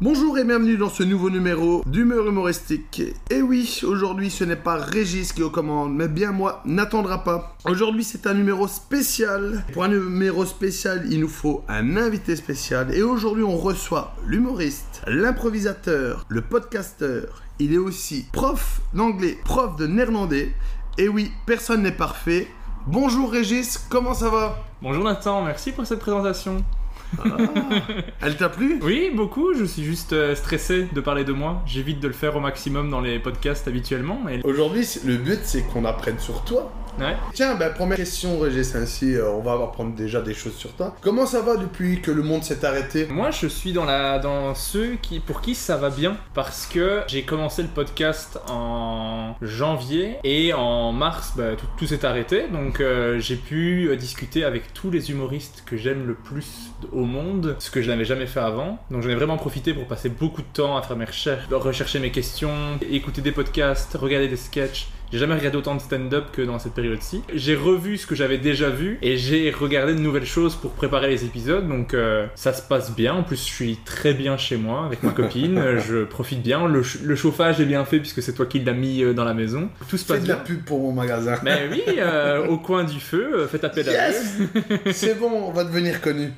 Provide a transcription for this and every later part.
Bonjour et bienvenue dans ce nouveau numéro d'humeur humoristique. Et oui, aujourd'hui ce n'est pas Régis qui commandes, mais bien moi n'attendra pas. Aujourd'hui c'est un numéro spécial. Pour un numéro spécial, il nous faut un invité spécial. Et aujourd'hui on reçoit l'humoriste, l'improvisateur, le podcasteur. Il est aussi prof d'anglais, prof de néerlandais. Et oui, personne n'est parfait. Bonjour Régis, comment ça va? Bonjour Nathan, merci pour cette présentation. Elle t'a plu? Oui, beaucoup, je suis juste euh, stressé de parler de moi. J'évite de le faire au maximum dans les podcasts habituellement. Et... Aujourd'hui, le but c'est qu'on apprenne sur toi. Ouais. Tiens, bah, première question, Régis, ainsi, euh, on va apprendre déjà des choses sur toi. Comment ça va depuis que le monde s'est arrêté? Moi, je suis dans, la, dans ceux qui, pour qui ça va bien parce que j'ai commencé le podcast en janvier et en mars, bah, tout, tout s'est arrêté. Donc, euh, j'ai pu euh, discuter avec tous les humoristes que j'aime le plus au monde, ce que je n'avais jamais fait avant. Donc, j'en ai vraiment profité pour passer beaucoup de temps à faire mes recherches, rechercher mes questions, écouter des podcasts, regarder des sketchs. J'ai jamais regardé autant de stand-up que dans cette période-ci. J'ai revu ce que j'avais déjà vu et j'ai regardé de nouvelles choses pour préparer les épisodes. Donc euh, ça se passe bien. En plus, je suis très bien chez moi avec ma copine. Je profite bien. Le, ch- le chauffage est bien fait puisque c'est toi qui l'as mis euh, dans la maison. Tout se passe de la bien. pub pour mon magasin. Mais oui, euh, au coin du feu, faites appel à Yes C'est bon, on va devenir connu.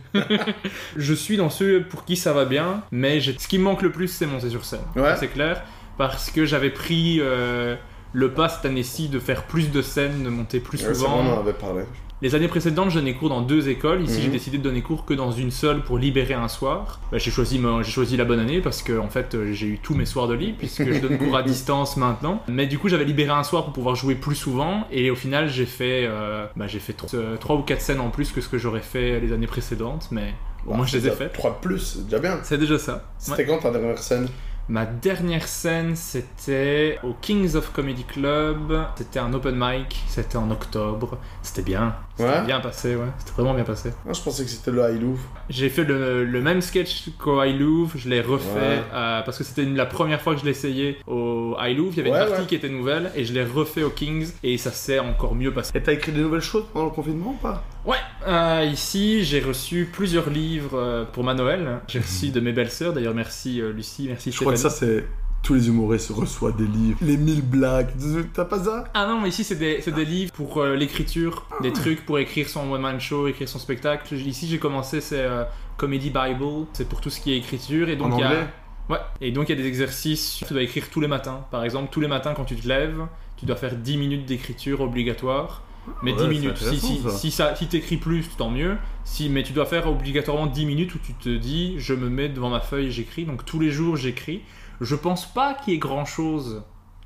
Je suis dans ceux pour qui ça va bien, mais ce qui me manque le plus, c'est monter sur scène. Ouais. C'est clair. Parce que j'avais pris euh, le pas cette année-ci de faire plus de scènes, de monter plus Ouais, souvent. on en avait parlé. Les années précédentes, je donnais cours dans deux écoles. Ici, Mhm. j'ai décidé de donner cours que dans une seule pour libérer un soir. Bah, j'ai choisi, mon- j'ai choisi la bonne année parce que en fait, euh, j'ai eu tous mes soirs de libre puisque je donne cours à distance maintenant. Mais du coup, j'avais libéré un soir pour pouvoir jouer plus souvent et au final, j'ai fait, euh, bah, j'ai fait trois, euh, trois ou quatre scènes en plus que ce que j'aurais fait les années précédentes. Mais au moins, je les ai faites. 3 de plus, c'est déjà bien. C'est déjà ça. C'était Ouais. quand ta dernière scène? Ma dernière scène, c'était au Kings of Comedy Club. C'était un open mic. C'était en octobre. C'était bien. Ouais. bien passé, ouais. C'était vraiment bien passé. Ah, Je pensais que c'était le High Louvre. J'ai fait le, le même sketch qu'au High Louvre, je l'ai refait Ouais. euh, parce que c'était la première fois que je essayé au High Louvre. Il y avait Ouais, une partie qui était nouvelle et je l'ai refait au Kings et ça s'est encore mieux passé. Et t'as écrit des nouvelles choses pendant le confinement ou pas? Ouais, euh, ici j'ai reçu plusieurs livres euh, pour ma Noël. J'ai reçu de mes belles-sœurs, d'ailleurs merci Lucie, merci Je crois que ça, c'est. Tous les humoristes reçoivent des livres. Les 1000 blagues. T'as pas ça? Ah non, mais ici c'est des, c'est des livres pour euh, l'écriture, des trucs pour écrire son one-man show, écrire son spectacle. Ici j'ai commencé, c'est euh, Comedy Bible, c'est pour tout ce qui est écriture. Et donc En il y a- Ouais, et donc il y a des exercices, tu dois écrire tous les matins. Par exemple, tous les matins quand tu te lèves, tu dois faire 10 minutes d'écriture obligatoire. Mais Ouais, 10 c'est minutes, si, si, ça. si, ça, si t'écris plus, tant mieux. Si, mais tu dois faire obligatoirement 10 minutes où tu te dis, je me mets devant ma feuille j'écris. Donc tous les jours j'écris. Je pense pas qu'il y ait grand chose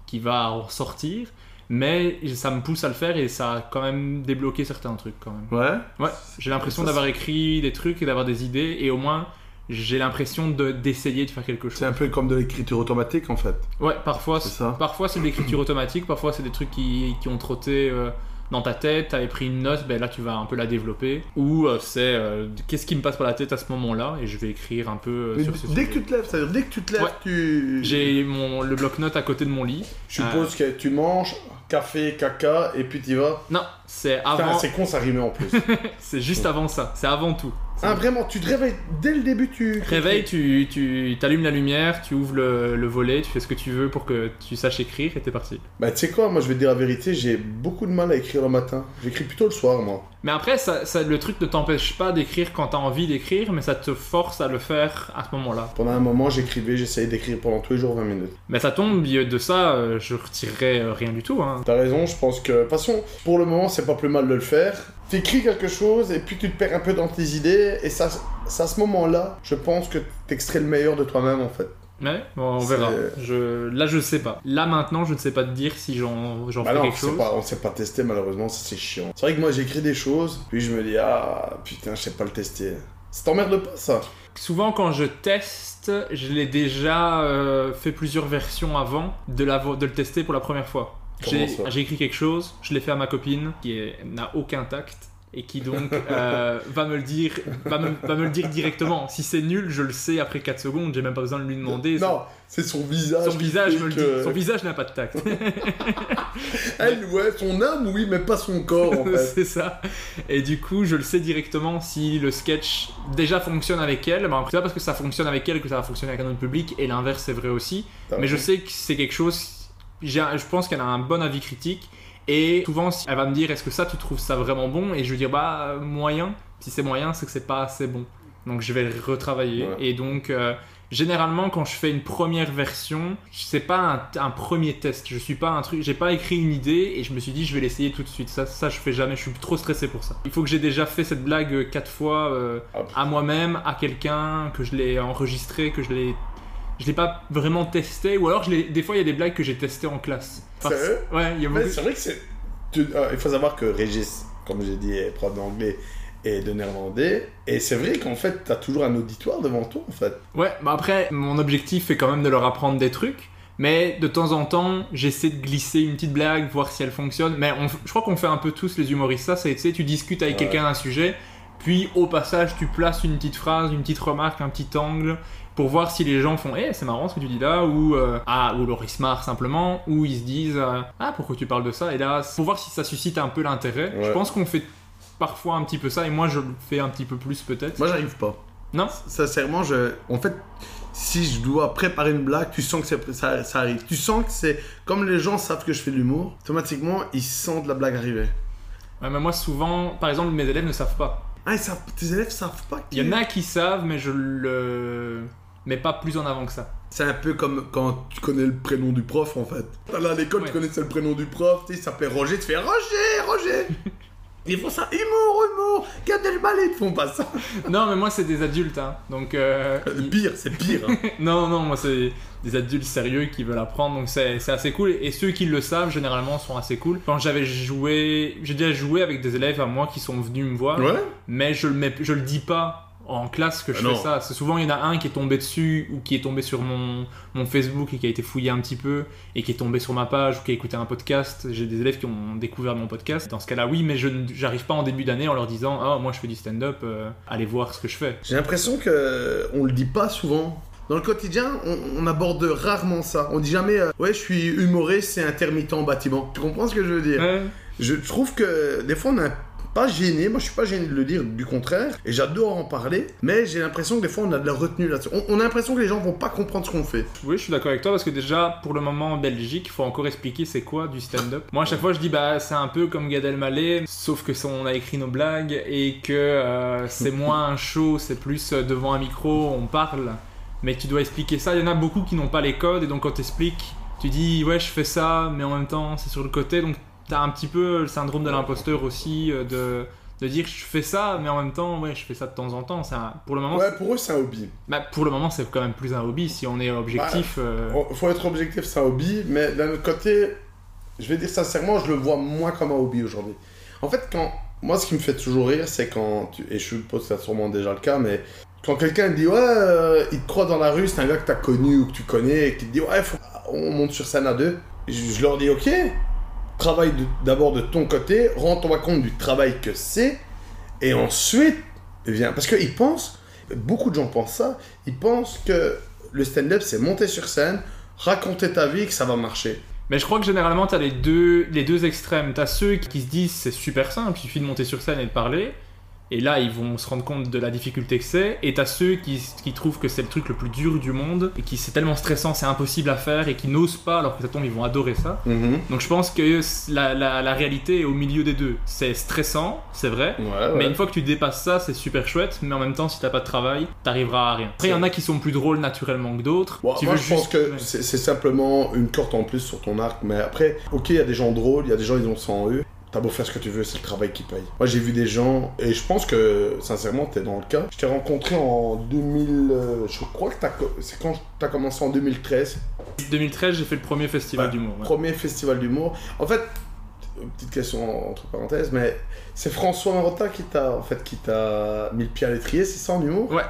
qui va en sortir, mais ça me pousse à le faire et ça a quand même débloqué certains trucs quand même. Ouais. Ouais, j'ai l'impression d'avoir écrit des trucs et d'avoir des idées et au moins j'ai l'impression de- d'essayer de faire quelque chose. C'est un peu comme de l'écriture automatique en fait. Ouais, parfois C'est. Parfois c'est de l'écriture automatique, parfois c'est des trucs qui, qui ont trotté euh, dans ta tête, t'avais pris une note, ben là tu vas un peu la développer. Ou euh, c'est euh, qu'est-ce qui me passe par la tête à ce moment-là? Et je vais écrire un peu euh, sur ce dès que tu te lèves, c'est-à-dire dès que tu te lèves, Ouais. tu. J'ai mon le bloc-notes à côté de mon lit. Je suppose que tu manges café, caca et puis tu vas. Non, c'est Putain, avant, c'est con, ça rimait en plus. c'est juste avant ça, c'est avant tout. Ah vraiment, tu te réveilles dès le début, tu. Réveille, tu, tu allumes la lumière, tu ouvres le, le volet, tu fais ce que tu veux pour que tu saches écrire et t'es parti. Bah tu sais quoi, moi je vais te dire la vérité, j'ai beaucoup de mal à écrire le matin. J'écris plutôt le soir moi. Mais après, ça, ça- le truc ne t'empêche pas d'écrire quand t'as envie d'écrire, mais ça te force à le faire à ce moment-là. Pendant un moment, j'écrivais, j'essayais d'écrire pendant tous les jours 20 minutes. Mais ça tombe, de ça, euh, je retirerai euh, rien du tout. Hein. T'as raison, je pense que. De toute façon, pour le moment, c'est pas plus mal de le faire. T'écris quelque chose et puis tu te perds un peu dans tes idées et ça, c'est à ce moment-là, je pense que t'extrais le meilleur de toi-même en fait. Ouais, bon, on verra. Je, là, je sais pas. Là, maintenant, je ne sais pas te dire si j'en j'en Bah fais non, quelque c'est chose. pas, on sait pas tester malheureusement, ça c'est chiant. C'est vrai que moi j'écris des choses, puis je me dis ah putain, je sais pas le tester. Ça t'emmerde pas ça? Souvent, quand je teste, je l'ai déjà euh, fait plusieurs versions avant de, la, de le tester pour la première fois. J'ai écrit quelque chose, je l'ai fait à ma copine qui n'a aucun tact et qui donc euh, va me le dire va me, va me le dire directement. Si c'est nul, je le sais après 4 secondes, j'ai même pas besoin de lui demander. Non, c'est son visage. Son visage me le dit. Son visage n'a pas de tact. Elle, ouais, son âme, oui, mais pas son corps en fait. c'est ça. Et du coup, je le sais directement si le sketch déjà fonctionne avec elle. Ben, c'est pas parce que ça fonctionne avec elle que ça va fonctionner avec un autre public, et l'inverse c'est vrai aussi. Mais je sais que c'est quelque chose. Je pense qu'elle a un bon avis critique. Et souvent, elle va me dire Est-ce que ça, tu trouves ça vraiment bon? Et je vais dire Bah, moyen. Si c'est moyen, c'est que c'est pas assez bon. Donc, je vais le retravailler. Ouais. Et donc, euh, généralement, quand je fais une première version, c'est pas un, un premier test. Je suis pas un truc. J'ai pas écrit une idée et je me suis dit Je vais l'essayer tout de suite. Ça, ça, je fais jamais. Je suis trop stressé pour ça. Il faut que j'ai déjà fait cette blague euh, quatre fois euh, Ah, à moi-même, à quelqu'un, que je l'ai enregistré, que je l'ai je l'ai pas vraiment testé ou alors je l'ai- des fois il y a des blagues que j'ai testées en classe. Parce- Sérieux? Ouais, il y a beaucoup. c'est vrai que c'est. ah, il faut savoir que Régis, comme j'ai dit, est prof d'anglais et de néerlandais. Et c'est vrai qu'en fait, t'as toujours un auditoire devant toi en fait. Ouais, bah après mon objectif est quand même de leur apprendre des trucs. Mais de temps en temps, j'essaie de glisser une petite blague, voir si elle fonctionne. Mais on- je crois qu'on fait un peu tous les humoristes ça. C'est, tu sais, tu discutes avec Ouais. quelqu'un d'un sujet, puis au passage, tu places une petite phrase, une petite remarque, un petit angle, pour voir si les gens font Eh, c'est marrant ce que tu dis là, ou euh, Ah, ou marrent simplement, ou ils se disent euh, Ah, pourquoi tu parles de ça Et là, pour voir si ça suscite un peu l'intérêt. Ouais. Je pense qu'on fait parfois un petit peu ça, et moi je le fais un petit peu plus peut-être. Moi, j'arrive pas. Non? Sincèrement, je. En fait, si je dois préparer une blague, tu sens que c'est- ça, ça arrive. Tu sens que c'est. Comme les gens savent que je fais de l'humour, automatiquement, ils sentent la blague arriver. Ouais, mais moi souvent, par exemple, mes élèves ne savent pas. Ah, ils savent... tes élèves savent pas qui. Il y en a qui savent, mais je le mets pas plus en avant que ça. C'est un peu comme quand tu connais le prénom du prof en fait. Là à l'école, Ouais. tu connaissais le prénom du prof, tu sais, il s'appelait Roger, tu fais Roger, Roger Ils font ça, humour, humour, Gad Elmaleh, ils font pas ça. non, mais moi c'est des adultes, hein. Donc euh, pire, c'est pire. hein. non, non, moi c'est des adultes sérieux qui veulent apprendre, donc c'est c'est assez cool. Et ceux qui le savent généralement sont assez cool. Quand j'avais joué, j'ai déjà joué avec des élèves à moi qui sont venus me voir, ouais mais je le mets, je le dis pas en classe que je Ah fais ça. C'est souvent il y en a un qui est tombé dessus ou qui est tombé sur mon, mon Facebook et qui a été fouillé un petit peu et qui est tombé sur ma page ou qui a écouté un podcast. J'ai des élèves qui ont découvert mon podcast. Dans ce cas-là, oui, mais je ne- j'arrive pas en début d'année en leur disant ah moi je fais du stand-up, euh, allez voir ce que je fais. J'ai l'impression que on le dit pas souvent. Dans le quotidien, on, on aborde rarement ça. On dit jamais euh, Ouais, je suis humoriste, c'est intermittent en bâtiment. Tu comprends ce que je veux dire? Ouais. Je trouve que des fois, on est pas gêné. Moi, je suis pas gêné de le dire, du contraire. Et j'adore en parler. Mais j'ai l'impression que des fois, on a de la retenue là-dessus. On, a l'impression que les gens vont pas comprendre ce qu'on fait. Oui, je suis d'accord avec toi parce que déjà, pour le moment en Belgique, il faut encore expliquer c'est quoi du stand-up. Moi, à chaque fois, je dis bah c'est un peu comme Gad Elmaleh, sauf que ça, on a écrit nos blagues et que euh, c'est moins un show, c'est plus euh, devant un micro, on parle. Mais tu dois expliquer ça. Il y en a beaucoup qui n'ont pas les codes et donc quand t'expliques, tu dis ouais je fais ça, mais en même temps c'est sur le côté. Donc t'as un petit peu le syndrome de l'imposteur aussi euh, de de dire je fais ça, mais en même temps ouais je fais ça de temps en temps. Un- pour le moment, Ouais, pour eux, c'est un hobby. bah, pour le moment c'est quand même plus un hobby si on est objectif. euh, On- Faut être objectif, c'est un hobby. Mais d'un autre côté, je vais dire sincèrement, je le vois moins comme un hobby aujourd'hui. En fait, quand moi, ce qui me fait toujours rire, c'est quand, tu- et je suppose que c'est sûrement déjà le cas, mais quand quelqu'un dit ouais, euh, il te croit dans la rue, c'est un gars que t'as connu ou que tu connais, et qui te dit ouais, faut- on monte sur scène à deux, je, je leur dis ok, travaille d'abord de ton côté, rends-toi compte du travail que c'est, et ensuite viens. Parce qu'ils pensent, beaucoup de gens pensent ça, ils pensent que le stand-up c'est monter sur scène, raconter ta vie, et que ça va marcher. Mais je crois que généralement, t'as les deux, les deux extrêmes. T'as ceux qui se disent c'est super simple, il suffit de monter sur scène et de parler. Et là, ils vont se rendre compte de la difficulté que c'est. Et t'as ceux qui, qui trouvent que c'est le truc le plus dur du monde et qui c'est tellement stressant, c'est impossible à faire et qui n'osent pas alors que ça tombe, ils vont adorer ça. Donc je pense que la, la- la réalité est au milieu des deux. C'est stressant, c'est vrai. Ouais, ouais. Mais une fois que tu dépasses ça, c'est super chouette. Mais en même temps, si t'as pas de travail, t'arriveras à rien. Après, il y en a qui sont plus drôles naturellement que d'autres. Bon, moi, je pense que c'est c'est simplement une corde en plus sur ton arc. Mais après, ok, il y a des gens drôles, il y a des gens, ils ont ça en eux. T'as beau faire ce que tu veux, c'est le travail qui paye. Moi, j'ai vu des gens, et je pense que, sincèrement, t'es dans le cas. Je t'ai rencontré en 2000. euh, je crois que c'est quand t'as commencé en 2013. 2013, j'ai fait le premier festival d'humour. ouais. Premier festival d'humour. En fait, petite question entre parenthèses, mais c'est François Marotta qui t'a en fait, qui t'a mis le pied à l'étrier, c'est ça en humour? Ouais.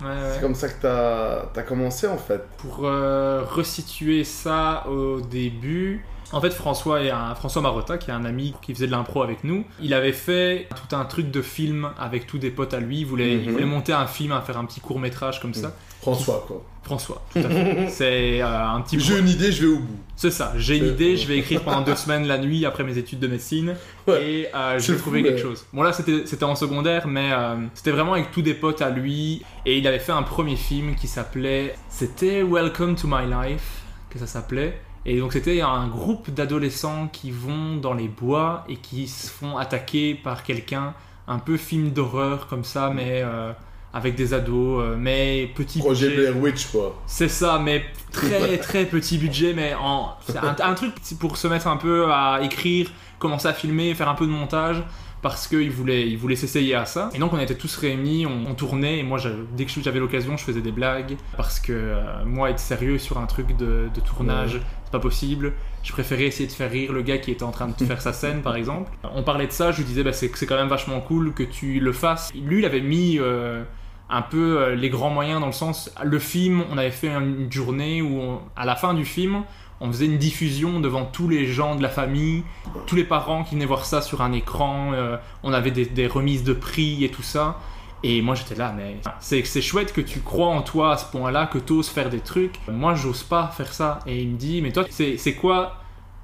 Ouais, ouais. C'est comme ça que t'as as commencé en fait. Pour euh, resituer ça au début, en fait François, est un, François Marotta, qui est un ami qui faisait de l'impro avec nous, il avait fait tout un truc de film avec tous des potes à lui, il voulait, il Mhm. voulait monter un film, à faire un petit court métrage comme ça. François, quoi. François, tout à fait. C'est euh, un petit... J'ai une idée, je vais au bout. C'est ça, j'ai une idée, je vais écrire pendant deux semaines la nuit après mes études de médecine Ouais. et euh, je vais trouver fou, quelque ouais. chose. Bon là c'était c'était en secondaire mais euh, c'était vraiment avec tous des potes à lui et il avait fait un premier film qui s'appelait c'était Welcome to My Life que ça s'appelait et donc c'était un groupe d'adolescents qui vont dans les bois et qui se font attaquer par quelqu'un un peu film d'horreur comme ça mais euh, avec des ados euh, mais petit Projet budget. Blair Witch, quoi. C'est ça, mais très très petit budget, mais en un truc pour se mettre un peu à écrire, commencer à filmer, faire un peu de montage, parce qu'il voulait, il voulait s'essayer à ça. Et donc on était tous réunis, on, on tournait, et moi dès que j'avais l'occasion, je faisais des blagues, parce que euh, moi être sérieux sur un truc de, de tournage, Ouais. c'est pas possible. Je préférais essayer de faire rire le gars qui était en train de faire sa scène, par exemple. On parlait de ça, je lui disais, bah, c'est quand même vachement cool que tu le fasses. Lui, il avait mis euh, un peu euh, les grands moyens dans le sens, le film, on avait fait une journée où, on- à la fin du film, on faisait une diffusion devant tous les gens de la famille, tous les parents qui venaient voir ça sur un écran, euh, on avait des, remises de prix et tout ça. Et moi j'étais là, mais c'est chouette que tu crois en toi à ce point-là, que tu oses faire des trucs. Moi j'ose pas faire ça. Et il me dit, mais toi, c'est quoi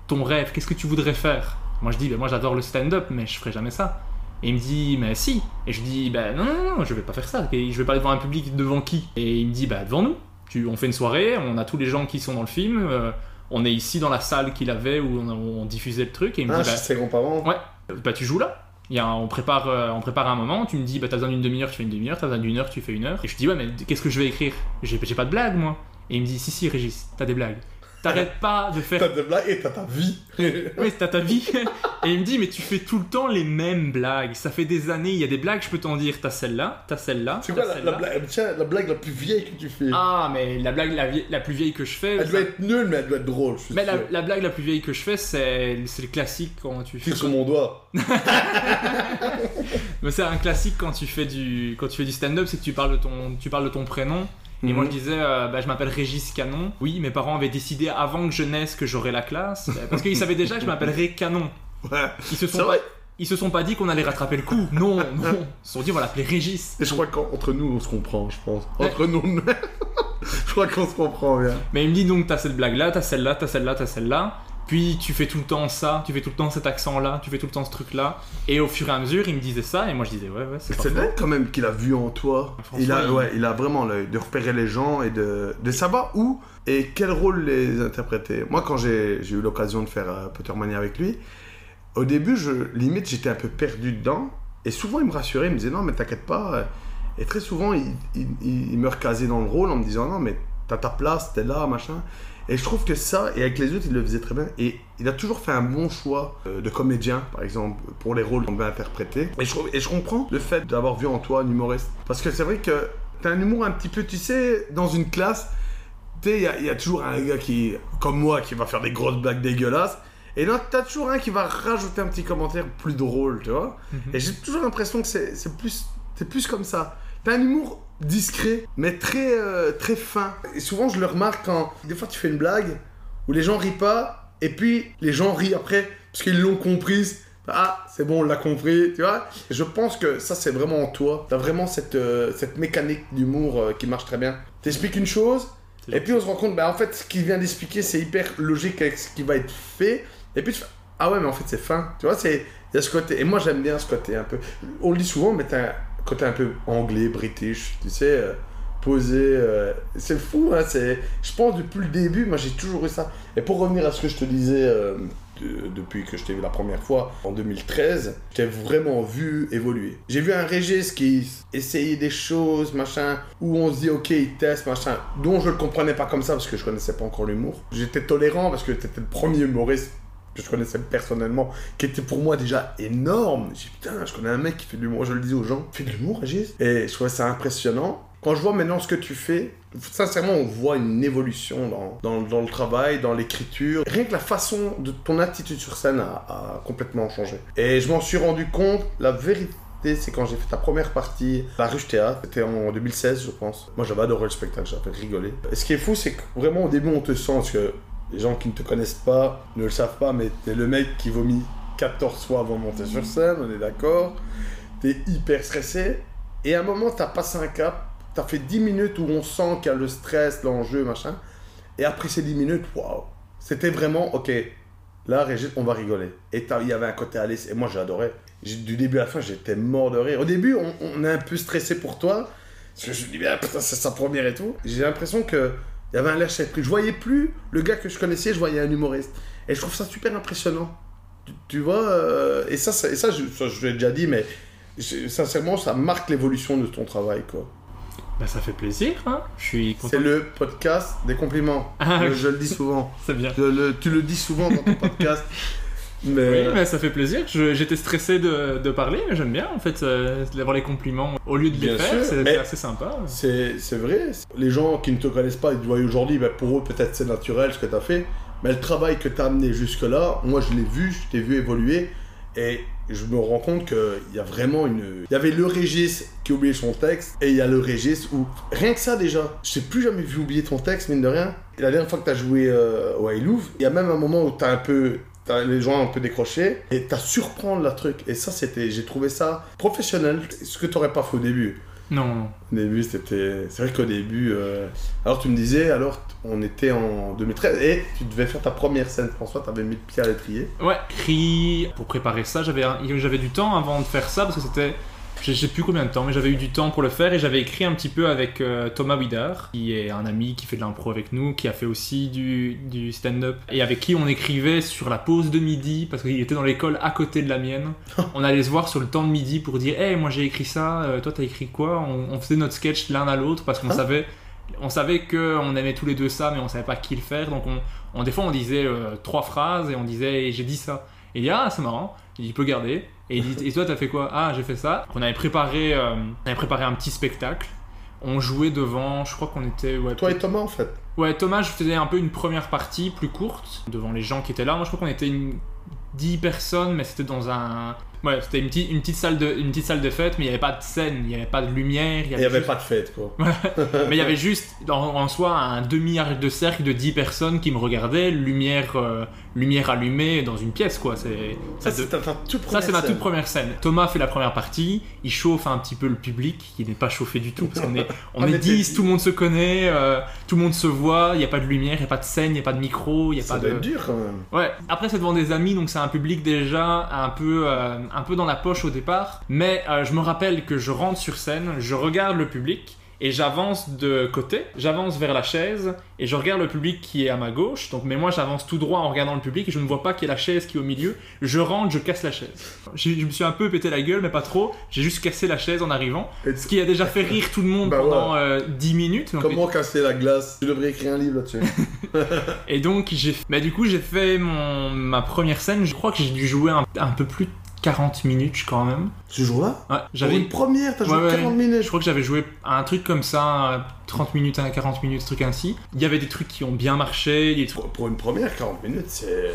ton rêve? Qu'est-ce que tu voudrais faire? Moi je dis, moi j'adore le stand-up, mais je ferai jamais ça. Et il me dit, mais si. Et je dis, ben non, non, non, je vais pas faire ça. Et je vais pas aller devant un public devant qui? Et il me dit, bah devant nous. Tu, on fait une soirée, on a tous les gens qui sont dans le film. euh, on est ici dans la salle qu'il avait où on, on diffusait le truc. Et il me Ah, dit, bah, ses grands-parents. Ouais, bah tu joues là. Il y a un- on, prépare, euh, on prépare un moment, tu me dis bah t'as besoin d'une demi-heure, tu fais une demi-heure, t'as besoin d'une heure, tu fais une heure. Et je dis ouais mais qu'est-ce que je vais écrire? J'ai j'ai pas de blague moi. Et il me dit si si Régis, t'as des blagues. T'arrêtes pas de faire... T'as des blagues et t'as ta vie. Oui, t'as ta vie. Et il me dit mais tu fais tout le temps les mêmes blagues. Ça fait des années, il y a des blagues, je peux t'en dire. T'as celle-là, t'as celle-là. C'est quoi la, blague? Tiens, la blague la plus vieille que tu fais Ah mais la blague la, vie- la plus vieille que je fais... Elle ça- doit être nulle, mais elle doit être drôle, je suis Mais la, sûr. la blague la plus vieille que je fais, c'est c'est le classique quand tu fais... Tire sur mon doigt. Mais c'est un classique quand tu fais du quand tu fais du stand-up, c'est que tu parles de ton tu parles de ton prénom. Et moi je Mhm. disais, euh, bah, je m'appelle Régis Canon. Oui, mes parents avaient décidé avant que je naisse que j'aurais la classe, parce qu'ils savaient déjà que je m'appellerais Canon. Ouais. Ils se sont pas, ils se sont pas dit qu'on allait rattraper le coup. Non, non. Ils se sont dit on va l'appeler Régis. Et je crois qu'entre nous, on se comprend, je pense. Entre nous, je crois qu'on se comprend bien. Mais il me dit donc t'as cette blague là, t'as celle-là, t'as celle-là, t'as celle-là. Puis tu fais tout le temps ça, tu fais tout le temps cet accent là, tu fais tout le temps ce truc là. Et au fur et à mesure, il me disait ça, et moi je disais ouais ouais c'est C'est quand même qu'il a vu en toi. François, Il a, il- ouais, il a vraiment l'œil de repérer les gens et de, de savoir où et quel rôle les interpréter. Moi, quand j'ai eu l'occasion de faire euh, Pottermania avec lui, au début, je, limite, j'étais un peu perdu dedans. Et souvent, il me rassurait, il me disait non, mais t'inquiète pas. Et très souvent, il- il me recasait dans le rôle en me disant non, mais t'as ta place, t'es là, machin. Et je trouve que ça, et avec les autres, il le faisait très bien. Et il a toujours fait un bon choix euh, de comédien, par exemple, pour les rôles qu'on devait interpréter. Et je, et je comprends le fait d'avoir vu en toi un humoriste. Parce que c'est vrai que t'as un humour un petit peu, tu sais, dans une classe, tu sais, il y, a- il y a toujours un gars qui, comme moi, qui va faire des grosses blagues dégueulasses. Et là, t'as toujours un qui va rajouter un petit commentaire plus drôle, tu vois. Et j'ai toujours l'impression que c'est plus, c'est plus comme ça. T'as un humour discret, mais très, euh, très fin. Et souvent, je le remarque quand des fois tu fais une blague où les gens rient pas, et puis les gens rient après parce qu'ils l'ont comprise. Ah, c'est bon, on l'a compris, tu vois. Et je pense que ça, c'est vraiment en toi. T'as vraiment cette, euh, cette mécanique d'humour euh, qui marche très bien. T'expliques une chose, et puis on se rend compte, bah en fait, ce qu'il vient d'expliquer, c'est hyper logique avec ce qui va être fait. Et puis tu fais, ah ouais, mais en fait, c'est fin. Tu vois, c'est. Il y a ce côté. Et moi, j'aime bien ce côté un peu. On le dit souvent, mais t'as un côté un peu anglais, british, tu sais, euh, posé. euh, c'est fou, hein. C'est. Je pense depuis le début, moi, j'ai toujours eu ça. Et pour revenir à ce que je te disais. euh, de- depuis que je t'ai vu la première fois en 2013, je t'ai vraiment vu évoluer. J'ai vu un Régis qui essayait des choses, machin, où on se dit ok, il teste, machin, dont je le comprenais pas comme ça parce que je connaissais pas encore l'humour. J'étais tolérant parce que t'étais le premier humoriste que je connaissais personnellement, qui était pour moi déjà énorme. J'ai putain, je connais un mec qui fait de l'humour, je le disais aux gens, fait de l'humour Régis? Et je trouvais ça impressionnant. Quand je vois maintenant ce que tu fais, sincèrement, on voit une évolution dans, dans, le travail, dans l'écriture. Rien que la façon de ton attitude sur scène a, complètement changé. Et je m'en suis rendu compte, la vérité, c'est quand j'ai fait ta première partie, la Ruche Théâtre, c'était en 2016, je pense. Moi, j'avais adoré le spectacle, j'avais rigolé. Et ce qui est fou, c'est que vraiment, au début, on te sent, que les gens qui ne te connaissent pas ne le savent pas, mais t'es le mec qui vomit 14 fois avant de monter sur scène, on est d'accord. T'es hyper stressé. Et à un moment, t'as passé un cap, t'as fait 10 minutes où on sent qu'il y a le stress, l'enjeu, machin. Et après ces 10 minutes, waouh, c'était vraiment, ok, là, Régis, on va rigoler. Et il y avait un côté Alice, et moi, j'adorais. Du début à la fin, j'étais mort de rire. Au début, on, est un peu stressé pour toi, parce que je me dis, putain, c'est sa première et tout. J'ai l'impression que il y avait un lâcher prise. Je voyais plus le gars que je connaissais, je voyais un humoriste. Et je trouve ça super impressionnant. Tu, tu vois, euh, et ça, ça- et ça, je, ça, je l'ai déjà dit, mais sincèrement, ça marque l'évolution de ton travail, quoi. Bah, ça fait plaisir, hein. Je suis content. C'est le podcast des compliments. Ah, je, le dis souvent. C'est bien. Je le- tu le dis souvent dans ton podcast. Mais, Oui, mais ça fait plaisir. J'étais stressé de, de parler, mais j'aime bien en fait euh, d'avoir les compliments au lieu de les Bien faire. sûr, C'est assez sympa. c'est c'est vrai. Les gens qui ne te connaissent pas, ils te voient aujourd'hui, ben, pour eux, peut-être c'est naturel ce que tu as fait. Mais le travail que tu as amené jusque-là, moi je l'ai vu, je t'ai vu évoluer. Et je me rends compte qu'il y a vraiment une. Il y avait le Régis qui oubliait son texte, et il y a le Régis où. Rien que ça déjà, je t'ai plus jamais vu oublier ton texte, mine de rien. Et la dernière fois que tu as joué euh, au I Louvre, il y a même un moment où tu as un peu. Les gens un peu décroché et t'as surprendre la truc et ça c'était j'ai trouvé ça professionnel ce que t'aurais pas fait au début Non, non. au début, c'était. C'est vrai qu'au début. euh, Alors, tu me disais, alors, on était en 2013 et tu devais faire ta première scène, François, t'avais mis le pied à l'étrier. Ouais, cri. Pour préparer ça, j'avais un- j'avais du temps avant de faire ça parce que c'était. Je sais plus combien de temps, mais j'avais eu du temps pour le faire et j'avais écrit un petit peu avec euh, Thomas Widar, qui est un ami qui fait de l'impro avec nous, qui a fait aussi du, du stand-up et avec qui on écrivait sur la pause de midi parce qu'il était dans l'école à côté de la mienne. on allait se voir sur le temps de midi pour dire Hey, moi j'ai écrit ça, euh, toi t'as écrit quoi? On, on faisait notre sketch l'un à l'autre parce qu'on Ah. savait. On savait que on aimait tous les deux ça, mais on savait pas qui le faire. Donc on, on- des fois on disait euh, trois phrases et on disait j'ai dit ça. Et il dit ah c'est marrant, il peut garder. Et il dit et toi t'as fait quoi? Ah j'ai fait ça. On avait préparé, euh, on avait préparé un petit spectacle. On jouait devant, je crois qu'on était ouais, Toi et Thomas, en fait. Ouais, Thomas, je faisais un peu une première partie plus courte devant les gens qui étaient là. Moi, je crois qu'on était une 10 personnes, mais c'était dans un. Ouais, c'était une petite, une, petite salle de, une petite salle de fête, mais il n'y avait pas de scène, il n'y avait pas de lumière. Il n'y avait juste- pas de fête, quoi. Mais il y avait juste en, en soi un demi-arc de cercle de 10 personnes qui me regardaient, lumière, euh, lumière allumée dans une pièce, quoi. C'est, Ça, ça, c'est ma toute première scène. Thomas fait la première partie, il chauffe un petit peu le public, qui n'est pas chauffé du tout, parce qu'on est, on est mais 10, t'es- tout le monde se connaît, euh, tout le monde se voit, il n'y a pas de lumière, il n'y a pas de scène, il n'y a pas de micro, il n'y a Ça pas doit de... être dur, quand même. Ouais, après c'est devant des amis, donc c'est un public déjà un peu, euh, un peu dans la poche au départ. Mais euh, je me rappelle que je rentre sur scène, je regarde le public et j'avance de côté, j'avance vers la chaise et je regarde le public qui est à ma gauche. Donc, mais moi j'avance tout droit en regardant le public et je ne vois pas qu'il y a la chaise qui est au milieu. Je rentre, je casse la chaise. Je me suis un peu pété la gueule, mais pas trop. J'ai juste cassé la chaise en arrivant, Et ce qui a déjà fait rire tout le monde Bah pendant euh, 10 minutes. Donc, Comment casser la glace? Tu devrais écrire un livre là-dessus. et donc j'ai, bah du coup j'ai fait mon ma première scène. Je crois que j'ai dû jouer un, un peu plus 40 minutes quand même. Ce jour-là Ouais, j'avais une première, t'as joué Ouais, ouais. 40 minutes. Je crois que j'avais joué à un truc comme ça, euh, 30 minutes à 40 minutes, ce truc ainsi. Il y avait des trucs qui ont bien marché, des trucs... Pour, une première, 40 minutes, c'est.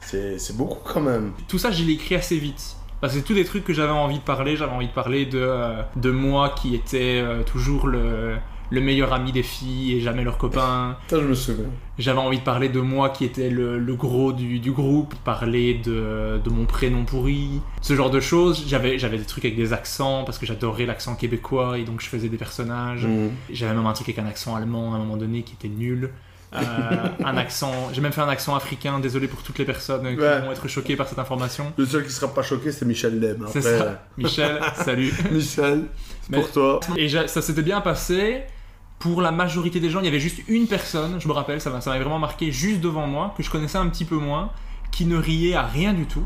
C'est beaucoup quand même. Tout ça, je l'ai écrit assez vite. Parce que c'est tous des trucs que j'avais envie de parler. J'avais envie de parler de, euh, de moi qui était euh, toujours le, le meilleur ami des filles et jamais leur copain. Ça, je me souviens. J'avais envie de parler de moi qui était le, le gros du, du groupe, parler de, de mon prénom pourri, ce genre de choses. J'avais, j'avais des trucs avec des accents parce que j'adorais l'accent québécois et donc je faisais des personnages. Mhm. J'avais même un truc avec un accent allemand à un moment donné qui était nul. Euh, un accent, j'ai même fait un accent africain, désolé pour toutes les personnes qui Ouais. vont être choquées par cette information. Le seul qui sera pas choqué, c'est Michel Lem. C'est ça. Michel, salut. Michel, c'est Mais- pour toi. Et ça s'était bien passé. Pour la majorité des gens, il y avait juste une personne, je me rappelle, ça m'a ça m'avait vraiment marqué, juste devant moi, que je connaissais un petit peu moins, qui ne riait à rien du tout,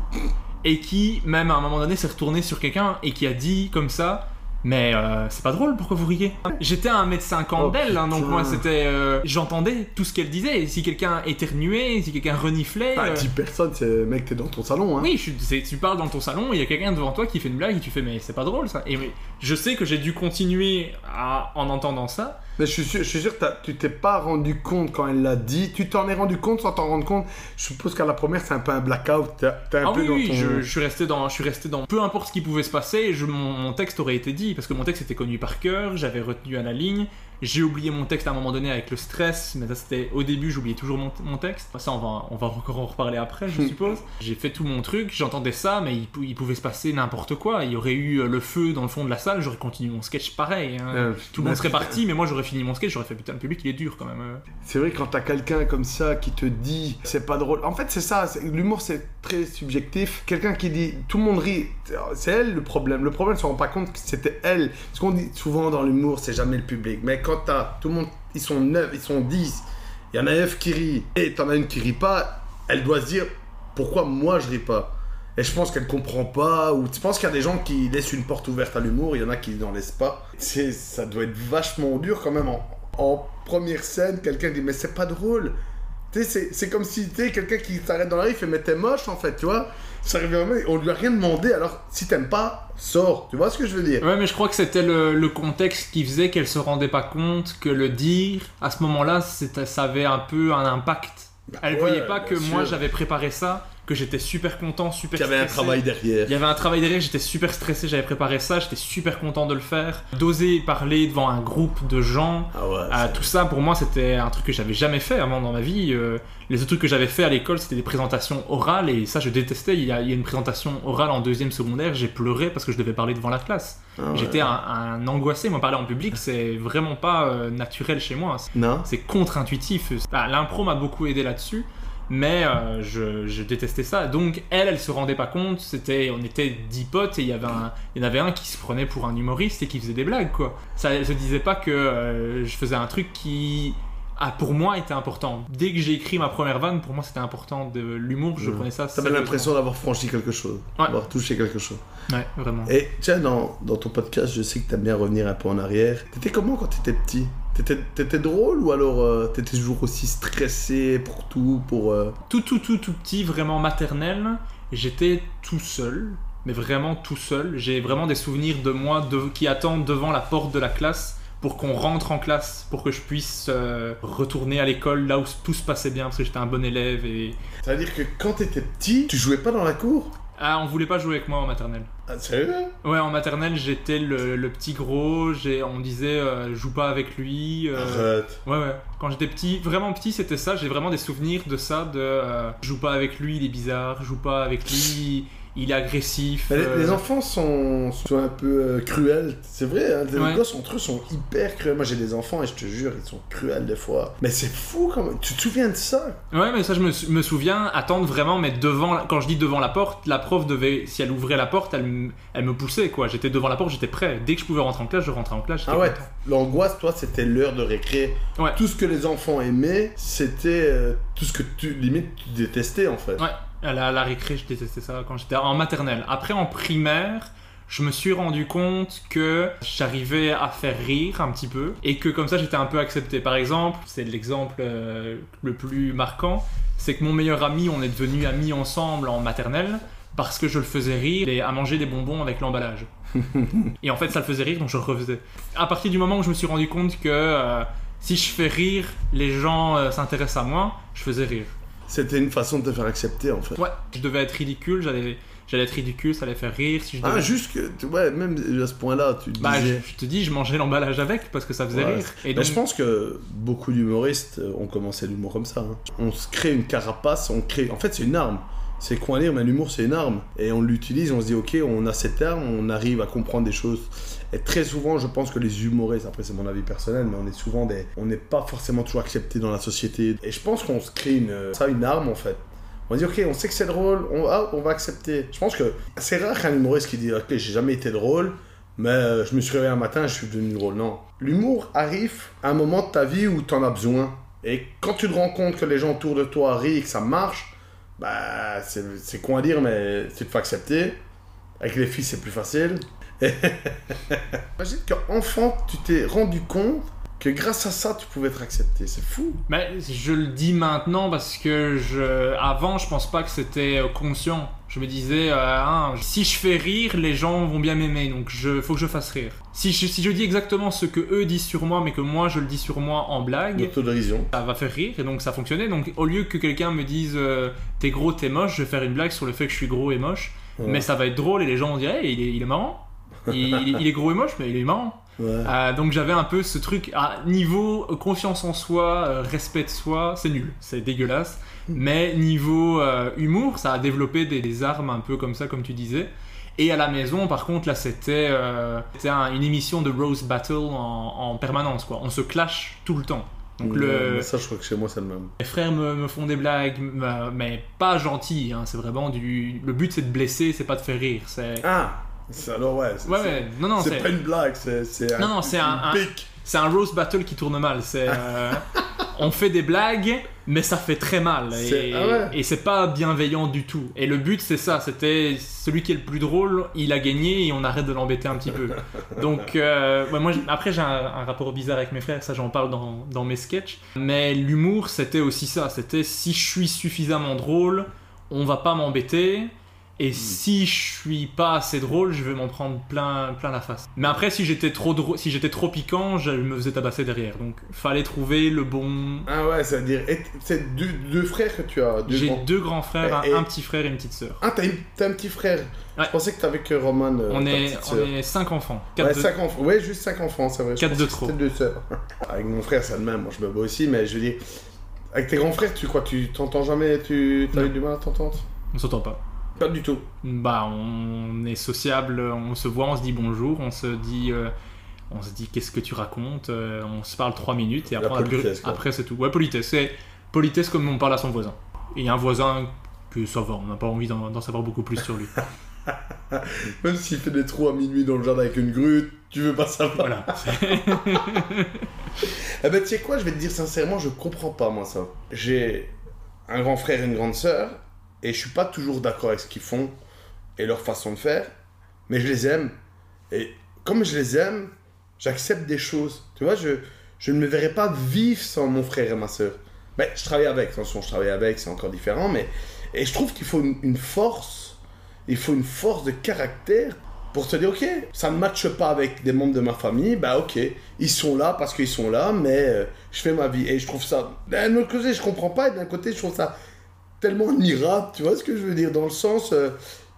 et qui, même à un moment donné, s'est retourné sur quelqu'un et qui a dit comme ça. Mais euh, c'est pas drôle, pourquoi vous riez? J'étais à 1m50 Oh, d'elle, hein, donc moi c'était. euh, J'entendais tout ce qu'elle disait. Et si quelqu'un éternuait, si quelqu'un reniflait. Ah, euh, 10 personnes, c'est mec, t'es dans ton salon. Hein. oui, je tu parles dans ton salon, il y a quelqu'un devant toi qui fait une blague et tu fais mais c'est pas drôle ça. Et mais, je sais que j'ai dû continuer à- en entendant ça. Mais je suis sûr, je suis sûr que tu t'es pas rendu compte quand elle l'a dit. Tu t'en es rendu compte sans t'en rendre compte? Je suppose qu'à la première, c'est un peu un blackout. T'es t'es un Ah peu oui, dans oui, ton. je, je suis resté dans, je suis resté dans. Peu importe ce qui pouvait se passer, je, mon, mon texte aurait été dit parce que mon texte était connu par cœur, j'avais retenu à la ligne. J'ai oublié mon texte à un moment donné avec le stress, mais ça c'était au début, j'oubliais toujours mon, mon texte. Ça, on va, on va encore en reparler après, je suppose. J'ai fait tout mon truc, j'entendais ça, mais il, il pouvait se passer n'importe quoi. Il y aurait eu euh, le feu dans le fond de la salle, j'aurais continué mon sketch pareil. hein. Euh, tout le monde serait parti, mais moi j'aurais fini mon sketch, j'aurais fait putain, le public il est dur quand même. euh. C'est vrai quand t'as quelqu'un comme ça qui te dit c'est pas drôle. En fait, c'est ça. L'humour, c'est très subjectif. Quelqu'un qui dit tout le monde rit, c'est elle le problème. Le problème, on se rend pas compte que c'était elle. Ce qu'on dit souvent dans l'humour, c'est jamais le public. Mais quand t'as tout le monde, ils sont 9, ils sont 10, il y en a 9 qui rient et t'en as une qui rit pas, elle doit se dire pourquoi moi je ris pas? Et je pense qu'elle comprend pas, ou je pense qu'il y a des gens qui laissent une porte ouverte à l'humour, il y en a qui n'en laissent pas? C'est, ça doit être vachement dur quand même en, première scène, quelqu'un dit mais c'est pas drôle. Tu c'est, c'est comme si tu quelqu'un qui s'arrête dans la rue, fait mais t'es moche en fait, tu vois? Ça arrive on lui a rien demandé, alors si t'aimes pas, sors. Tu vois ce que je veux dire? Ouais, mais je crois que c'était le, le contexte qui faisait qu'elle se rendait pas compte que le dire, à ce moment-là, c'était- ça avait un peu un impact. Elle ouais, voyait pas que moi j'avais préparé ça, que j'étais super content, super Qu'il y avait un stressé. travail derrière. Il y avait un travail derrière, j'étais super stressé, j'avais préparé ça, j'étais super content de le faire. D'oser parler devant un groupe de gens, Ah ouais. tout ça pour moi c'était un truc que j'avais jamais fait avant dans ma vie. Euh, les autres trucs que j'avais fait à l'école c'était des présentations orales et ça je détestais. Il y a, il y a une présentation orale en deuxième secondaire, j'ai pleuré parce que je devais parler devant la classe. Ah ouais. J'étais un, un angoissé, moi parler en public c'est vraiment pas euh, naturel chez moi. Non C'est contre-intuitif. Ah, L'impro m'a beaucoup aidé là-dessus. Mais euh, je, je détestais ça. Donc elle, elle se rendait pas compte. C'était, on était dix potes et il y avait un, il y en avait un qui se prenait pour un humoriste et qui faisait des blagues quoi. Ça, elle se disait pas que euh, je faisais un truc qui, ah, pour moi, était important. Dès que j'ai écrit ma première vanne, pour moi c'était important de l'humour. Je Ouais. prenais ça. T'avais l'impression d'avoir franchi quelque chose, Ouais. d'avoir touché quelque chose. Ouais, vraiment. Et tiens, dans, dans ton podcast, je sais que t'aimes bien revenir un peu en arrière. T'étais comment quand t'étais petit? T'étais drôle ou alors euh, t'étais toujours aussi stressé pour tout pour euh, tout tout tout tout petit, vraiment maternel, j'étais tout seul, mais vraiment tout seul. J'ai vraiment des souvenirs de moi de- qui attendent devant la porte de la classe pour qu'on rentre en classe, pour que je puisse euh, retourner à l'école là où tout se passait bien, parce que j'étais un bon élève et... Ça veut dire que quand t'étais petit, tu jouais pas dans la cour? Ah, on voulait pas jouer avec moi en maternelle. Ah, Sérieux? Ouais, en maternelle, j'étais le, le petit gros, j'ai, on me disait euh, joue pas avec lui. euh, Arrête. Ouais, ouais. Quand j'étais petit, vraiment petit, c'était ça. J'ai vraiment des souvenirs de ça. De euh, joue pas avec lui, il est bizarre. Joue pas avec lui, il est agressif. Les, euh, les enfants sont, sont un peu euh, cruels, c'est vrai. Hein, les Ouais. gosses entre eux sont hyper cruels. Moi j'ai des enfants et je te jure, ils sont cruels des fois. Mais c'est fou quand même. Tu te souviens de ça? Ouais, mais ça, je me, sou- me souviens attendre vraiment, mais devant. Quand je dis devant la porte, la prof devait. Si elle ouvrait la porte, elle, elle me poussait, quoi. J'étais devant la porte, j'étais prêt. Dès que je pouvais rentrer en classe, je rentrais en classe. Ah ouais, l'angoisse, toi, c'était l'heure de récré. Ouais. Tout ce que les enfants aimaient, c'était euh, tout ce que tu, limite, tu détestais en fait. Ouais, à la, à la récré, je détestais ça quand j'étais en maternelle. Après, en primaire, je me suis rendu compte que j'arrivais à faire rire un petit peu et que comme ça, j'étais un peu accepté. Par exemple, c'est l'exemple euh, le plus marquant, c'est que mon meilleur ami, on est devenus amis ensemble en maternelle parce que je le faisais rire et à manger des bonbons avec l'emballage. et en fait, ça le faisait rire, donc je le refaisais. À partir du moment où je me suis rendu compte que euh, si je fais rire, les gens euh, s'intéressent à moi, je faisais rire. C'était une façon de te faire accepter en fait. Ouais, je devais être ridicule, j'allais, j'allais être ridicule, ça allait faire rire. Si je devais... Ah, juste que, ouais, même à ce point-là, tu te Bah, je, disais. je te dis, je mangeais l'emballage avec parce que ça faisait Ouais. rire. Et Mais donc, je pense que beaucoup d'humoristes ont commencé l'humour comme ça. hein. On se crée une carapace, on crée. En fait, c'est une arme. C'est quoi dire, mais l'humour, c'est une arme. Et on l'utilise, on se dit, ok, on a cette arme, on arrive à comprendre des choses. Et très souvent, je pense que les humoristes, après c'est mon avis personnel, mais on est souvent des. On n'est pas forcément toujours accepté dans la société. Et je pense qu'on se crée une, ça, une arme en fait. On dit, ok, on sait que c'est drôle, on, ah, on va accepter. Je pense que c'est rare qu'un humoriste qui dit, ok, j'ai jamais été drôle, mais euh, je me suis réveillé un matin, je suis devenu drôle. Non. L'humour arrive à un moment de ta vie où tu en as besoin. Et quand tu te rends compte que les gens autour de toi rient et que ça marche, bah, c'est con à dire, mais tu te fais accepter. Avec les filles, c'est plus facile. Imagine qu'enfant, tu t'es rendu compte que grâce à ça, tu pouvais être accepté. C'est fou. mais je le dis maintenant parce que je, avant, je pense pas que c'était euh, conscient. Je me disais, euh, hein, si je fais rire, les gens vont bien m'aimer, donc je, faut que je fasse rire. Si je, si je dis exactement ce que eux disent sur moi, mais que moi je le dis sur moi en blague, ça va faire rire et donc ça fonctionnait. Donc au lieu que quelqu'un me dise euh, t'es gros, t'es moche, je vais faire une blague sur le fait que je suis gros et moche. Ouais. Mais ça va être drôle et les gens vont dire Hey, il, est, il est marrant. Il est gros et moche, mais il est marrant. Ouais. Euh, donc j'avais un peu ce truc à niveau euh, confiance en soi, euh, respect de soi, c'est nul, c'est dégueulasse. Mais niveau euh, humour, ça a développé des, des armes un peu comme ça, comme tu disais. Et à la maison, par contre, là, c'était euh, c'était un- une émission de Rose Battle en, en permanence, quoi. On se clash tout le temps. Donc le, Ça, je crois que chez moi, c'est le même. mes frères me, me font des blagues, me- mais pas gentilles. Hein, c'est vraiment du. Le but, c'est de blesser, c'est pas de faire rire. Ah Alors, ouais. c'est- Ouais, c'est- ouais. Non, non, C'est c'est. pas une blague, c'est c'est c'est un- pic. C'est un roast battle qui tourne mal. C'est, euh, on fait des blagues, mais ça fait très mal. C'est- Et, ah ouais. et c'est pas bienveillant du tout. Et le but, c'est ça. C'était celui qui est le plus drôle, il a gagné et on arrête de l'embêter un petit peu. Donc, euh, moi, après, j'ai un, un rapport bizarre avec mes frères. Ça, j'en parle dans, dans mes sketchs. Mais l'humour, c'était aussi ça. C'était si je suis suffisamment drôle, on va pas m'embêter. Et Hmm. si je suis pas assez drôle, je vais m'en prendre plein, plein la face. Mais après, si j'étais trop drôle, si j'étais trop piquant, je me faisais tabasser derrière. Donc, fallait trouver le bon. Ah ouais, c'est-à-dire. et C'est deux, deux frères que tu as. J'ai grands- deux grands frères, un, un petit frère et une petite sœur. Ah, t'as une- un petit frère. Ouais. Je pensais que t'avais que Roman. euh, on est, on est cinq enfants. Quatre Ouais, de- cinq enfants. Ouais, juste 5 enfants, c'est vrai. Quatre de trop. Deux sœurs. Avec mon frère, c'est le même. Moi, je me bats aussi, mais je veux dire. Avec tes grands frères, tu quoi Tu t'entends jamais Tu as eu du mal à t'entendre? On s'entend pas. Pas du tout. Bah, on est sociable, on se voit, on se dit bonjour, on se dit. euh, on se dit qu'est-ce que tu racontes, euh, on se parle trois minutes et après, politesse, après c'est tout. Ouais, politesse, c'est politesse comme on parle à son voisin. Et un voisin que ça va, on n'a pas envie d'en d'en savoir beaucoup plus sur lui. Même s'il fait des trous à minuit dans le jardin avec une grue, tu veux pas savoir. Voilà. Eh ben, tu sais quoi, je vais te dire sincèrement, je comprends pas, moi, ça. J'ai un grand frère et une grande sœur, et je suis pas toujours d'accord avec ce qu'ils font et leur façon de faire, mais je les aime. Et comme je les aime, j'accepte des choses. Tu vois, je, je ne me verrais pas vivre sans mon frère et ma sœur. Ben, je travaille avec, attention, je travaille avec, c'est encore différent, mais. Et je trouve qu'il faut une, force, il faut une force de caractère pour te dire, ok, ça ne matche pas avec des membres de ma famille, bah ok, ils sont là parce qu'ils sont là, mais euh, je fais ma vie. Et je trouve ça, d'un autre côté, je comprends pas, et d'un côté, je trouve ça tellement admirable, tu vois ce que je veux dire, dans le sens euh,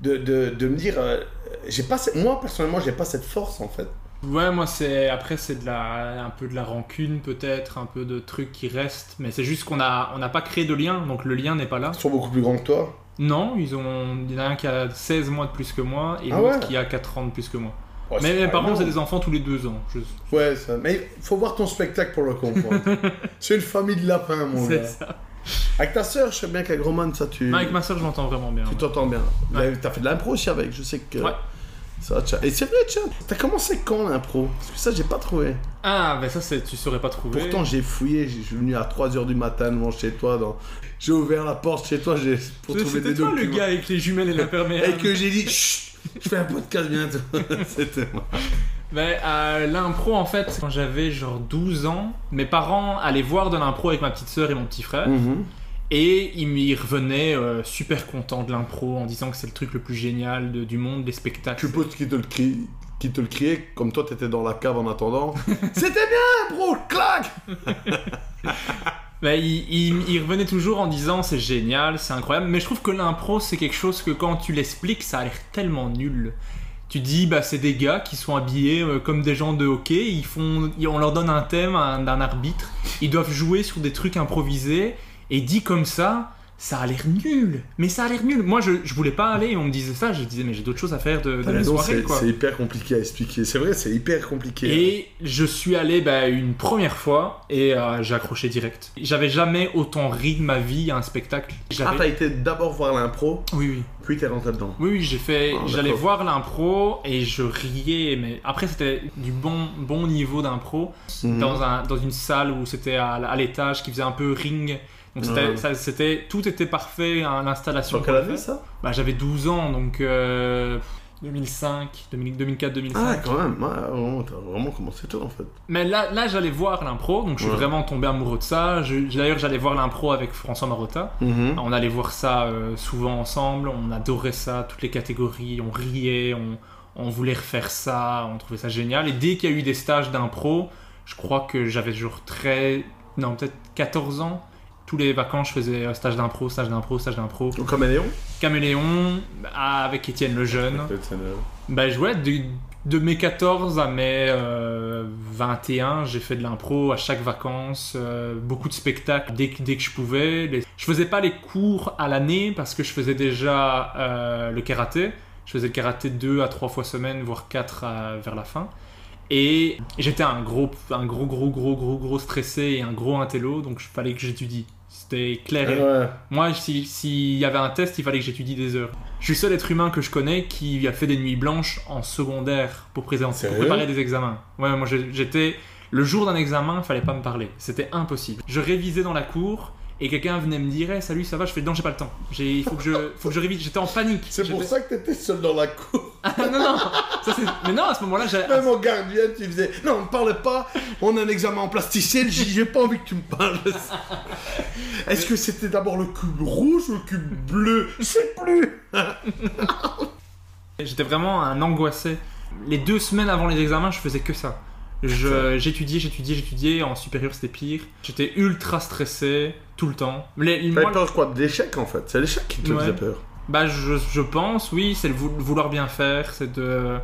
de, de, de me dire, euh, j'ai pas, moi personnellement, j'ai pas cette force en fait. Ouais, moi c'est après c'est de la un peu de la rancune peut-être, un peu de trucs qui restent, mais c'est juste qu'on a on n'a pas créé de lien, donc le lien n'est pas là. Ils sont beaucoup plus grands que toi. Non, ils ont il y en a un qui a 16 mois de plus que moi et Ah l'autre ouais qui a 4 ans de plus que moi. Ouais, mais c'est mes parents c'est des enfants tous les deux ans. Je- Ouais, ça, mais il faut voir ton spectacle pour le comprendre. c'est une famille de lapins, mon C'est gars. ça. Avec ta sœur, je sais bien qu'avec Roman, ça tu. Avec ma soeur je m'entends vraiment bien. Tu ouais. t'entends bien. Ouais. T'as fait de l'impro aussi avec, je sais que. Ouais. Ça, tcha- Et c'est vrai, tiens, t'as commencé quand l'impro? Parce que ça, j'ai pas trouvé. Ah, mais ça c'est tu saurais pas trouver. Pourtant, j'ai fouillé, je suis venu à 3h du matin devant chez toi. Dans... J'ai ouvert la porte chez toi j'ai... pour trouver c'était des toi le documents. gars avec les jumelles et l'imperméable. Et que j'ai dit, chut, je fais un podcast bientôt. C'était moi. Mais euh, l'impro, en fait, quand j'avais genre 12 ans, mes parents allaient voir de l'impro avec ma petite sœur et mon petit frère. Mhm. Et ils m'y revenaient euh, super contents de l'impro en disant que c'est le truc le plus génial de- du monde, les spectacles. Tu supposes qu'ils te le crient qui te le criait, comme toi t'étais dans la cave en attendant. C'était bien, bro, clac Bah, il, il- il revenait toujours en disant c'est génial, c'est incroyable, mais je trouve que l'impro c'est quelque chose que quand tu l'expliques ça a l'air tellement nul. Tu dis bah c'est des gars qui sont habillés euh, comme des gens de hockey, ils font, ils- on leur donne un thème un- d'un arbitre, ils doivent jouer sur des trucs improvisés et dit comme ça. Ça a l'air nul, mais ça a l'air nul. Moi, je, je voulais pas aller et on me disait ça. Je disais, mais j'ai d'autres choses à faire de, de T'as raison, soirée, c'est quoi. c'est hyper compliqué à expliquer. C'est vrai, c'est hyper compliqué. Et je suis allé bah, une première fois et euh, j'ai accroché direct. J'avais jamais autant ri de ma vie à un spectacle. Ah, J'avais- t'as été d'abord voir l'impro, oui, oui. Puis t'es rentré dedans. Oui, oui, j'ai fait. Ah, J'allais voir l'impro et je riais, mais après c'était du bon, bon niveau d'impro Mhm. dans, un, dans une salle où c'était à, à l'étage qui faisait un peu ring. Donc c'était, Ouais. ça- c'était, tout était parfait l'installation. Sur quelle année ça? Bah, J'avais 12 ans, donc euh, 2005, 2004, 2005. Ah, quand même, ouais, vraiment, t'as vraiment commencé tôt en fait. Mais là, là j'allais voir l'impro, donc je suis Ouais. vraiment tombé amoureux de ça. D'ailleurs, j'allais voir l'impro avec François Marotta. Mhm. On allait voir ça euh, souvent ensemble, on adorait ça, toutes les catégories, on riait, on, on voulait refaire ça, on trouvait ça génial. Et dès qu'il y a eu des stages d'impro, je crois que j'avais genre très... Non, peut-être 14 ans. Tous les vacances, je faisais euh, stage d'impro, stage d'impro, stage d'impro. Donc, comme Léon Caméléon, ah, avec Étienne Lejeune. Bah, je- ouais, de, de mes 14 à mes euh, 21, j'ai fait de l'impro à chaque vacances, euh, beaucoup de spectacles dès, que- dès que je pouvais. Les- Je faisais pas les cours à l'année parce que je faisais déjà euh, le karaté. Je faisais le karaté deux à trois fois semaine, voire quatre à- vers la fin. Et j'étais un gros, un gros, gros, gros, gros, gros stressé et un gros intello, donc il fallait que j'étudie. C'était clair. et- Ouais. moi, si- s'il y avait un test, il fallait que j'étudie des heures. Je suis le seul être humain que je connais qui a fait des nuits blanches en secondaire pour présenter, pour préparer des examens. Ouais, moi j'étais. Le jour d'un examen, il fallait pas me parler. C'était impossible. Je révisais dans la cour et quelqu'un venait me dire hey, Salut, ça va? Je fais Non, j'ai pas le temps. J'ai- Il faut que je, faut que je révise. J'étais en panique. C'est pour ça que t'étais seul dans la cour. non, non. Ça, c'est- Mais non, à ce moment-là, j'ai. Même au gardien, tu disais Non, ne parle pas, on a un examen en plasticien, j'ai pas envie que tu me parles. Est-ce que c'était d'abord le cube rouge ou le cube bleu? Je sais plus. J'étais vraiment un angoissé. Les deux semaines avant les examens, je faisais que ça. Je- J'étudiais, j'étudiais, j'étudiais. En supérieur, c'était pire. J'étais ultra stressé tout le temps. Les- T'avais moi- peur quoi D'échec en fait C'est l'échec qui te Ouais. faisait peur. bah, je, je pense, oui, c'est le vou- vouloir bien faire, c'est de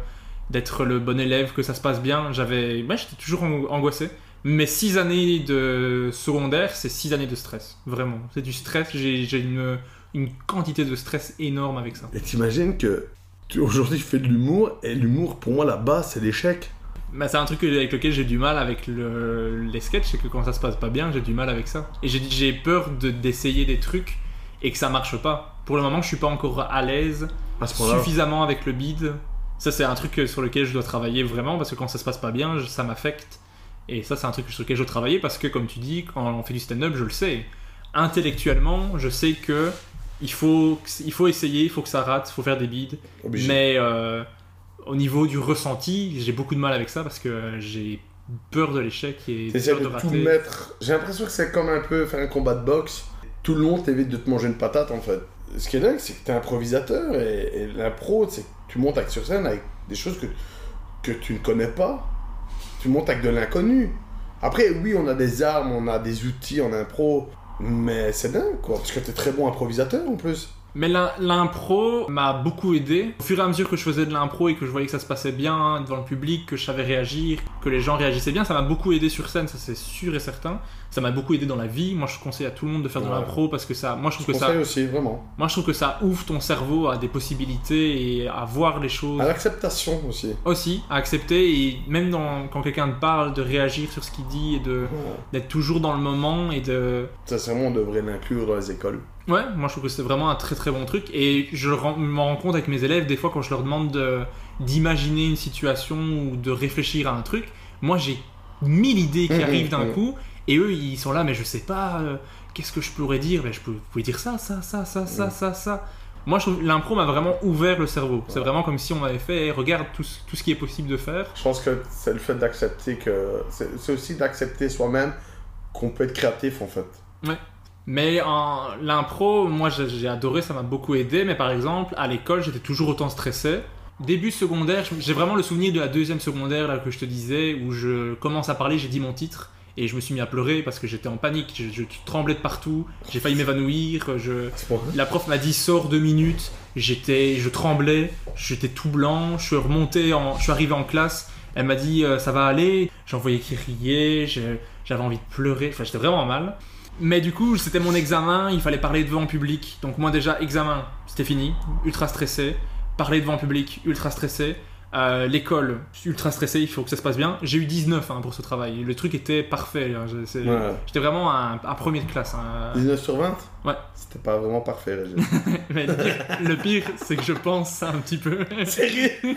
d'être le bon élève, que ça se passe bien. J'avais, bah, j'étais toujours ang- angoissé. Mes six années de secondaire, c'est six années de stress, vraiment. C'est du stress. J'ai j'ai une, une quantité de stress énorme avec ça. Et t'imagines que aujourd'hui je fais de l'humour, et l'humour pour moi la base c'est l'échec. Bah, c'est un truc avec lequel j'ai du mal avec le, les sketchs, c'est que quand ça se passe pas bien, j'ai du mal avec ça. Et j'ai peur de- d'essayer des trucs et que ça marche pas. Pour le moment, je suis pas encore à l'aise suffisamment avec le bide. Ça, c'est un truc sur lequel je dois travailler vraiment parce que quand ça se passe pas bien, je- ça m'affecte. Et ça, c'est un truc sur lequel je dois travailler parce que, comme tu dis, quand on fait du stand-up, je le sais. Intellectuellement, je sais que il faut, il faut essayer, il faut que ça rate, il faut faire des bides. Obligé. Mais euh, au niveau du ressenti, j'ai beaucoup de mal avec ça parce que j'ai peur de l'échec et peur de de tout mettre. J'ai l'impression que c'est comme un peu faire un combat de boxe. Tout le monde t'évite de te manger une patate en fait. Ce qui est dingue, c'est que t'es improvisateur et, et l'impro, c'est que tu montes avec sur scène avec des choses que, que tu ne connais pas. Tu montes avec de l'inconnu. Après, oui, on a des armes, on a des outils en impro, mais c'est dingue quoi, parce que t'es très bon improvisateur en plus. Mais l'im- l'impro m'a beaucoup aidé. Au fur et à mesure que je faisais de l'impro et que je voyais que ça se passait bien devant le public, que je savais réagir, que les gens réagissaient bien, ça m'a beaucoup aidé sur scène, ça c'est sûr et certain. Ça m'a beaucoup aidé dans la vie. Moi, je conseille à tout le monde de faire de Ouais. l'impro parce que ça, moi, je Je trouve que ça, aussi, vraiment. moi, je trouve que ça ouvre ton cerveau à des possibilités et à voir les choses. À l'acceptation aussi. aussi à accepter et même dans- quand quelqu'un te parle de réagir sur ce qu'il dit et de Ouais. d'être toujours dans le moment et de Sincèrement, on devrait l'inclure dans les écoles. ouais moi je trouve que c'est vraiment un très très bon truc et je le rends- m'en rends compte avec mes élèves des fois quand je leur demande de- d'imaginer une situation ou de réfléchir à un truc moi j'ai mille idées qui Mhm, arrivent d'un mhm. coup et eux ils sont là mais je sais pas euh, qu'est-ce que je pourrais dire mais je peux, vous pouvez dire ça ça ça ça ça Mhm. ça ça moi je trouve l'impro m'a vraiment ouvert le cerveau c'est vraiment comme si on m'avait fait hey, regarde tout, ce- tout ce qui est possible de faire Je pense que c'est le fait d'accepter que. C'est aussi d'accepter soi-même qu'on peut être créatif en fait. Mais en l'impro, moi j'ai j'ai adoré, ça m'a beaucoup aidé. Mais par exemple, à l'école, j'étais toujours autant stressé. Début secondaire, j'ai vraiment le souvenir de la deuxième secondaire là, que je te disais, où je commence à parler, j'ai dit mon titre. Et je me suis mis à pleurer parce que j'étais en panique, je, je tremblais de partout, j'ai failli m'évanouir, je... la prof m'a dit sors deux minutes, j'étais, je tremblais, j'étais tout blanc, je suis remonté, en, je suis arrivé en classe, elle m'a dit euh, ça va aller, j'en voyais qui riait, j'avais envie de pleurer, enfin j'étais vraiment mal. Mais du coup, c'était mon examen, il fallait parler devant le public. Donc moi déjà, examen, c'était fini, ultra stressé. Parler devant le public, ultra stressé. Euh, L'école, ultra stressé, il faut que ça se passe bien. J'ai eu 19 hein, pour ce travail. Le truc était parfait. hein, je- Ouais. J'étais vraiment un, un premier de classe. hein. 19 sur 20 Ouais. C'était pas vraiment parfait, Régis. Mais le pire, c'est que je pense un petit peu. Sérieux?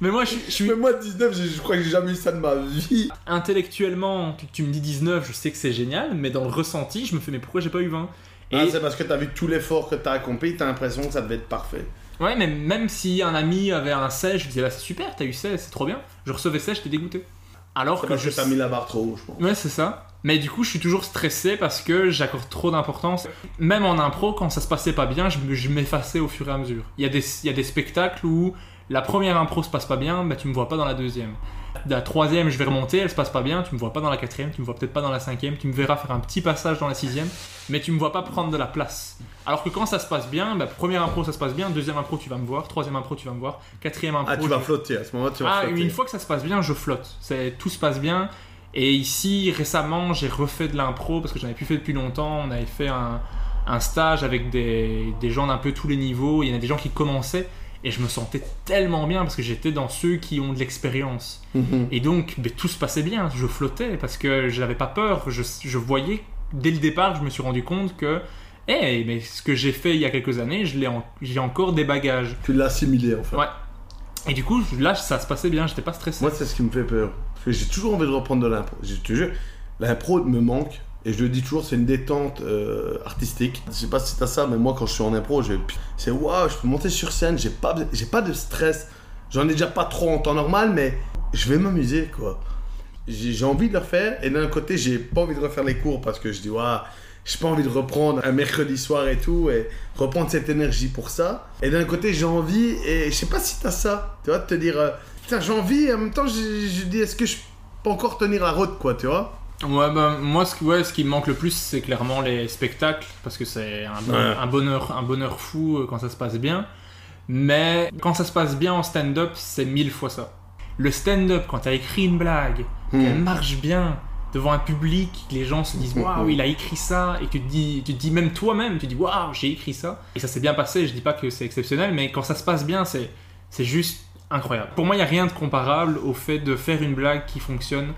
Mais moi, je, suis- je suis Mais moi, 19, j'ai- je crois que j'ai jamais eu ça de ma vie. intellectuellement, tu, tu me dis 19, je sais que c'est génial, mais dans le ressenti, je me fais mais pourquoi j'ai pas eu 20 Ah, Et- c'est parce que t'as vu tout l'effort que t'as accompli, t'as l'impression que ça devait être parfait. Ouais, mais même si un ami avait un 16, je disais bah c'est super, t'as eu 16, c'est trop bien. Je recevais 16, j'étais dégoûté. Alors que parce je que t'as mis la barre trop haut, je pense. Ouais, c'est ça. Mais du coup, je suis toujours stressé parce que j'accorde trop d'importance. Même en impro, quand ça se passait pas bien, je m'effaçais au fur et à mesure. Il y, a des, il y a des spectacles où la première impro se passe pas bien, bah tu me vois pas dans la deuxième. La troisième, je vais remonter, elle se passe pas bien, tu me vois pas dans la quatrième, tu me vois peut-être pas dans la cinquième, tu me verras faire un petit passage dans la sixième, mais tu me vois pas prendre de la place. Alors que quand ça se passe bien, bah, première impro ça se passe bien, deuxième impro tu vas me voir, troisième impro tu vas me voir, quatrième impro Ah, tu je- vas flotter, à ce moment-là, tu vas ah, flotter. une fois que ça se passe bien, je flotte. C'est tout se passe bien. Et ici, récemment, j'ai refait de l'impro parce que j'en avais plus fait depuis longtemps. On avait fait un, un stage avec des, des gens d'un peu tous les niveaux. Il y en a des gens qui commençaient et je me sentais tellement bien parce que j'étais dans ceux qui ont de l'expérience. Mhm. Et donc, ben, tout se passait bien. Je flottais parce que je n'avais pas peur. Je, je voyais, dès le départ, je me suis rendu compte que, hey, mais ce que j'ai fait il y a quelques années, en- j'ai encore des bagages. Tu l'as assimilé, en fait. Ouais. Et du coup, là, ça se passait bien. J'étais pas stressé. Moi, c'est ce qui me fait peur. Parce que j'ai toujours envie de reprendre de l'impro. Je te jure, l'impro me manque. Et je le dis toujours, c'est une détente euh, artistique. Je sais pas si t'as ça, mais moi, quand je suis en impro, c'est waouh, je peux monter sur scène, j'ai pas, pas de stress. J'en ai déjà pas trop en temps normal, mais je vais m'amuser, quoi. J'ai j'ai envie de le refaire, et d'un côté, j'ai pas envie de refaire les cours parce que je dis, waouh, j'ai pas envie de reprendre un mercredi soir et tout, et reprendre cette énergie pour ça. Et d'un côté, j'ai envie, et je sais pas si t'as ça, tu vois, de te dire, euh, putain, j'ai envie, et en même temps, je, je dis, est-ce que je peux encore tenir la route, quoi, tu vois? Ouais, ben, moi, ce, qui- ouais, ce qui me manque le plus, c'est clairement les spectacles, parce que c'est un, bon- Ouais. un bonheur, un bonheur fou euh, quand ça se passe bien. Mais quand ça se passe bien en stand-up, c'est mille fois ça. Le stand-up, quand t'as écrit une blague, Hmm. qu'elle marche bien devant un public, que les gens se disent Hmm, waouh, il a écrit ça, et que tu te dis, tu te dis même toi-même, tu te dis waouh, j'ai écrit ça, et ça s'est bien passé. Je dis pas que c'est exceptionnel, mais quand ça se passe bien, c'est juste incroyable. Pour moi, il y a rien de comparable au fait de faire une blague qui fonctionne.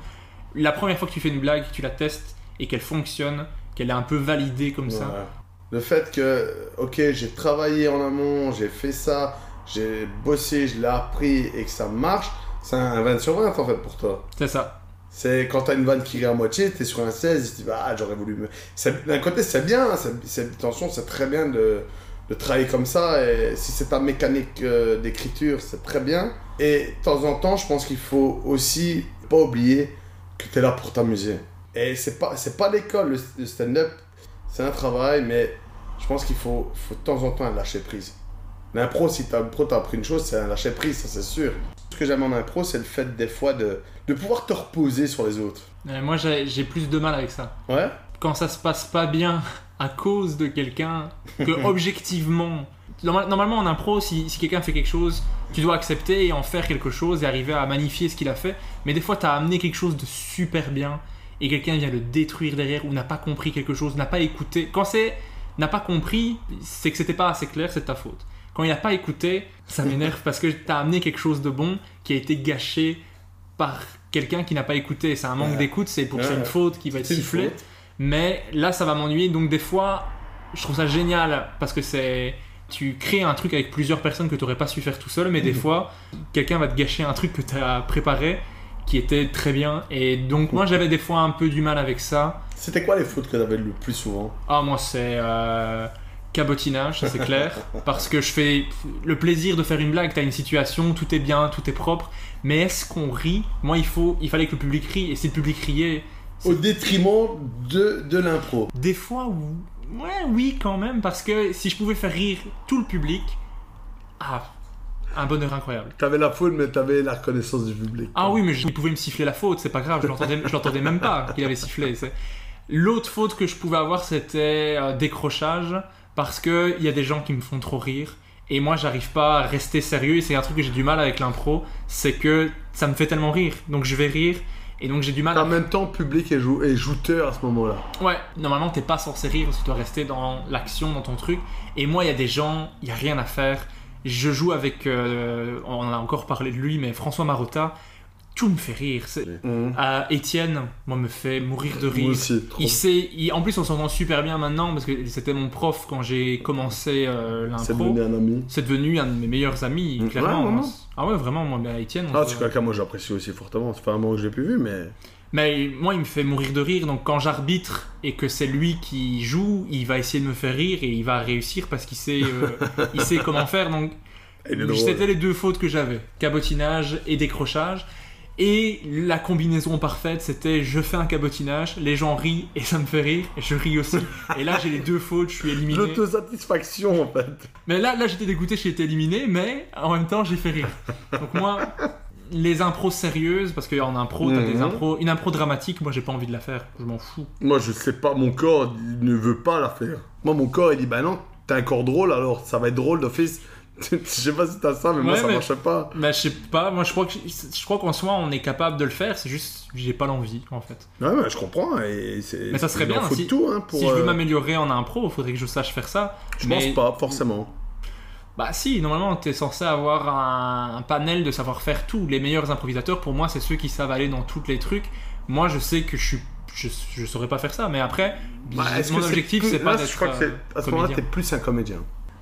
La première fois que tu fais une blague, tu la testes et qu'elle fonctionne, qu'elle est un peu validée comme ça. Ouais. Le fait que, ok, j'ai travaillé en amont, j'ai fait ça, j'ai bossé, je l'ai appris et que ça marche, c'est un 20 sur 20 en fait pour toi. C'est ça. C'est quand t'as une vanne qui rit à moitié, t'es sur un 16, tu te dis, bah, j'aurais voulu me. D'un côté, c'est bien, hein, c'est, c'est- attention, c'est très bien de, de travailler comme ça, et si c'est ta mécanique euh, d'écriture, c'est très bien. Et de temps en temps, je pense qu'il faut aussi pas oublier que t'es là pour t'amuser. Et c'est pas, c'est pas l'école, le, stand-up, c'est un travail, mais je pense qu'il faut, faut de temps en temps lâcher prise. L'impro, si t'as appris une chose, c'est un lâcher prise, ça c'est sûr. Ce que j'aime en impro, c'est le fait des fois de, de pouvoir te reposer sur les autres. Moi, j'ai j'ai plus de mal avec ça. Ouais? Quand ça se passe pas bien à cause de quelqu'un, que objectivement. Normal- Normalement, en impro, si, si quelqu'un fait quelque chose, tu dois accepter et en faire quelque chose et arriver à magnifier ce qu'il a fait. Mais des fois, tu as amené quelque chose de super bien et quelqu'un vient le détruire derrière ou n'a pas compris quelque chose, n'a pas écouté. Quand c'est n'a pas compris, c'est que c'était pas assez clair, c'est de ta faute. Quand il n'a pas écouté, ça m'énerve parce que tu as amené quelque chose de bon qui a été gâché par quelqu'un qui n'a pas écouté. C'est un manque Ouais. d'écoute, c'est pour Ouais, c'est une faute qui va être sifflée. Mais là, ça va m'ennuyer. Donc, des fois, je trouve ça génial parce que c'est. Tu crées un truc avec plusieurs personnes que tu n'aurais pas su faire tout seul, mais des Mhm. fois, quelqu'un va te gâcher un truc que tu as préparé qui était très bien. Et donc, moi, j'avais des fois un peu du mal avec ça. C'était quoi les fautes que t'avais le plus souvent? Ah, moi, c'est. euh, cabotinage, ça c'est clair. parce que je fais le plaisir de faire une blague. T'as une situation, tout est bien, tout est propre. Mais est-ce qu'on rit? Moi, il, faut, il fallait que le public rie. Et si le public riait, Au détriment de, de l'impro. Des fois, ou- ouais, oui, quand même, parce que si je pouvais faire rire tout le public, ah, un bonheur incroyable. T'avais la foule, mais t'avais la reconnaissance du public. Ah oui, mais je- il pouvait me siffler la faute, c'est pas grave, je l'entendais, je l'entendais même pas qu'il avait sifflé. c'est- L'autre faute que je pouvais avoir, c'était euh, décrochage, parce que il y a des gens qui me font trop rire, et moi j'arrive pas à rester sérieux, et c'est un truc que j'ai du mal avec l'impro, c'est que ça me fait tellement rire, donc je vais rire, et donc j'ai du mal à En même temps, public et, jou- et jouteur à ce moment-là. Ouais, normalement t'es pas censé rire, tu dois rester dans l'action, dans ton truc. Et moi, il y a des gens, il y a rien à faire. Je joue avec, euh, on en a encore parlé de lui, mais François Marotta, tout me fait rire. C'est- Mhm. Euh, Étienne, moi, me fait mourir de rire. Moi aussi, trop. Il sait, il- en plus, on s'entend super bien maintenant parce que c'était mon prof quand j'ai commencé euh, C'est l'impro. devenu un ami. C'est devenu un de mes meilleurs amis, Ouais, clairement. vraiment. ah ouais, vraiment, moi, bah, Étienne. Ah, c'est quelqu'un moi j'apprécie aussi fortement. Ça fait un moment que je l'ai plus vu, mais. Mais moi, il me fait mourir de rire. Donc, quand j'arbitre et que c'est lui qui joue, il va essayer de me faire rire et il va réussir parce qu'il sait, euh, il sait comment faire. Donc, c'était les deux fautes que j'avais cabotinage et décrochage. Et la combinaison parfaite, c'était je fais un cabotinage, les gens rient et ça me fait rire, et je ris aussi. Et là, j'ai les deux fautes, je suis éliminé. L'autosatisfaction en fait. Mais là, là j'étais dégoûté, j'ai été éliminé, mais en même temps, j'ai fait rire. Donc moi, les impros sérieuses, parce qu'en impro, t'as des Mhm. impros, une impro dramatique, moi j'ai pas envie de la faire, je m'en fous. Moi je sais pas, mon corps il ne veut pas la faire. Moi mon corps il dit bah non, t'as un corps drôle alors ça va être drôle d'office. je sais pas si t'as ça, mais moi ça mais- marche pas. Mais je sais pas, moi je crois que je crois qu'en soi on est capable de le faire, c'est juste j'ai pas l'envie en fait. Ouais, ouais, je comprends. Et c'est- Mais ça serait bien si, tout hein, pour. si je veux euh, m'améliorer en impro, il faudrait que je sache faire ça. je mais- pense pas forcément. Bah si, normalement t'es censé avoir un, un panel de savoir faire tout. Les meilleurs improvisateurs pour moi c'est ceux qui savent aller dans tous les trucs. Moi je sais que je suis je, je saurais pas faire ça, mais après Bah, mon objectif c'est pas d'être Je crois que euh, à ce moment-là, t'es plus un comédien.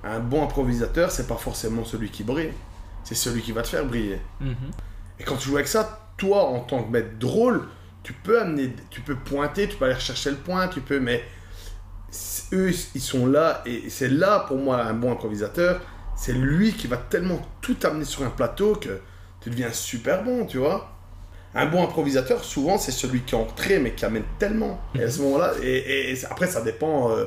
Un bon improvisateur, c'est pas forcément celui qui brille. C'est celui qui va te faire briller. Mhm. Et quand tu joues avec ça, toi, en tant que maître drôle, tu peux amener, tu peux pointer, tu peux aller rechercher le point, tu peux, mais eux, ils sont là, et c'est là, pour moi, un bon improvisateur, c'est lui qui va tellement tout amener sur un plateau que tu deviens super bon, tu vois. Un bon improvisateur, souvent, c'est celui qui est entré, mais qui amène tellement. Et à ce moment-là, et, et- et après, ça dépend euh,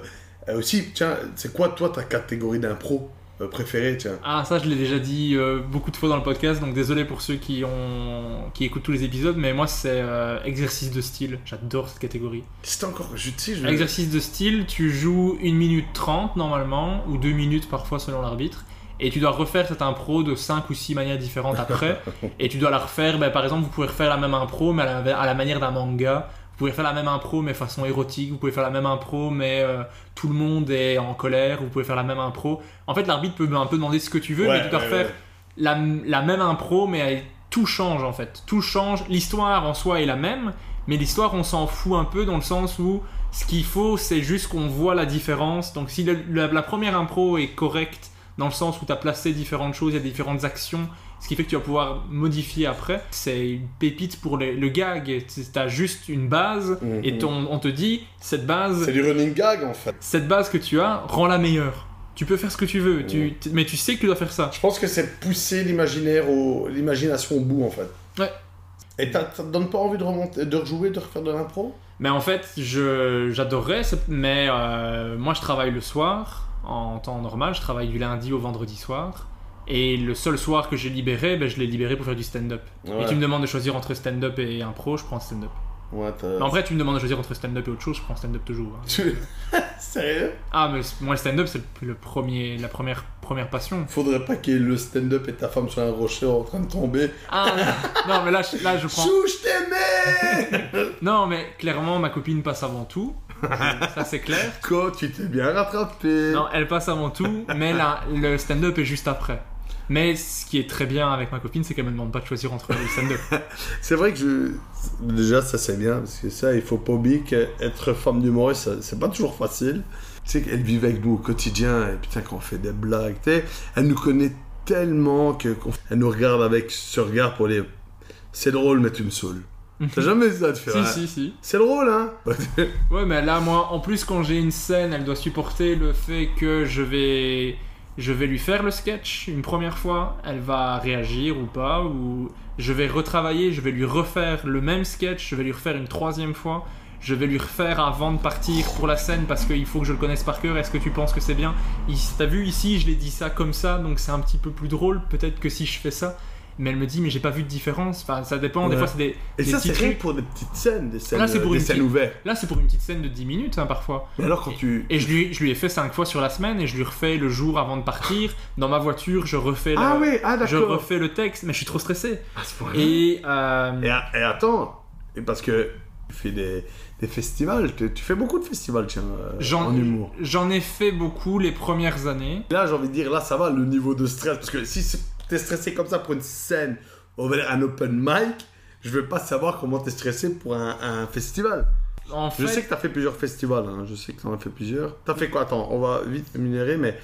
euh, aussi, tiens, c'est quoi, toi, ta catégorie d'impro euh, préférée, tiens? Ah ça je l'ai déjà dit euh, beaucoup de fois dans le podcast, donc désolé pour ceux qui ont qui écoutent tous les épisodes, mais moi c'est euh, exercice de style. J'adore cette catégorie. C'était encore, je sais, je... Exercice de style, tu joues 1 minute 30 normalement, ou 2 minutes parfois selon l'arbitre, et tu dois refaire cette impro de 5 ou 6 manières différentes après, et tu dois la refaire, ben, par exemple vous pouvez refaire la même impro mais à la, à la manière d'un manga, pouvez faire la même impro mais façon érotique, vous pouvez faire la même impro mais euh, tout le monde est en colère, vous pouvez faire la même impro. En fait l'arbitre peut un peu demander ce que tu veux, Ouais, mais tu dois ouais, ouais. la, la même impro, mais elle- tout change en fait. Tout change. L'histoire en soi est la même, mais l'histoire on s'en fout un peu dans le sens où ce qu'il faut c'est juste qu'on voit la différence. Donc si le- la, la première impro est correcte dans le sens où tu as placé différentes choses, il y a différentes actions, ce qui fait que tu vas pouvoir modifier après, c'est une pépite pour les- le gag. Tu as juste une base Mhm. et ton- on te dit cette base C'est du running gag, en fait. cette base que tu as, rend-la meilleure. Tu peux faire ce que tu veux, tu, t- mais tu sais que tu dois faire ça. Je pense que c'est pousser l'imaginaire au... l'imagination au bout, en fait. Ouais. Et t'as- ça te donne pas envie de, remonter, de rejouer, de refaire de l'impro? Mais en fait, je, j'adorerais, mais euh, moi je travaille le soir, en temps normal, je travaille du lundi au vendredi soir. Et le seul soir que j'ai libéré, ben, je l'ai libéré pour faire du stand-up. Ouais. Et tu me demandes de choisir entre stand-up et impro, je prends stand-up. En vrai, tu me demandes de choisir entre stand-up et autre chose, je prends stand-up toujours. hein. Sérieux? Ah, mais moi le stand-up, c'est le, premier, la première, première passion. Faudrait pas qu'il y ait le stand-up et ta femme sur un rocher en train de tomber. Ah non, mais là, je- là je prends. Chou, je t'aimais Non, mais clairement, ma copine passe avant tout. Ça, c'est clair. Quoi, tu t'es bien rattrapé Non, elle passe avant tout, mais là, le stand-up est juste après. Mais ce qui est très bien avec ma copine, c'est qu'elle me demande pas de choisir entre le stand-up. C'est vrai que je... Déjà, ça c'est bien, parce que ça, il faut pas oublier qu'être femme d'humoriste, c'est pas toujours facile. Tu sais qu'elle vit avec nous au quotidien, et putain, quand on fait des blagues, tu sais, elle nous connaît tellement que qu'on- elle nous regarde avec ce regard pour les... C'est drôle, mais tu me saoules. T'as jamais vu ça de faire si, hein si, si. C'est drôle, hein Ouais, mais là, moi, en plus, quand j'ai une scène, elle doit supporter le fait que je vais, je vais lui faire le sketch une première fois. Elle va réagir ou pas, ou je vais retravailler, je vais lui refaire le même sketch, je vais lui refaire une troisième fois. je vais lui refaire avant de partir pour la scène parce qu'il faut que je le connaisse par cœur. Est-ce que tu penses que c'est bien? T'as vu ici, je l'ai dit ça comme ça, donc c'est un petit peu plus drôle. Peut-être que si je fais ça. Mais elle me dit, mais j'ai pas vu de différence. Enfin, ça dépend. Des fois, c'est des, Et des ça, c'est rien pour des petites scènes, des scènes, Là, c'est pour des une scènes ouvertes. Là, c'est pour une petite scène de 10 minutes, hein, parfois. Mais alors, quand tu. Et je lui, je lui ai fait 5 fois sur la semaine et je lui refais le jour avant de partir. Dans ma voiture, je refais, Ah le, oui, ah je d'accord. refais le texte, mais je suis trop stressé. Point-là. Et, euh, Et, a- et attends, et parce que tu fais des, des festivals, tu, tu fais beaucoup de festivals, tiens, euh, j'en en humour. j'en ai fait beaucoup les premières années. Là, j'ai envie de dire, là, ça va, le niveau de stress. Parce que si c'est- t'es stressé comme ça pour une scène, un open mic, je veux pas savoir comment t'es stressé pour un, un festival. En fait, Je sais que t'as fait plusieurs festivals, hein, je sais que t'en as fait plusieurs. T'as fait quoi? Attends, on va vite rémunérer, mais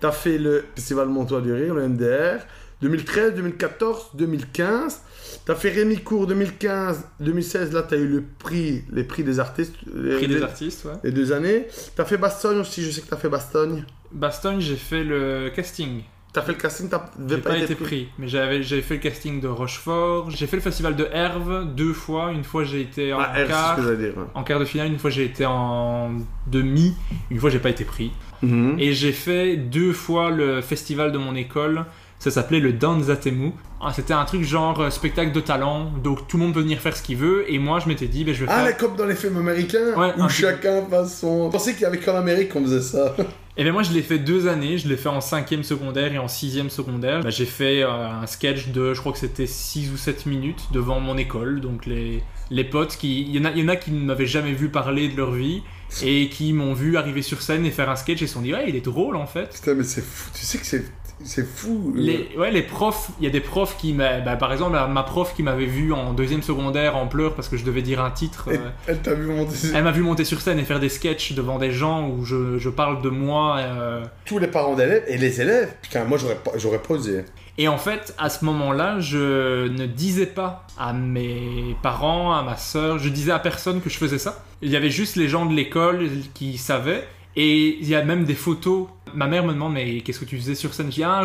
t'as fait le Festival Montois du Rire, le MDR, 2013, 2014, 2015. T'as fait Rémi Court 2015, 2016, là t'as eu le prix, les prix des artistes. les- prix des artistes, ouais. Les deux années. T'as fait Bastogne aussi, je sais que t'as fait Bastogne. Bastogne, j'ai fait le casting. T'as fait le casting, t'as J'ai pas, été pris, mais j'avais j'avais fait le casting de Rochefort. J'ai fait le festival de Herve deux fois. Une fois, j'ai été en Ah, quart. dire. ouais. En quart de finale, une fois j'ai été en demi, une fois j'ai pas été pris. Mhm. Et j'ai fait deux fois le festival de mon école. Ça s'appelait le Danzatemu. Ah, C'était un truc genre euh, spectacle de talent, donc tout le monde peut venir faire ce qu'il veut. Et moi, je m'étais dit, ben, je vais Ah, faire. mais comme dans les films américains, Ouais, où chacun passe son. Je pensais qu'il y avait qu'en Amérique qu'on faisait ça. Et bien moi, je l'ai fait deux années. Je l'ai fait en cinquième secondaire et en sixième secondaire. Bah, j'ai fait euh, un sketch de, je crois que c'était 6 ou 7 minutes devant mon école. Donc les, les potes qui, il y en a, il y en a qui ne m'avaient jamais vu parler de leur vie et qui m'ont vu arriver sur scène et faire un sketch et se sont dit, ouais, il est drôle en fait. Putain, mais c'est fou. Tu sais que c'est, c'est fou. euh. Les, ouais, les profs, il y a des profs qui m'a, bah, par exemple, ma prof qui m'avait vu en deuxième secondaire en pleurs parce que je devais dire un titre. Elle, euh, elle t'a vu monter. elle m'a vu monter sur scène et faire des sketchs devant des gens où je, je parle de moi. euh, Tous les parents d'élèves et les élèves. Putain, moi j'aurais j'aurais pas osé. Et en fait, à ce moment-là, je ne disais pas à mes parents, à ma sœur, je disais à personne que je faisais ça. Il y avait juste les gens de l'école qui savaient. Et il y a même des photos. Ma mère me demande, mais qu'est-ce que tu faisais sur scène? Je dis, ah,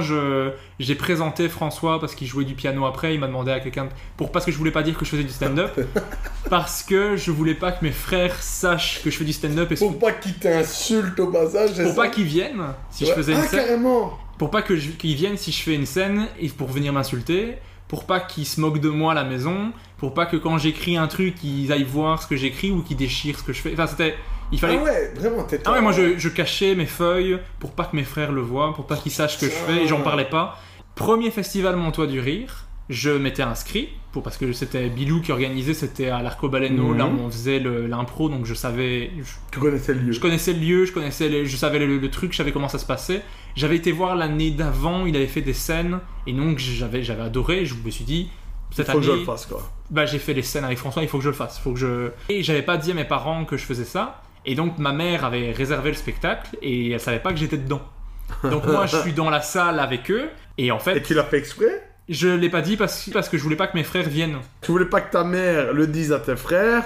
j'ai présenté François parce qu'il jouait du piano après. Il m'a demandé à quelqu'un, pour, parce que je voulais pas dire que je faisais du stand-up. parce que je voulais pas que mes frères sachent que je fais du stand-up. Et Pour pas qu'ils t'insultent au passage. pour ça? pas qu'ils viennent si je faisais une Ah, scène carrément pour pas que qu'ils viennent si je fais une scène et pour venir m'insulter, pour pas qu'ils se moquent de moi à la maison, pour pas que quand j'écris un truc ils aillent voir ce que j'écris ou qu'ils déchirent ce que je fais. Enfin c'était, il fallait. Ah ouais, vraiment, t'es Ah ouais, moi je, je cachais mes feuilles pour pas que mes frères le voient, pour pas qu'ils sachent ce que je fais et j'en parlais pas. Premier festival Montois du Rire, je m'étais inscrit pour parce que c'était Bilou qui organisait, c'était à l'Arcobaleno Mhm. là où on faisait l'impro donc je savais, je- Tu connaissais le lieu. je connaissais le lieu, je connaissais, les- je savais le, le truc, je savais comment ça se passait. J'avais été voir l'année d'avant, il avait fait des scènes et donc j'avais, j'avais adoré. Je me suis dit cette Faut que je année, le fasse, quoi. bah j'ai fait les scènes avec François, il faut que je le fasse, faut que je. Et j'avais pas dit à mes parents que je faisais ça. Et donc ma mère avait réservé le spectacle et elle savait pas que j'étais dedans. Donc moi je suis dans la salle avec eux et en Et fait tu l'as fait exprès? Je l'ai pas dit parce, parce que je voulais pas que mes frères viennent. Tu voulais pas que ta mère le dise à tes frères?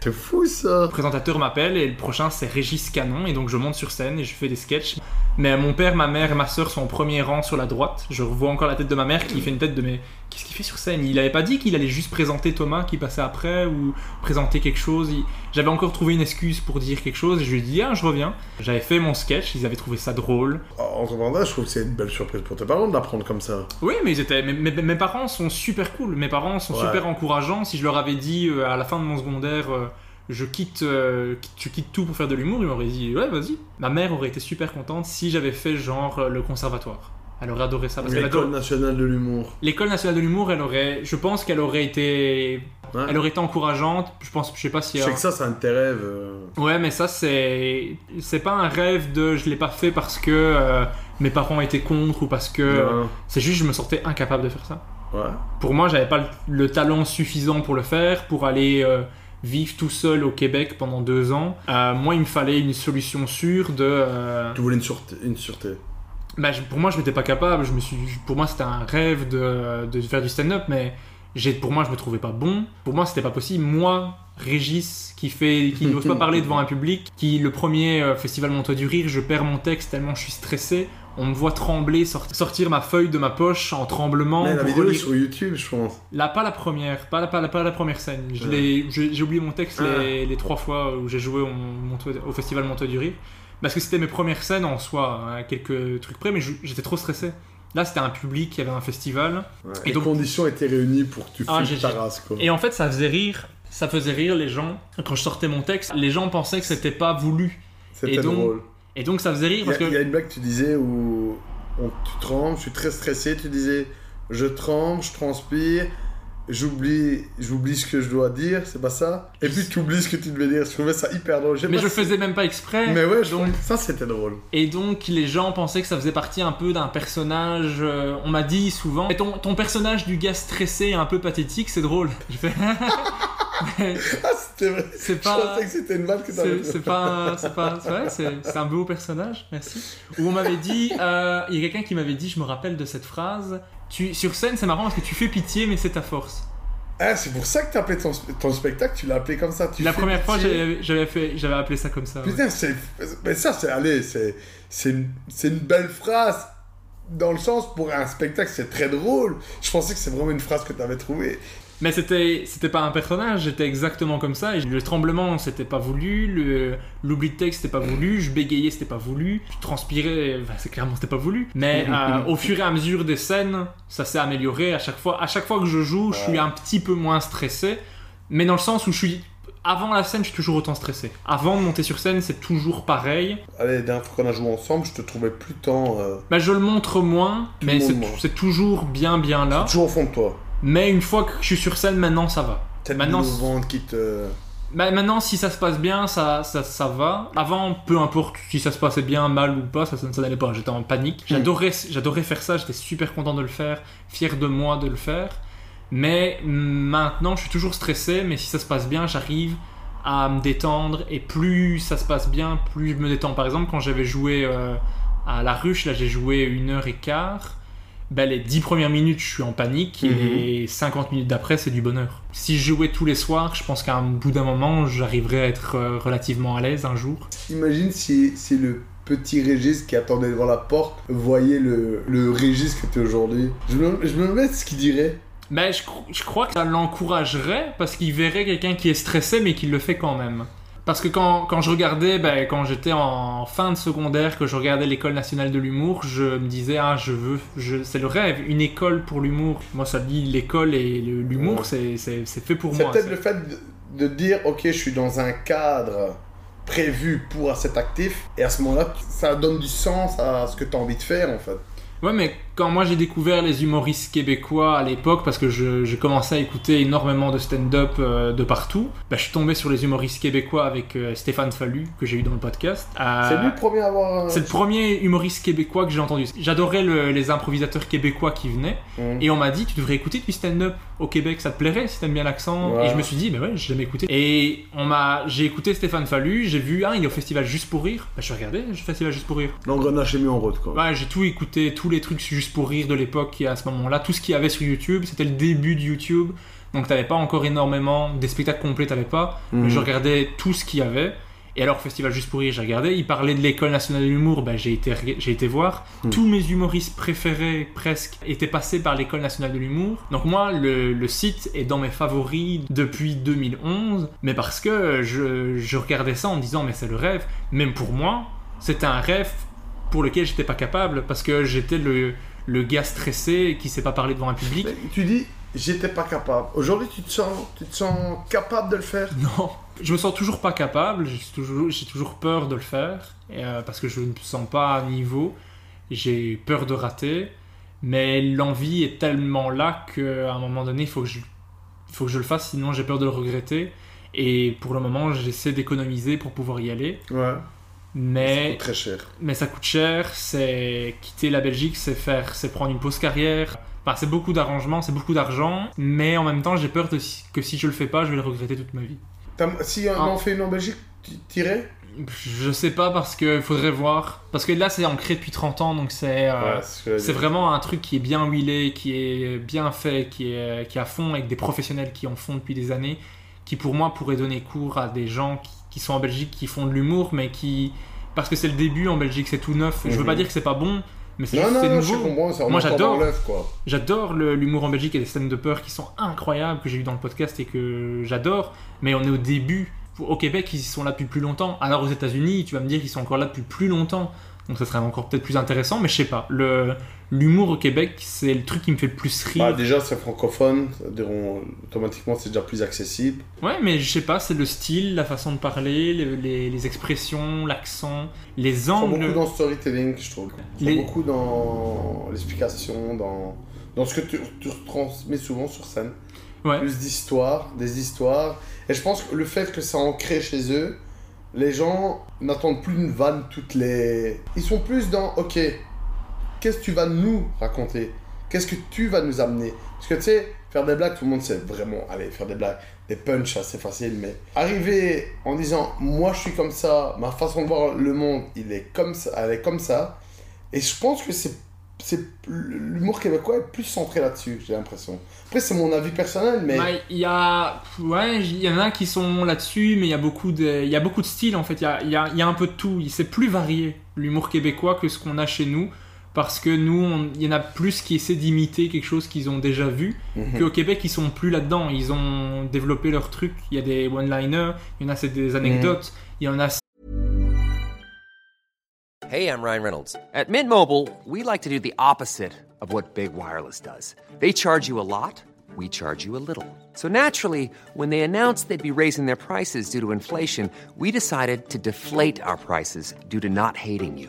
C'est fou, ça Le présentateur m'appelle et le prochain c'est Régis Canon et donc je monte sur scène et je fais des sketchs. Mais mon père, ma mère et ma soeur sont au premier rang sur la droite. Je revois encore la tête de ma mère qui fait une tête de mais qu'est-ce qu'il fait sur scène? Il avait pas dit qu'il allait juste présenter Thomas qui passait après ou présenter quelque chose. Il- J'avais encore trouvé une excuse pour dire quelque chose et je lui ai dit ah je reviens. J'avais fait mon sketch, ils avaient trouvé ça drôle. En cependant, je trouve que c'est une belle surprise pour tes parents de l'apprendre comme ça. Oui, mais ils étaient, mes, mes- mes parents sont super cool. Mes parents sont Ouais. super encourageants. Si je leur avais dit euh, à la fin de mon secondaire, euh, je quitte, euh, quitte- tu quittes tout pour faire de l'humour, ils m'auraient dit ouais, vas-y. Ma mère aurait été super contente si j'avais fait genre euh, le conservatoire. Elle aurait adoré ça parce L'école nationale de l'humour. L'école nationale de l'humour, elle aurait, je pense qu'elle aurait été, elle aurait été encourageante. Je pense, je sais pas si. Je sais que ça, c'est un de tes rêves. euh. Ouais, mais ça, c'est. C'est pas un rêve de je l'ai pas fait parce que euh, mes parents étaient contre ou parce que. Non. C'est juste, je me sentais incapable de faire ça. Ouais. Pour moi, j'avais pas le, le talent suffisant pour le faire, pour aller euh, vivre tout seul au Québec pendant deux ans. Euh, moi, il me fallait une solution sûre de. euh, Tu voulais une sûreté. Une sûreté. Bah, je- pour moi, je m'étais pas capable. Je me suis, pour moi, c'était un rêve de, de faire du stand-up, mais pour moi, je me trouvais pas bon. Pour moi, c'était pas possible. Moi, Régis, qui fait, qui n'ose pas parler devant un public, qui le premier euh, festival Montois du Rire, je perds mon texte tellement je suis stressé. On me voit trembler, sort- sortir ma feuille de ma poche en tremblement. Mais la vidéo est sur YouTube, je pense. Là, pas la première, pas la, pas la, pas la première scène. Ouais. J'ai oublié mon texte Ah. les, les trois fois où j'ai joué au, au festival Montois du Rire. Parce que c'était mes premières scènes en soi, hein, à quelques trucs près, mais j'étais trop stressé. Là, c'était un public, il y avait un festival. Ouais. Et Les donc- conditions étaient réunies pour que tu Ah, ta race, quoi. Et en fait, ça faisait rire. Ça faisait rire les gens. Quand je sortais mon texte, les gens pensaient que c'était pas voulu. C'était et donc, drôle. Et donc, ça faisait rire Il y, parce a, il y que. a une blague que tu disais où on, tu trembles, je suis très stressé, tu disais je tremble, je transpire, j'oublie j'oublie ce que je dois dire, c'est pas ça Et puis tu oublies ce que tu devais dire, je trouvais ça hyper drôle. Mais je si- faisais même pas exprès. Mais ouais, donc- ça c'était drôle. Et donc les gens pensaient que ça faisait partie un peu d'un personnage. euh, on m'a dit souvent, Mais ton, ton personnage du gars stressé et un peu pathétique, c'est drôle. Je fais, Mais Ah, c'était vrai. c'est Je pas. pensais que c'était une blague que t'avais C'est pas, c'est pas, c'est vrai, c'est c'est un beau personnage, merci. Où on m'avait dit, euh, il y a quelqu'un qui m'avait dit, je me rappelle de cette phrase. Tu, sur scène, c'est marrant parce que tu fais pitié, mais c'est ta force. Ah, c'est pour ça que t'as appelé ton, ton spectacle, tu l'as appelé comme ça. Tu La première fois, pitié. j'avais j'avais fait, j'avais appelé ça comme ça. ouais. Putain, c'est. Mais ça, c'est. Allez, c'est. C'est une... c'est une belle phrase. Dans le sens, pour un spectacle, c'est très drôle. Je pensais que c'est vraiment une phrase que t'avais trouvée. Mais c'était, c'était pas un personnage, j'étais exactement comme ça. Et le tremblement, c'était pas voulu. Le, l'oubli de texte, c'était pas voulu. Je bégayais, c'était pas voulu. Je transpirais, c'est clairement, c'était pas voulu. Mais euh, au fur et à mesure des scènes, ça s'est amélioré. À chaque fois, à chaque fois que je joue, je suis un petit peu moins stressé. Mais dans le sens où je suis. Avant la scène, je suis toujours autant stressé. Avant de monter sur scène, c'est toujours pareil. Allez, la dernière fois qu'on a joué ensemble, je te trouvais plus tant. euh, Bah, je le montre moins, mais c'est, c'est toujours bien, bien là. toujours au fond de toi. Mais une fois que je suis sur scène, maintenant ça va. Maintenant, boule au ventre qui te. Bah, maintenant, si ça se passe bien, ça, ça, ça va. Avant, peu importe si ça se passait bien, mal ou pas, ça, ça, ça n'allait pas. J'étais en panique. J'adorais, j'adorais faire ça, j'étais super content de le faire, fier de moi de le faire. Mais maintenant, je suis toujours stressé, mais si ça se passe bien, j'arrive à me détendre. Et plus ça se passe bien, plus je me détends. Par exemple, quand j'avais joué euh, à La Ruche, là j'ai joué une heure et quart. Ben, les 10 premières minutes, je suis en panique Mhm. et 50 minutes d'après, c'est du bonheur. Si je jouais tous les soirs, je pense qu'à un bout d'un moment, j'arriverais à être euh, relativement à l'aise un jour. Imagine si, si le petit Régis qui attendait devant la porte voyait le, le Régis que tu es aujourd'hui. Je me, je me demande ce qu'il dirait. Mais je, cro- je crois que ça l'encouragerait parce qu'il verrait quelqu'un qui est stressé mais qui le fait quand même. Parce que quand, quand je regardais, ben, quand j'étais en fin de secondaire, que je regardais l'école nationale de l'humour, je me disais, ah, je veux, je, c'est le rêve, une école pour l'humour. Moi, ça dit l'école et l'humour, Ouais. c'est, fait pour C'est moi. peut-être c'est- le fait de, de dire ok, je suis dans un cadre prévu pour cet actif, et à ce moment-là, ça donne du sens à ce que tu as envie de faire en fait. Ouais, mais quand moi j'ai découvert les humoristes québécois à l'époque, parce que je, je commençais à écouter énormément de stand-up euh, de partout, bah, je suis tombé sur les humoristes québécois avec euh, Stéphane Fallu, que j'ai eu dans le podcast. Euh, C'est lui le premier à avoir. c'est le premier humoriste québécois que j'ai entendu. J'adorais le- les improvisateurs québécois qui venaient. Mhm. Et on m'a dit, tu devrais écouter du stand-up au Québec, ça te plairait si t'aimes bien l'accent? Ouais. Et je me suis dit, mais ouais, j'ai jamais écouté. Et on m'a, j'ai écouté Stéphane Fallu, j'ai vu, ah, il est au festival Juste pour Rire. Bah, je regarder le festival Juste pour Rire. L'engrenage est mis en route quoi. Ouais, j'ai tout écouté, tous les trucs juste pour rire de l'époque et à ce moment-là, tout ce qu'il y avait sur YouTube, c'était le début de YouTube, donc t'avais pas encore énormément, des spectacles complets t'avais pas, mais Mhm. je regardais tout ce qu'il y avait. Et alors, Festival Juste pour Rire, j'ai regardé. Il parlait de l'école nationale de l'humour, ben, j'ai été, j'ai été voir. Mhm. Tous mes humoristes préférés, presque, étaient passés par l'école nationale de l'humour. Donc, moi, le, le site est dans mes favoris depuis 2011, mais parce que je, je regardais ça en me disant, mais c'est le rêve. Même pour moi, c'était un rêve pour lequel j'étais pas capable, parce que j'étais le, le gars stressé qui sait pas parler devant un public. Mais tu dis, j'étais pas capable. Aujourd'hui, tu te sens, tu te sens capable de le faire? Non, je me sens toujours pas capable, j'ai toujours, j'ai toujours peur de le faire, euh, parce que je ne me sens pas à niveau, j'ai peur de rater, mais l'envie est tellement là qu'à un moment donné, il faut que, je, il faut que je le fasse, sinon j'ai peur de le regretter, et pour le moment, j'essaie d'économiser pour pouvoir y aller, Ouais. Mais... C'est très cher. mais ça coûte cher, c'est quitter la Belgique, c'est faire, c'est prendre une pause carrière. Enfin, c'est beaucoup d'arrangements, c'est beaucoup d'argent, mais en même temps, j'ai peur de que si je le fais pas, je vais le regretter toute ma vie. Si on Ah. en fait une en Belgique, tu t'irais? Je sais pas parce que faudrait voir. Parce que là, c'est ancré depuis 30 ans, donc c'est euh, Ouais, c'est vraiment un truc qui est bien huilé, qui est bien fait, qui est, qui est à fond, avec des professionnels qui en font depuis des années, qui pour moi pourraient donner cours à des gens qui, qui sont en Belgique, qui font de l'humour, mais qui. Parce que c'est le début en Belgique, c'est tout neuf. Je veux Mhm. pas dire que c'est pas bon, Mais c'est nouveau. comprends, Moi j'adore. J'adore l'humour en Belgique et les scènes de peur qui sont incroyables que j'ai eu dans le podcast et que j'adore. Mais on est au début. Au Québec, ils sont là depuis plus longtemps. Alors aux États-Unis, tu vas me dire qu'ils sont encore là depuis plus longtemps. Donc ça serait encore peut-être plus intéressant. Mais je sais pas. Le l'humour au Québec, c'est le truc qui me fait le plus rire. Bah, déjà, c'est francophone, on- automatiquement, c'est déjà plus accessible. Ouais, mais je sais pas. C'est le style, la façon de parler, les, les- les expressions, l'accent, les Ils sont angles. beaucoup dans le storytelling, je trouve. Ils sont Les- beaucoup dans l'explication, dans, dans ce que tu, tu transmets souvent sur scène. Ouais. Plus d'histoires, des histoires. Et je pense que le fait que ça ancré chez eux, les gens n'attendent plus une vanne toutes les... Ils sont plus dans, ok, qu'est-ce que tu vas nous raconter? Qu'est-ce que tu vas nous amener? Parce que tu sais, faire des blagues, tout le monde sait vraiment, allez, faire des blagues, des punchs, c'est facile, mais arriver en disant, moi je suis comme ça, ma façon de voir le monde, il est comme ça, elle est comme ça, et je pense que c'est c'est l'humour québécois est plus centré là-dessus, j'ai l'impression. Après, c'est mon avis personnel, mais Bah, Il y a, ouais, il y en a qui sont là-dessus, mais il y a beaucoup de, il beaucoup de styles en fait. Il y a, y y a un peu de tout. C'est plus varié l'humour québécois que ce qu'on a chez nous, parce que nous, on- il y en a plus qui essaient d'imiter quelque chose qu'ils ont déjà vu, Mhm. qu'au Québec ils sont plus là-dedans. Ils ont développé leur truc. Il y a des one-liners, il y en a c'est des anecdotes, il y en a Hey, I'm Ryan Reynolds. At Mint Mobile, we like to do the opposite of what Big Wireless does. They charge you a lot, we charge you a little. So naturally, when they announced they'd be raising their prices due to inflation, we decided to deflate our prices due to not hating you.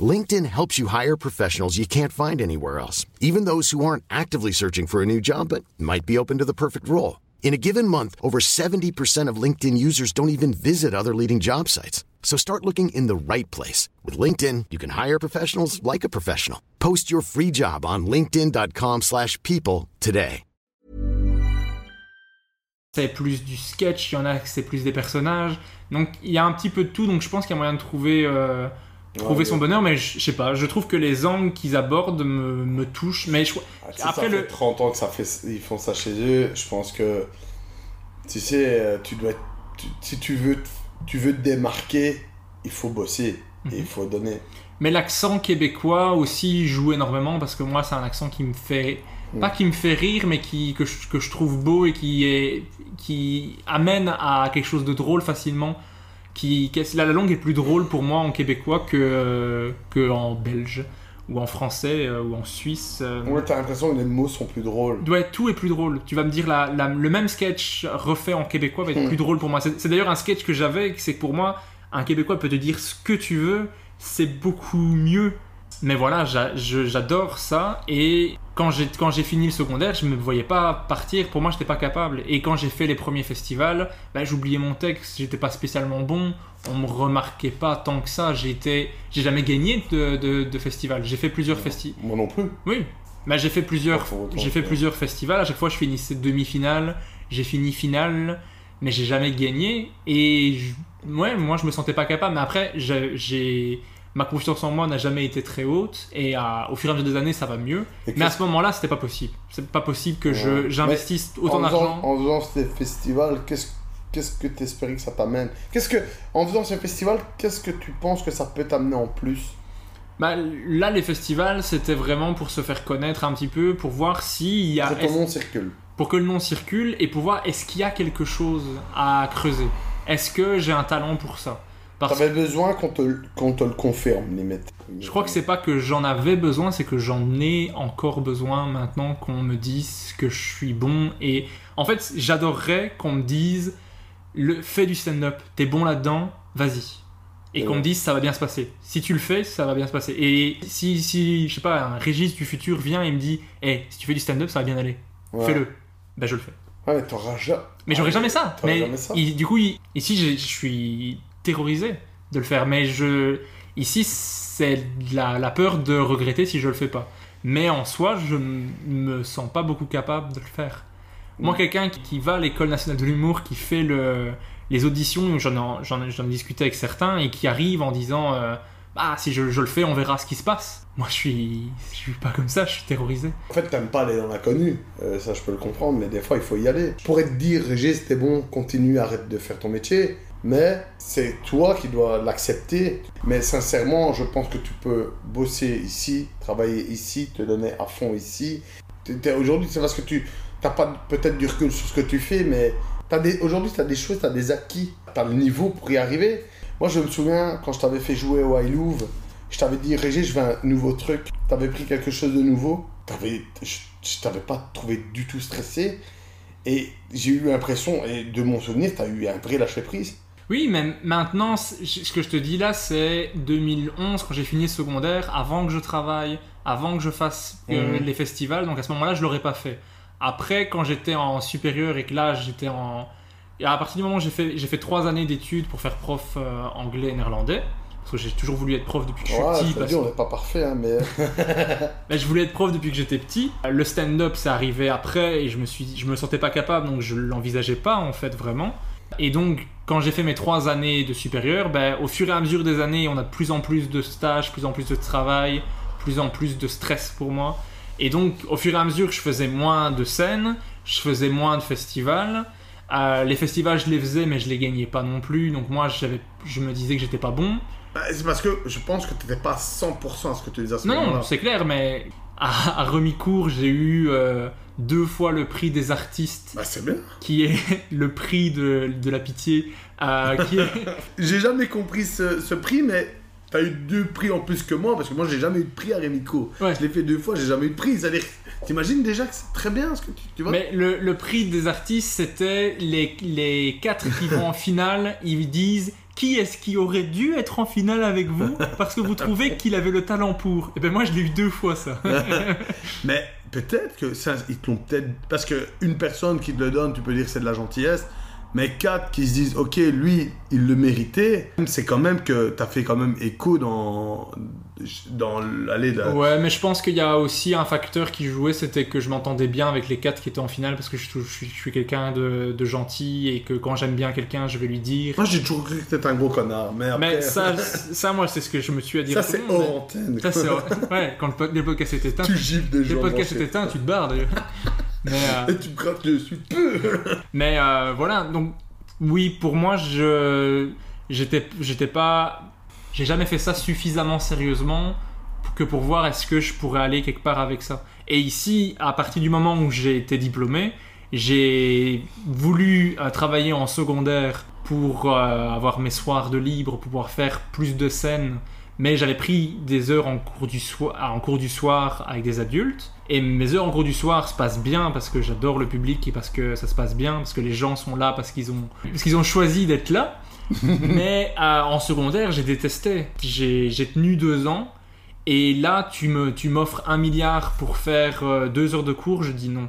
LinkedIn helps you hire professionals you can't find anywhere else, even those who aren't actively searching for a new job but might be open to the perfect role. In a given month, over 70% of LinkedIn users don't even visit other leading job sites. So start looking in the right place. With LinkedIn, you can hire professionals like a professional. Post your free job on linkedin.com/people slash people today. c'est plus du sketch, il y en a c'est plus des personnages. Donc il y a un petit peu de tout, donc je pense qu'il y a moyen de trouver, euh, trouver Ouais, son ouais. bonheur, mais je, je sais pas, je trouve que les angles qu'ils abordent me, me touchent. Mais je, Ah, tu sais, après ça le. fait 30 ans que ça fait, ils font ça chez eux. Je pense que, tu sais, euh, tu dois, tu- si tu veux, te- tu veux te démarquer, il faut bosser et il faut donner. Mais l'accent québécois aussi joue énormément parce que moi c'est un accent qui me fait pas qui me fait rire mais qui que je, que je trouve beau et qui est qui amène à quelque chose de drôle facilement qui, qui- la langue est plus drôle pour moi en québécois que que en belge ou en français euh, ou en suisse euh. Ouais, t'as l'impression que les mots sont plus drôles. Ouais, tout est plus drôle. Tu vas me dire, la, la- le même sketch refait en québécois va être Hmm. plus drôle pour moi. C'est d'ailleurs un sketch que j'avais, c'est que pour moi, un québécois peut te dire ce que tu veux, c'est beaucoup mieux. Mais voilà, j'a- je- j'adore ça. Et quand j'ai quand j'ai fini le secondaire, je me voyais pas partir. Pour moi, j'étais pas capable. Et quand j'ai fait les premiers festivals, bah, j'oubliais mon texte. J'étais pas spécialement bon. On me remarquait pas tant que ça. J'ai été- j'ai jamais gagné de, de, de festival. J'ai fait plusieurs festivals. Moi non plus. Oui, bah, j'ai fait plusieurs, j'ai fait plusieurs festivals. À chaque fois, je finissais demi-finale, j'ai fini finale, mais j'ai jamais gagné. Et je- ouais, moi, je me sentais pas capable. Mais après, j'ai- ma confiance en moi n'a jamais été très haute. Et à- au fur et à mesure des années, ça va mieux. Mais à ce moment-là, c'était pas possible. C'est pas possible que je, j'investisse autant d'argent. En faisant ces festivals, qu'est-ce qu'est-ce que t'espérais que ça t'amène? Qu'est-ce que, en faisant ces festivals, qu'est-ce que tu penses que ça peut t'amener en plus? Bah, là, les festivals, c'était vraiment pour se faire connaître un petit peu, pour voir s'il y a. Pour que ton nom circule. pour que le nom circule et pour voir est-ce qu'il y a quelque chose à creuser? Est-ce que j'ai un talent pour ça? Parce T'avais besoin qu'on te, qu'on te le confirme, limite. je crois que c'est pas que j'en avais besoin, c'est que j'en ai encore besoin maintenant qu'on me dise que je suis bon. Et en fait, j'adorerais qu'on me dise le, fais du stand-up, t'es bon là-dedans, vas-y. Et qu'on me dise ça va bien se passer. Si tu le fais, ça va bien se passer. Et si, si je sais pas, un Régis du futur vient et me dit, hé, si tu fais du stand-up, ça va bien aller. Ouais. Fais-le. Ben je le fais. Ouais, mais t'auras jamais. Mais j'aurais jamais ça. T'aurais Mais jamais ça. il- du coup, il- ici, je suis terrorisé de le faire. Mais je, ici, c'est la, la peur de regretter si je le fais pas. Mais en soi, je me sens pas beaucoup capable de le faire. Moi, quelqu'un qui- qui va à l'école nationale de l'humour, qui fait le, les auditions, j'en ai, j'en ai- j'en ai discuté avec certains, et qui arrive en disant euh, Ah, si je, je le fais, on verra ce qui se passe. Moi, je suis, je suis pas comme ça, je suis terrorisé. En fait, t'aimes pas aller dans l'inconnu, Euh, ça je peux le comprendre, mais des fois il faut y aller. Je pourrais te dire, Régis, c'était bon, continue, arrête de faire ton métier, mais c'est toi qui dois l'accepter. Mais sincèrement, je pense que tu peux bosser ici, travailler ici, te donner à fond ici. Aujourd'hui, c'est parce que tu n'as pas peut-être du recul sur ce que tu fais, mais aujourd'hui, tu as des choses, tu as des acquis, tu as le niveau pour y arriver. Moi, je me souviens, quand je t'avais fait jouer au High Louvre, je t'avais dit, Régis, je veux un nouveau truc. T'avais pris quelque chose de nouveau. Je, je t'avais pas trouvé du tout stressé. Et j'ai eu l'impression, et de mon souvenir, t'as eu un vrai lâcher prise. Oui, mais maintenant, ce que je te dis là, c'est 2011, quand j'ai fini le secondaire, avant que je travaille, avant que je fasse euh, Mhm. les festivals. Donc à ce moment-là, je l'aurais pas fait. Après, quand j'étais en supérieur et que là, j'étais en. Et à partir du moment où j'ai fait, j'ai fait trois années d'études pour faire prof euh, anglais et néerlandais, parce que j'ai toujours voulu être prof depuis que je suis Ouais, petit. parce on n'est pas parfait, hein, mais. mais je voulais être prof depuis que j'étais petit. Le stand-up, c'est arrivé après et je me suis, je me sentais pas capable, donc je l'envisageais pas en fait vraiment. Et donc, quand j'ai fait mes trois années de supérieur, ben, au fur et à mesure des années, on a de plus en plus de stages, plus en plus de travail, plus en plus de stress pour moi. Et donc, au fur et à mesure je faisais moins de scènes, je faisais moins de festivals. Euh, les festivals, je les faisais, mais je les gagnais pas non plus. Donc moi, je me disais que j'étais pas bon. Bah, C'est parce que je pense que t'étais pas à 100% à ce que tu disais à ce Non, moment-là. non, c'est clair, mais à, à Remicourt, j'ai eu euh, deux fois le prix des artistes, Bah, c'est bien. qui est le prix de, de la pitié. euh, qui est... J'ai jamais compris ce, ce prix, mais t'as eu deux prix en plus que moi, parce que moi, j'ai jamais eu de prix à Rémico. Ouais. Je l'ai fait deux fois, j'ai jamais eu de prix. C'est-à-dire, t'imagines déjà que c'est très bien ce que tu, tu vois Mais le, le prix des artistes, c'était les, les quatre qui vont en finale, ils disent qui est-ce qui aurait dû être en finale avec vous? Parce que vous trouvez qu'il avait le talent pour. Et ben moi, je l'ai eu deux fois ça. Mais peut-être que ça, ils te l'ont peut-être. Parce que une personne qui te le donne, tu peux dire que c'est de la gentillesse. Mais quatre qui se disent, ok, lui, il le méritait, c'est quand même que t'as fait quand même écho dans. Dans l'allée de. Ouais, mais je pense qu'il y a aussi un facteur qui jouait, c'était que je m'entendais bien avec les quatre qui étaient en finale parce que je, je suis, je suis quelqu'un de, de gentil et que quand j'aime bien quelqu'un, je vais lui dire. Moi, j'ai toujours cru que t'étais un gros connard. Mais après. Mais ça, ça, moi, c'est ce que je me suis à dire. ça, c'est hors mais- antenne. Ça, c'est Ouais, quand le, pod- le podcast est éteint, Tu gifles des gens. le podcast est branchés. éteint, tu te barres d'ailleurs. Mais, euh, Et tu me grattes dessus. mais euh, voilà, donc oui, pour moi, je j'étais pas j'ai jamais fait ça suffisamment sérieusement que pour voir est-ce que je pourrais aller quelque part avec ça. Et ici, à partir du moment où j'ai été diplômé, j'ai voulu euh, travailler en secondaire pour euh, avoir mes soirs de libre, pour pouvoir faire plus de scènes. Mais j'avais pris des heures en cours, du en cours du soir avec des adultes. Et mes heures en cours du soir se passent bien parce que j'adore le public et parce que ça se passe bien, parce que les gens sont là, parce qu'ils ont, parce qu'ils ont choisi d'être là. Mais euh, en secondaire, j'ai détesté. J'ai tenu deux ans. Et là, tu me, tu m'offres un milliard pour faire euh, deux heures de cours, je dis non.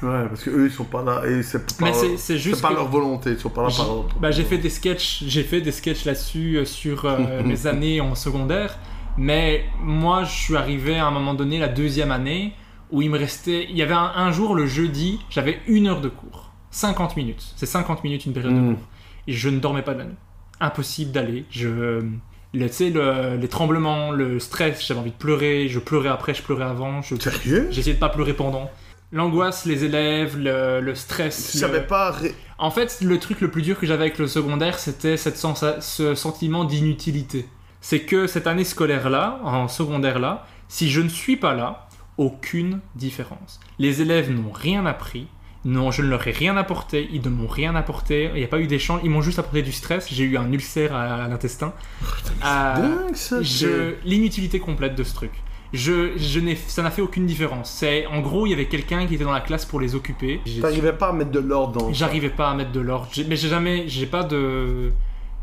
Ouais, parce que eux ils sont pas là et c'est pas, c'est- juste leur volonté, ils sont pas là par bah, j'ai fait des sketchs, j'ai fait des sketchs là-dessus euh, sur euh, mes années en secondaire. Mais moi, je suis arrivé à un moment donné, la deuxième année, où il me restait. Il y avait un, un jour, le jeudi, j'avais une heure de cours. 50 minutes. C'est 50 minutes une période de Mm. cours. Et je ne dormais pas de la nuit. Impossible d'aller. Je. le- Tu sais, le- les tremblements, le stress, j'avais envie de pleurer. Je pleurais après, je pleurais avant. Je... Sérieux? essayé de pas pleurer pendant. L'angoisse, les élèves, le, le stress. Tu le- savais pas ré- en fait, le truc le plus dur que j'avais avec le secondaire, c'était cette ce sentiment d'inutilité. C'est que cette année scolaire-là, en secondaire-là, si je ne suis pas là, aucune différence. Les élèves n'ont rien appris, non, je ne leur ai rien apporté, ils ne m'ont rien apporté, il n'y a pas eu d'échange, ils m'ont juste apporté du stress, j'ai eu un ulcère à, à l'intestin. Euh, dingue ça. je- L'inutilité complète de ce truc. Je, je n'ai, ça n'a fait aucune différence. C'est, en gros, il y avait quelqu'un qui était dans la classe pour les occuper. T'arrivais pas à mettre de l'ordre dans. J'arrivais pas à mettre de l'ordre. J'ai- Mais j'ai jamais, j'ai pas de,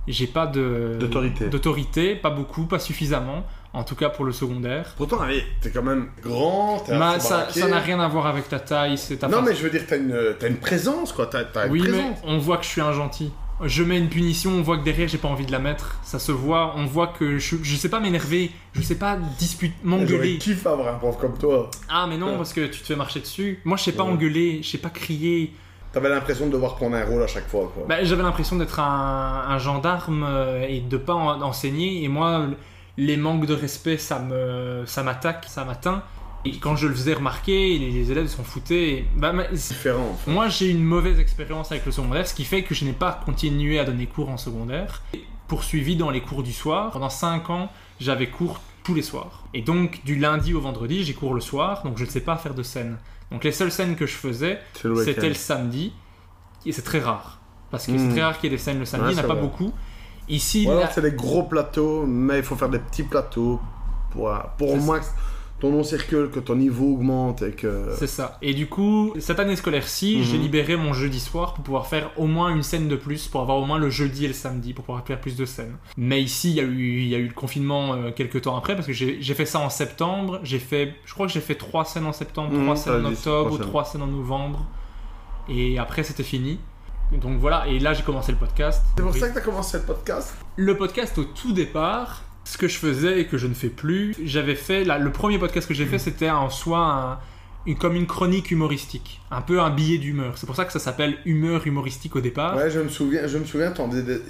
j'ai pas de D'autorité. D'autorité, pas beaucoup, pas suffisamment. En tout cas pour le secondaire. Pourtant, allez, t'es quand même grand, ça, n'a rien à voir avec ta taille, c'est ta Non, mais je veux dire, t'as une, une présence, quoi. T'as une Oui, mais on voit que je suis un gentil. je mets une punition, on voit que derrière j'ai pas envie de la mettre, ça se voit, on voit que je, je sais pas m'énerver, je sais pas disputer, m'engueuler. kiffé avoir un prof comme toi. Ah mais non, Ouais. parce que tu te fais marcher dessus. Moi je sais pas Ouais. engueuler, je sais pas crier. T'avais l'impression de devoir prendre un rôle à chaque fois. Quoi. Bah, J'avais l'impression d'être un, un gendarme euh, et de pas en- enseigner. Et moi, les manques de respect, ça me, ça m'attaque, ça m'atteint. Et quand je le faisais remarquer, les, élèves s'en foutaient. Et, bah, mais c'est- différent. en fait. moi, j'ai une mauvaise expérience avec le secondaire, ce qui fait que je n'ai pas continué à donner cours en secondaire. Et Poursuivi dans les cours du soir. Pendant 5 ans, j'avais cours tous les soirs. Et donc, du lundi au vendredi, j'ai cours le soir, donc je ne sais pas faire de scène. Donc, les seules scènes que je faisais, c'était le samedi. Et c'est très rare. Parce que c'est très rare qu'il y ait des scènes le samedi, Ouais, il n'y en a pas vrai. beaucoup. Ici, Ou alors là- c'est des gros plateaux, mais il faut faire des petits plateaux pour, pour au moins que ton nom circule, que ton niveau augmente et que. c'est ça. Et du coup, cette année scolaire-ci, Mhm. j'ai libéré mon jeudi soir pour pouvoir faire au moins une scène de plus, pour avoir au moins le jeudi et le samedi, pour pouvoir faire plus de scènes. Mais ici, il y a eu, il y a eu le confinement euh, quelques temps après, parce que j'ai fait ça en septembre. J'ai fait, je crois que j'ai fait trois scènes en septembre, Mhm, trois t'as scènes en octobre, trois scènes en novembre. Et après, c'était fini. Donc voilà, et là j'ai commencé le podcast. C'est pour ça que t'as commencé le podcast Le podcast au tout départ, ce que je faisais et que je ne fais plus, j'avais fait, là, le premier podcast que j'ai fait c'était en soi un- une, comme une chronique humoristique, un peu un billet d'humeur. C'est pour ça que ça s'appelle humeur humoristique au départ. Ouais, je me souviens, je me souviens,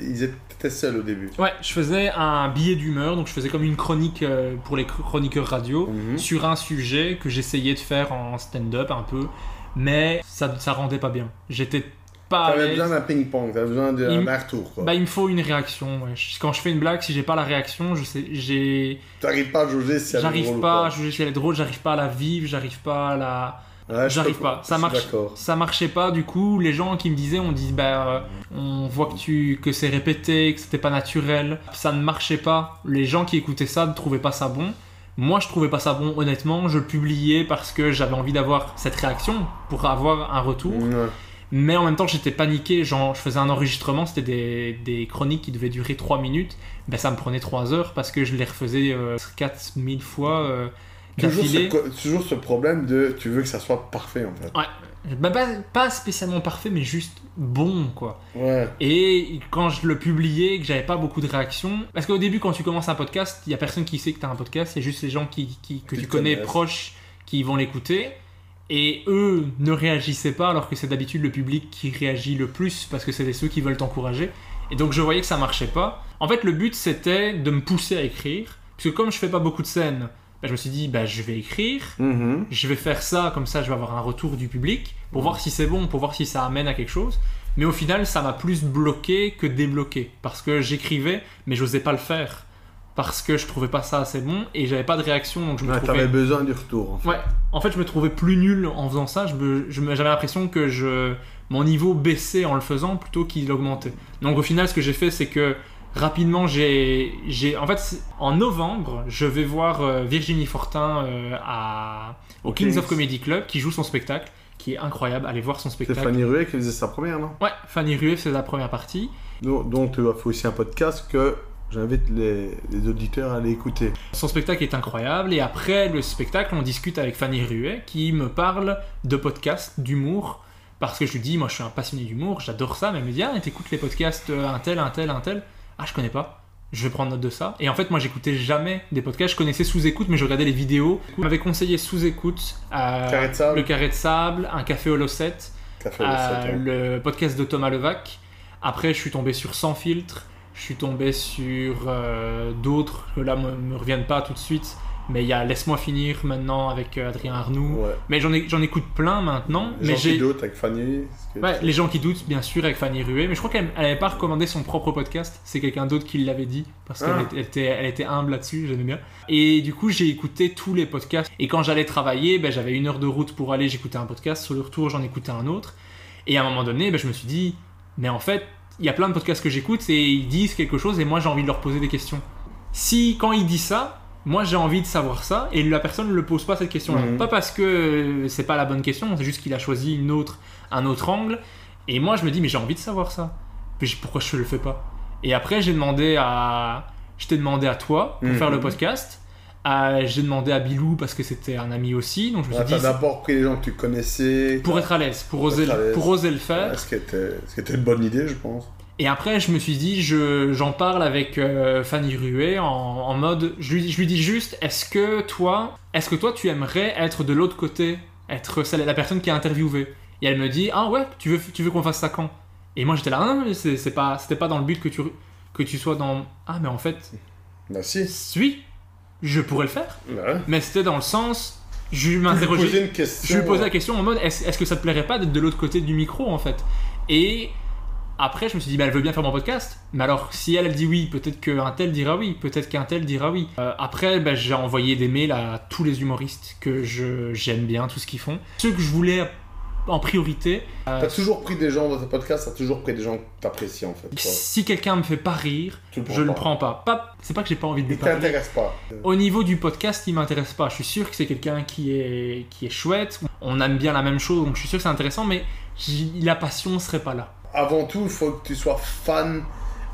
ils étaient seuls au début. Ouais, je faisais un billet d'humeur, donc je faisais comme une chronique euh, pour les chroniqueurs radio Mhm. sur un sujet que j'essayais de faire en stand-up un peu, mais ça, ça rendait pas bien. J'étais pas à T'avais besoin d'un ping-pong, t'avais besoin d'un retour. Quoi. Bah, il me faut une réaction. ouais. Quand je fais une blague, si j'ai pas la réaction, je sais, j'ai, T'arrives pas à jauger si elle est j'arrive drôle ou pas, je si elle est drôle, j'arrive pas à la vivre, j'arrive pas à la, Ouais, j'arrive pas. Ça marche, ça marchait pas. Du coup, les gens qui me disaient, on dit, bah, euh, on voit que tu, que c'est répété, que c'était pas naturel, ça ne marchait pas. Les gens qui écoutaient ça ne trouvaient pas ça bon. Moi, je trouvais pas ça bon, honnêtement. Je le publiais parce que j'avais envie d'avoir cette réaction pour avoir un retour. Ouais. Mais en même temps, j'étais paniqué. Genre, je faisais un enregistrement, c'était des, des chroniques qui devaient durer 3 minutes. Ben, ça me prenait 3 heures parce que je les refaisais euh, 4000 fois euh, Toujours ce, toujours problème de tu veux que ça soit parfait en fait. Ouais. Ben, pas, pas spécialement parfait, mais juste bon, quoi. Ouais. Et quand je le publiais, que j'avais pas beaucoup de réactions, parce qu'au début, quand tu commences un podcast, il y a personne qui sait que tu as un podcast, c'est juste les gens qui, qui- que tu connais proches qui vont l'écouter. Et eux ne réagissaient pas, alors que c'est d'habitude le public qui réagit le plus, parce que c'est ceux qui veulent t'encourager. Et donc je voyais que ça marchait pas. En fait, le but c'était de me pousser à écrire, parce que comme je fais pas beaucoup de scènes, ben, je me suis dit, bah, je vais écrire, Mhm. je vais faire ça, comme ça je vais avoir un retour du public, pour voir si c'est bon, pour voir si ça amène à quelque chose. Mais au final, ça m'a plus bloqué que débloqué, parce que j'écrivais, mais j'osais pas le faire, parce que je trouvais pas ça assez bon, et j'avais pas de réaction, donc je me Ouais, trouvais... t'avais besoin du retour en fait. Ouais, en fait, je me trouvais plus nul en faisant ça. Je me- je me- J'avais l'impression que je, mon niveau baissait en le faisant plutôt qu'il augmentait. Donc, au final, ce que j'ai fait, c'est que rapidement, j'ai. j'ai- En fait, c'est- en novembre, je vais voir euh, Virginie Fortin euh, à, au Kings Kings. of Comedy Club qui joue son spectacle, qui est incroyable. Allez voir son C'est spectacle. Fanny Ruet qui faisait sa première, non? Ouais, Fanny Rueff, c'est la première partie. Donc, donc tu as fait aussi un podcast que j'invite les, les auditeurs à aller écouter. Son spectacle est incroyable et après le spectacle, on discute avec Fanny Ruet qui me parle de podcasts, d'humour. Parce que je lui dis, moi je suis un passionné d'humour, j'adore ça, mais elle me dit, ah, t'écoutes les podcasts euh, un tel, un tel, un tel. Ah, je connais pas. Je vais prendre note de ça. Et en fait, moi j'écoutais jamais des podcasts, je connaissais sous-écoute, mais je regardais les vidéos. On m'avait conseillé sous-écoute euh, Carré de sable. Le Carré de Sable, Un Café au Losset, euh, hein. le podcast de Thomas Levac. Après, je suis tombé sur Sans filtre. Je suis tombé sur euh, d'autres que là me, me reviennent pas tout de suite. Mais il y a Laisse-moi finir maintenant avec euh, Adrien Arnoux. Ouais. Mais j'en ai- j'en écoute plein maintenant. Les mais gens qui doutent avec Fanny. Ouais, les gens qui doutent, bien sûr, avec Fanny Ruet. Mais je crois qu'elle n'avait pas recommandé son propre podcast. C'est quelqu'un d'autre qui l'avait dit. Parce qu'elle Ah. était, elle était, elle était humble là-dessus, j'aimais bien. Et du coup, j'ai écouté tous les podcasts. Et quand j'allais travailler, ben, j'avais une heure de route pour aller, j'écoutais un podcast. Sur le retour, j'en écoutais un autre. Et à un moment donné, ben, je me suis dit, mais en fait, il y a plein de podcasts que j'écoute et ils disent quelque chose et moi j'ai envie de leur poser des questions. Si quand il dit ça, moi j'ai envie de savoir ça et la personne ne le pose pas cette question-là. Mhm. Pas parce que c'est pas la bonne question, c'est juste qu'il a choisi une autre, un autre angle. Et moi je me dis mais j'ai envie de savoir ça. Puis je- pourquoi je le fais pas? Et après j'ai demandé à, je t'ai demandé à toi pour Mhm. faire le podcast. Euh, j'ai demandé à Bilou parce que c'était un ami aussi, donc je me suis Ouais, T'as dit d'abord pris les gens que tu connaissais. pour être à l'aise, pour oser, à pour oser le faire. Ouais, ce, qui était, ce qui était une bonne idée, je pense. Et après, je me suis dit, je, j'en parle avec euh, Fanny Ruet en, en mode, je lui, je lui dis juste, est-ce que toi, est-ce que toi, tu aimerais être de l'autre côté, être celle, la personne qui est interviewée? Et elle me dit, ah ouais, tu veux, tu veux qu'on fasse ça quand? Et moi, j'étais là, non, c'est pas, c'était pas dans le but que tu, que tu sois dans, ah mais en fait, Bah si. oui, je pourrais le faire, Ouais. mais c'était dans le sens, je m'interrogeais. Je lui posais la question en mode est-ce que ça te plairait pas d'être de l'autre côté du micro en fait? Et après, je me suis dit, bah, elle veut bien faire mon podcast. Mais alors, si elle, elle dit oui, peut-être qu'un tel dira oui, peut-être qu'un tel dira oui. Euh, après, bah, j'ai envoyé des mails à tous les humoristes que je- j'aime bien, tout ce qu'ils font. Ceux que je voulais en priorité. euh, T'as toujours pris des gens dans tes podcasts, t'as toujours pris des gens que t'apprécies en fait. si quelqu'un me fait pas rire, le je le pas. prends pas. pas c'est pas que j'ai pas envie de Il t'intéresse pas. Au niveau du podcast, il m'intéresse pas. Je suis sûr que c'est quelqu'un qui est, qui est chouette. On aime bien la même chose, donc je suis sûr que c'est intéressant, mais la passion serait pas là. Avant tout, il faut que tu sois fan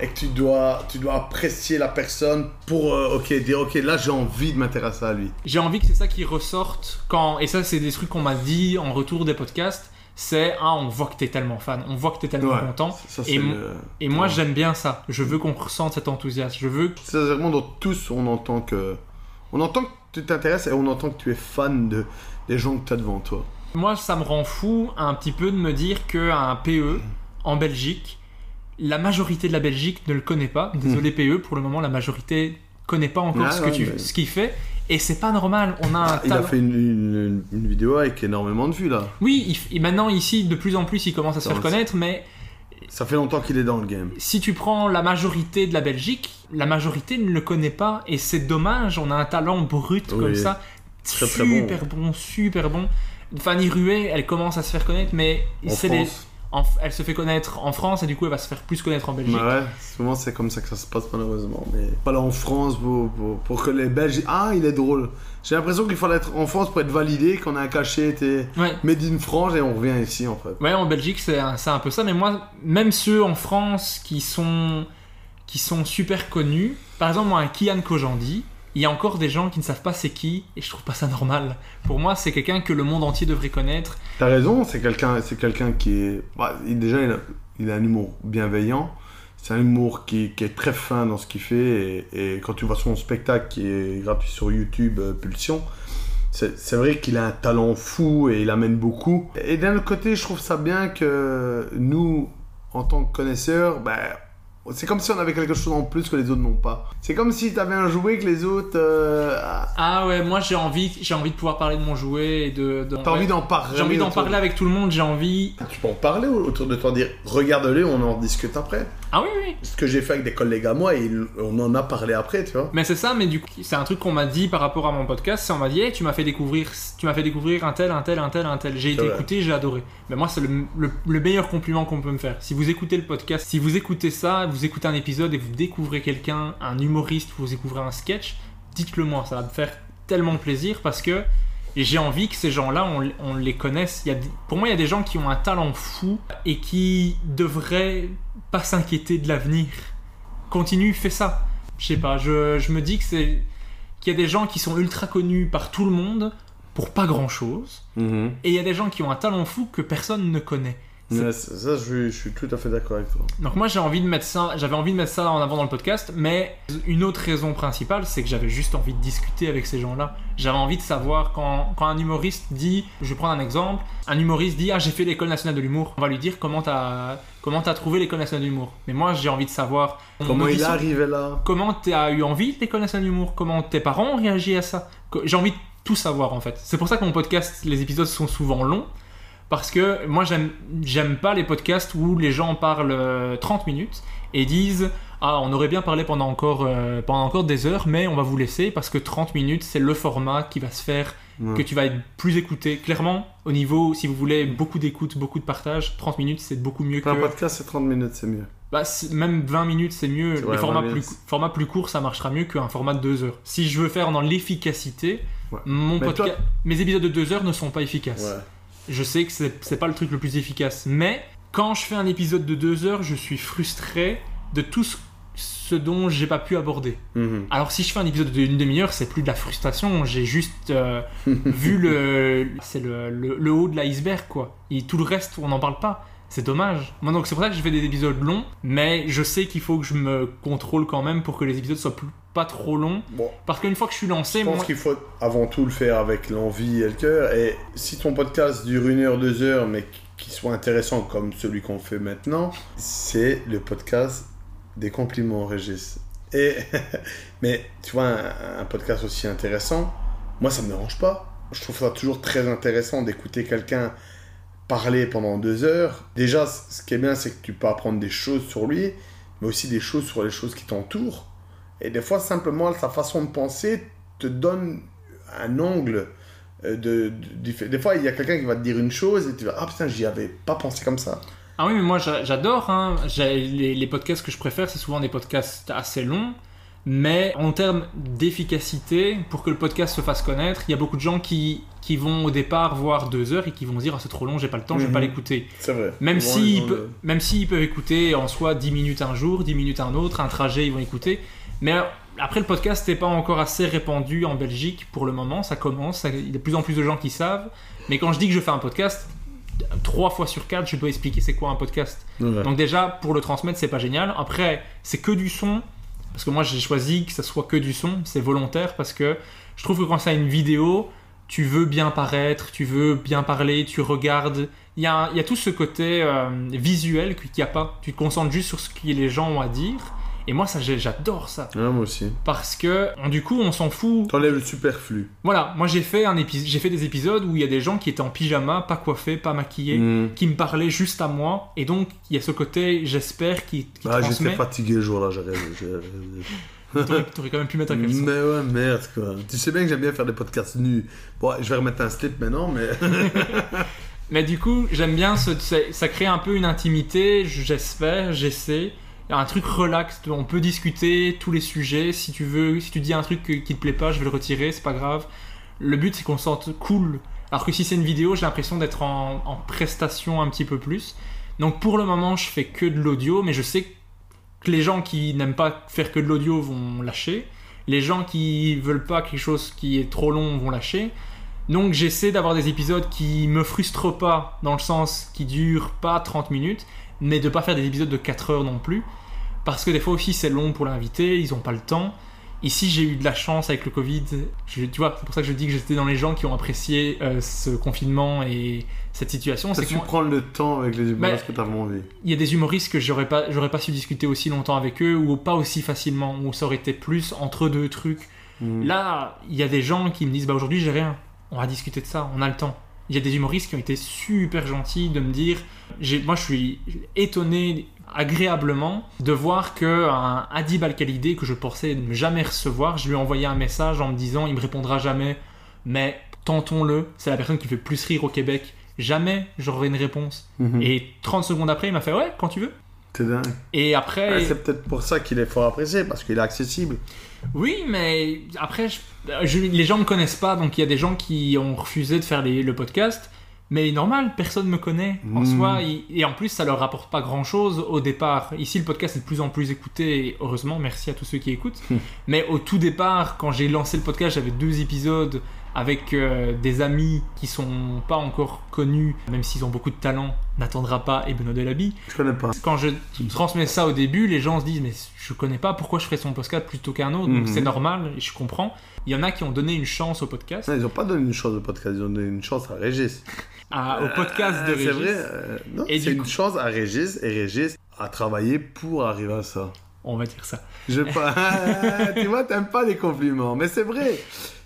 et que tu dois, tu dois apprécier la personne pour euh, ok dire ok là j'ai envie de m'intéresser à lui. J'ai envie que c'est ça qui ressorte quand. Et ça, c'est des trucs qu'on m'a dit en retour des podcasts. C'est ah, on voit que t'es tellement fan, on voit que t'es tellement Ouais, content. Ça, Et c'est mo- le- Et moi, Ouais. j'aime bien ça. Je veux qu'on ressente cet enthousiasme. Je veux. Sincèrement, dans tous, on entend que. On entend que tu t'intéresses et on entend que tu es fan de, des gens que tu as devant toi. Moi, ça me rend fou un petit peu de me dire qu'un PE en Belgique, la majorité de la Belgique ne le connaît pas. Désolé PE, pour le moment, la majorité connaît pas encore Ah ce, que ouais, tu, mais- ce qu'il fait. Et c'est pas normal. On a un Il a fait une, une- une vidéo avec énormément de vues là. Oui, il et maintenant ici, de plus en plus, il commence à se faire connaître, mais Ça fait longtemps qu'il est dans le game. si tu prends la majorité de la Belgique, la majorité ne le connaît pas et c'est dommage. On a un talent brut comme ça, Très, très super bon. super bon. Fanny Ruet, elle commence à se faire connaître, mais c'est les-. En- elle se fait connaître en France et du coup elle va se faire plus connaître en Belgique. Ouais, souvent c'est comme ça que ça se passe malheureusement. Mais pas là en France pour, pour, pour que les Belges. Ah, il est drôle. J'ai l'impression qu'il faut être en France pour être validé, qu'on a un cachet était Ouais. made in France et on revient ici en fait. Ouais, en Belgique, c'est un, un peu ça. Mais moi, même ceux en France qui sont, qui sont super connus, par exemple, moi, un Kian Kojandi, il y a encore des gens qui ne savent pas c'est qui, et je trouve pas ça normal. Pour moi, c'est quelqu'un que le monde entier devrait connaître. T'as raison, c'est quelqu'un, c'est quelqu'un qui est, bah, déjà il a, un humour bienveillant. C'est un humour qui, est très fin dans ce qu'il fait et, quand tu vois son spectacle qui est gratuit sur YouTube, euh, Pulsion, c'est vrai qu'il a un talent fou et il amène beaucoup. Et d'un autre côté, je trouve ça bien que nous, en tant que connaisseurs, ben, c'est comme si on avait quelque chose en plus que les autres n'ont pas. C'est comme si tu avais un jouet que les autres. euh, Ah ouais, moi j'ai envie, j'ai envie de pouvoir parler de mon jouet et de. de- T'as envie ouais. d'en parler. J'ai envie d'en parler avec tout le monde. J'ai envie. Tu peux en parler autour de toi, dire regarde-le, on en discute après. Ah oui, oui. Ce que j'ai fait avec des collègues à moi, et on en a parlé après, tu vois. Mais c'est ça, mais du coup, c'est un truc qu'on m'a dit par rapport à mon podcast. C'est on m'a dit, Hey, tu m'as fait découvrir, tu m'as fait découvrir un tel, un tel, un tel, un tel. J'ai été vrai. écouté, j'ai adoré. Mais moi, c'est le, le- le meilleur compliment qu'on peut me faire. Si vous écoutez le podcast, si vous écoutez ça, vous écoutez un épisode et vous découvrez quelqu'un, un humoriste, vous découvrez un sketch, dites-le moi. Ça va me faire tellement plaisir parce que j'ai envie que ces gens-là, on, on les connaisse. Il y a, pour moi, il y a des gens qui ont un talent fou et qui devraient pas s'inquiéter de l'avenir. Continue, fais ça. Je sais pas, je, je me dis que c'est qu'il y a des gens qui sont ultra connus par tout le monde pour pas grand chose, et il y a des gens qui ont un talent fou que personne ne connaît. Ça, je, suis- je suis tout à fait d'accord avec toi. Donc moi j'ai envie de mettre ça, j'avais envie de mettre ça en avant dans le podcast, mais une autre raison principale, c'est que j'avais juste envie de discuter avec ces gens-là. J'avais envie de savoir quand, quand un humoriste dit, je vais prendre un exemple, un humoriste dit ah j'ai fait l'école nationale de l'humour, on va lui dire comment t'as comment t'as trouvé l'école nationale de l'humour? Mais moi j'ai envie de savoir Comment il est arrivé là? Comment tu as eu envie de l'école nationale de l'humour? Comment tes parents ont réagi à ça? J'ai envie de tout savoir en fait. C'est pour ça que mon podcast, les épisodes sont souvent longs. Parce que moi j'aime pas les podcasts où les gens parlent euh, 30 minutes et disent ah on aurait bien parlé pendant encore euh, pendant encore des heures mais on va vous laisser parce que 30 minutes c'est le format qui va se faire Ouais. que tu vas être plus écouté clairement au niveau si vous voulez beaucoup d'écoute beaucoup de partage 30 minutes c'est beaucoup mieux que Un podcast, c'est 30 minutes, c'est mieux. bah, même 20 minutes, c'est mieux. Vrai, formats 20 plus, format plus court, ça marchera mieux qu'un format de 2 heures. Si je veux faire dans l'efficacité, Ouais. mon Mais podca- toi- mes épisodes de 2 heures ne sont pas efficaces. Je sais que c'est pas le truc le plus efficace. Mais quand je fais un épisode de 2 heures, je suis frustré de tout ce, ce dont j'ai pas pu aborder. Mhm. Alors si je fais un épisode d'une demi-heure, c'est plus de la frustration. J'ai juste euh, vu le, c'est le, le- le haut de l'iceberg quoi. Et tout le reste, on n'en parle pas. c'est dommage. Moi, donc c'est pour ça que je fais des épisodes longs, mais je sais qu'il faut que je me contrôle quand même pour que les épisodes soient plus- pas trop longs. Bon, Parce qu'une fois que je suis lancé, je pense moi- qu'il faut avant tout le faire avec l'envie et le cœur. Et si ton podcast dure une heure, deux heures, mais qu'il soit intéressant comme celui qu'on fait maintenant, c'est le podcast des compliments, Régis. Et mais tu vois, un, un podcast aussi intéressant, moi ça me dérange pas. Je trouve ça toujours très intéressant d'écouter quelqu'un parler pendant deux heures. Déjà, ce qui est bien, c'est que tu peux apprendre des choses sur lui, mais aussi des choses sur les choses qui t'entourent. Et des fois, simplement, sa façon de penser te donne un angle euh, de, de- Des fois, il y a quelqu'un qui va te dire une chose et tu vas Ah putain, j'y avais pas pensé comme ça. Ah oui, mais moi j'a- j'adore. Hein. Les, les podcasts que je préfère, c'est souvent des podcasts assez longs. Mais en termes d'efficacité, pour que le podcast se fasse connaître, il y a beaucoup de gens qui, qui vont au départ voir deux heures et qui vont se dire ah, c'est trop long, j'ai pas le temps, je vais Mhm. pas l'écouter. C'est vrai. Même s'ils le- même s'ils peuvent écouter en soi 10 minutes un jour, 10 minutes un autre, un trajet, ils vont écouter. Mais après, le podcast n'est pas encore assez répandu en Belgique pour le moment. Ça commence, ça- il y a de plus en plus de gens qui savent. Mais quand je dis que je fais un podcast, trois fois sur quatre, je dois expliquer c'est quoi un podcast. Ouais. Donc déjà, pour le transmettre, c'est pas génial. Après, c'est que du son. Parce que moi, j'ai choisi que ça soit que du son. C'est volontaire parce que je trouve que quand c'est une vidéo, tu veux bien paraître, tu veux bien parler, tu regardes. Il y a, il y a tout ce côté euh, visuel qu'il n'y a pas. Tu te concentres juste sur ce que les gens ont à dire. Et moi, ça, j'adore ça. Ouais, moi aussi. Parce que, du coup, on s'en fout. T'enlèves le superflu. Voilà, moi j'ai fait, un épi- j'ai fait des épisodes où il y a des gens qui étaient en pyjama, pas coiffés, pas maquillés, Mm. qui me parlaient juste à moi. Et donc, il y a ce côté, j'espère, qui, qui Ah, j'étais fatigué le jour-là, j'ai- T'aurais quand même pu mettre un caleçon. Mais ouais, merde quoi. Tu sais bien que j'aime bien faire des podcasts nus. Bon, je vais remettre un slip maintenant, mais. Mais du coup, j'aime bien, ce, ça crée un peu une intimité, j'espère, j'essaie. Un truc relax, on peut discuter tous les sujets. Si tu veux, si tu dis un truc qui te plaît pas, je vais le retirer, c'est pas grave. Le but, c'est qu'on se sente cool. Alors que si c'est une vidéo, j'ai l'impression d'être en, en prestation un petit peu plus. Donc pour le moment, je fais que de l'audio, mais je sais que les gens qui n'aiment pas faire que de l'audio vont lâcher. Les gens qui veulent pas quelque chose qui est trop long vont lâcher. Donc j'essaie d'avoir des épisodes qui me frustrent pas, dans le sens qui durent pas 30 minutes, mais de pas faire des épisodes de 4 heures non plus. Parce que des fois aussi c'est long pour l'invité, ils ont pas le temps. Ici j'ai eu de la chance avec le Covid, je- tu vois, c'est pour ça que je dis que j'étais dans les gens qui ont apprécié euh, ce confinement et cette situation. C'est que tu moi- prendre le temps avec les humoristes Mais- que t'as envie? il y a des humoristes que j'aurais pas, j'aurais pas su discuter aussi longtemps avec eux ou pas aussi facilement, ou ça aurait été plus entre deux trucs. Mm. Là, il y a des gens qui me disent bah aujourd'hui j'ai rien, on va discuter de ça, on a le temps. Il y a des humoristes qui ont été super gentils de me dire, j'ai, moi je suis étonné agréablement de voir que un Adib Al-Khalidé que je pensais ne jamais recevoir, je lui ai envoyé un message en me disant il me répondra jamais, mais tentons-le, c'est la personne qui fait plus rire au Québec. Jamais j'aurai une réponse. Mhm. Et 30 secondes après, il m'a fait ouais, quand tu veux. C'est dingue. Et après, Ouais, c'est peut-être pour ça qu'il est fort apprécié, parce qu'il est accessible. oui, mais après, je- je- les gens me connaissent pas, donc il y a des gens qui ont refusé de faire les- le podcast. Mais normal, personne me connaît en Mm. soi, et, en plus ça leur rapporte pas grand chose au départ. Ici le podcast est de plus en plus écouté, et heureusement, merci à tous ceux qui écoutent. Mais au tout départ, quand j'ai lancé le podcast, j'avais deux épisodes avec euh, des amis qui sont pas encore connus, même s'ils ont beaucoup de talent, n'attendra pas et Benoît Delaby. Je connais pas. Quand je transmets ça au début, les gens se disent mais je connais pas pourquoi je ferais son podcast plutôt qu'un autre? Donc Mhm. c'est normal je comprends. Il y en a qui ont donné une chance au podcast, Non, ils ont pas donné une chance au podcast, ils ont donné une chance à Régis. à- au podcast de Euh, C'est Régis. vrai. euh, non, c'est une coup- chance à Régis, et Régis a travaillé pour arriver à ça. On va dire ça. Je pas. tu vois, t'aimes pas les compliments, mais c'est vrai.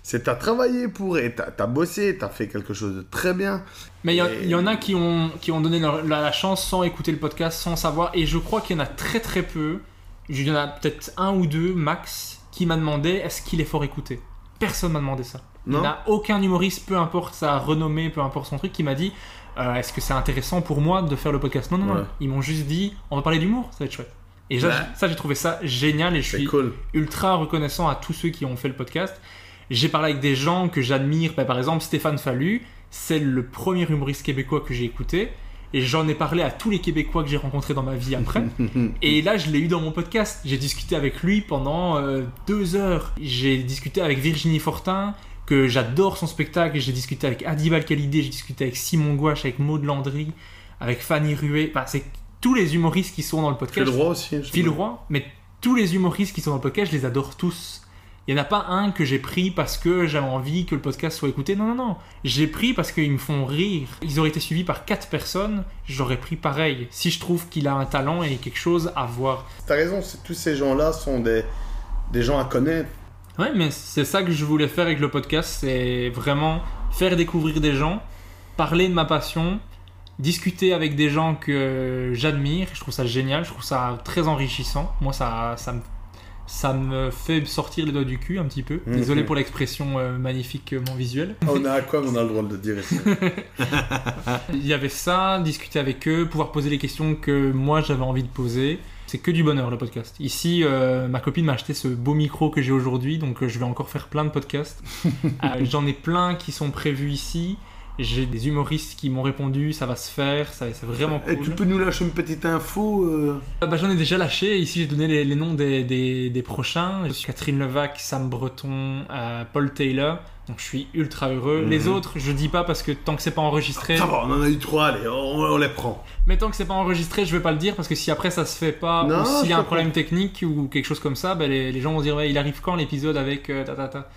C'est t'as travaillé pour et t'as as bossé, t'as fait quelque chose de très bien. Mais il y en- Et- il y, en a qui ont, qui ont donné leur- la, la chance sans écouter le podcast, sans savoir. Et je crois qu'il y en a très très peu. Il y en a peut-être un ou deux max qui m'a demandé est-ce qu'il est fort écouté? Personne m'a demandé ça. Il n'y a aucun humoriste, peu importe sa renommée, peu importe son truc, qui m'a dit euh, est-ce que c'est intéressant pour moi de faire le podcast? Non, non, Ouais. non. Ils m'ont juste dit on va parler d'humour, ça va être chouette. Et ça, Ouais. ça, j'ai trouvé ça génial et je suis cool. ultra reconnaissant à tous ceux qui ont fait le podcast. J'ai parlé avec des gens que j'admire, bah, par exemple Stéphane Fallu, c'est le premier humoriste québécois que j'ai écouté. Et j'en ai parlé à tous les Québécois que j'ai rencontrés dans ma vie après. et là, je l'ai eu dans mon podcast. J'ai discuté avec lui pendant euh, deux heures. J'ai discuté avec Virginie Fortin, que j'adore son spectacle. J'ai discuté avec Adib Al-Khalidé, j'ai discuté avec Simon Gouache, avec Maud Landry, avec Fanny Rué. Enfin, c'est tous les humoristes qui sont dans le podcast. Phil Roy aussi. Phil. Roy, mais tous les humoristes qui sont dans le podcast, je les adore tous. Il n'y en a pas un que j'ai pris parce que j'avais envie que le podcast soit écouté. Non, non, non. J'ai pris parce qu'ils me font rire. Ils auraient été suivis par quatre personnes. J'aurais pris pareil. Si je trouve qu'il a un talent et quelque chose à voir. T'as raison, tous ces gens-là sont des, des gens à connaître. Ouais, mais c'est ça que je voulais faire avec le podcast. C'est vraiment faire découvrir des gens, parler de ma passion, discuter avec des gens que j'admire. Je trouve ça génial. Je trouve ça très enrichissant. Moi, ça, ça me ça me fait sortir les doigts du cul un petit peu. Mhm. Désolé pour l'expression euh, magnifiquement visuelle. On a à quoi on a le droit de le dire ici. Il y avait ça, discuter avec eux, pouvoir poser les questions que moi j'avais envie de poser. C'est que du bonheur le podcast. Ici, euh, ma copine m'a acheté ce beau micro que j'ai aujourd'hui, donc euh, je vais encore faire plein de podcasts. Euh, J'en ai plein qui sont prévus ici. J'ai des humoristes qui m'ont répondu, ça va se faire, ça- c'est vraiment Et cool. tu peux nous lâcher une petite info euh, Ah bah, J'en ai déjà lâché. Ici, j'ai donné les, les noms des, des- des prochains. Je suis Catherine Levac, Sam Breton, euh, Paul Taylor. Donc, je suis ultra heureux. Mhm. Les autres, je dis pas parce que tant que c'est pas enregistré. Ça va, on en a eu trois, allez, on, on les prend. Mais tant que c'est pas enregistré, je vais pas le dire parce que si après ça se fait pas Non, ou s'il y a un problème technique ou quelque chose comme ça, ben les, les gens vont se dire ouais, il arrive quand l'épisode avec euh, ta, ta, ta.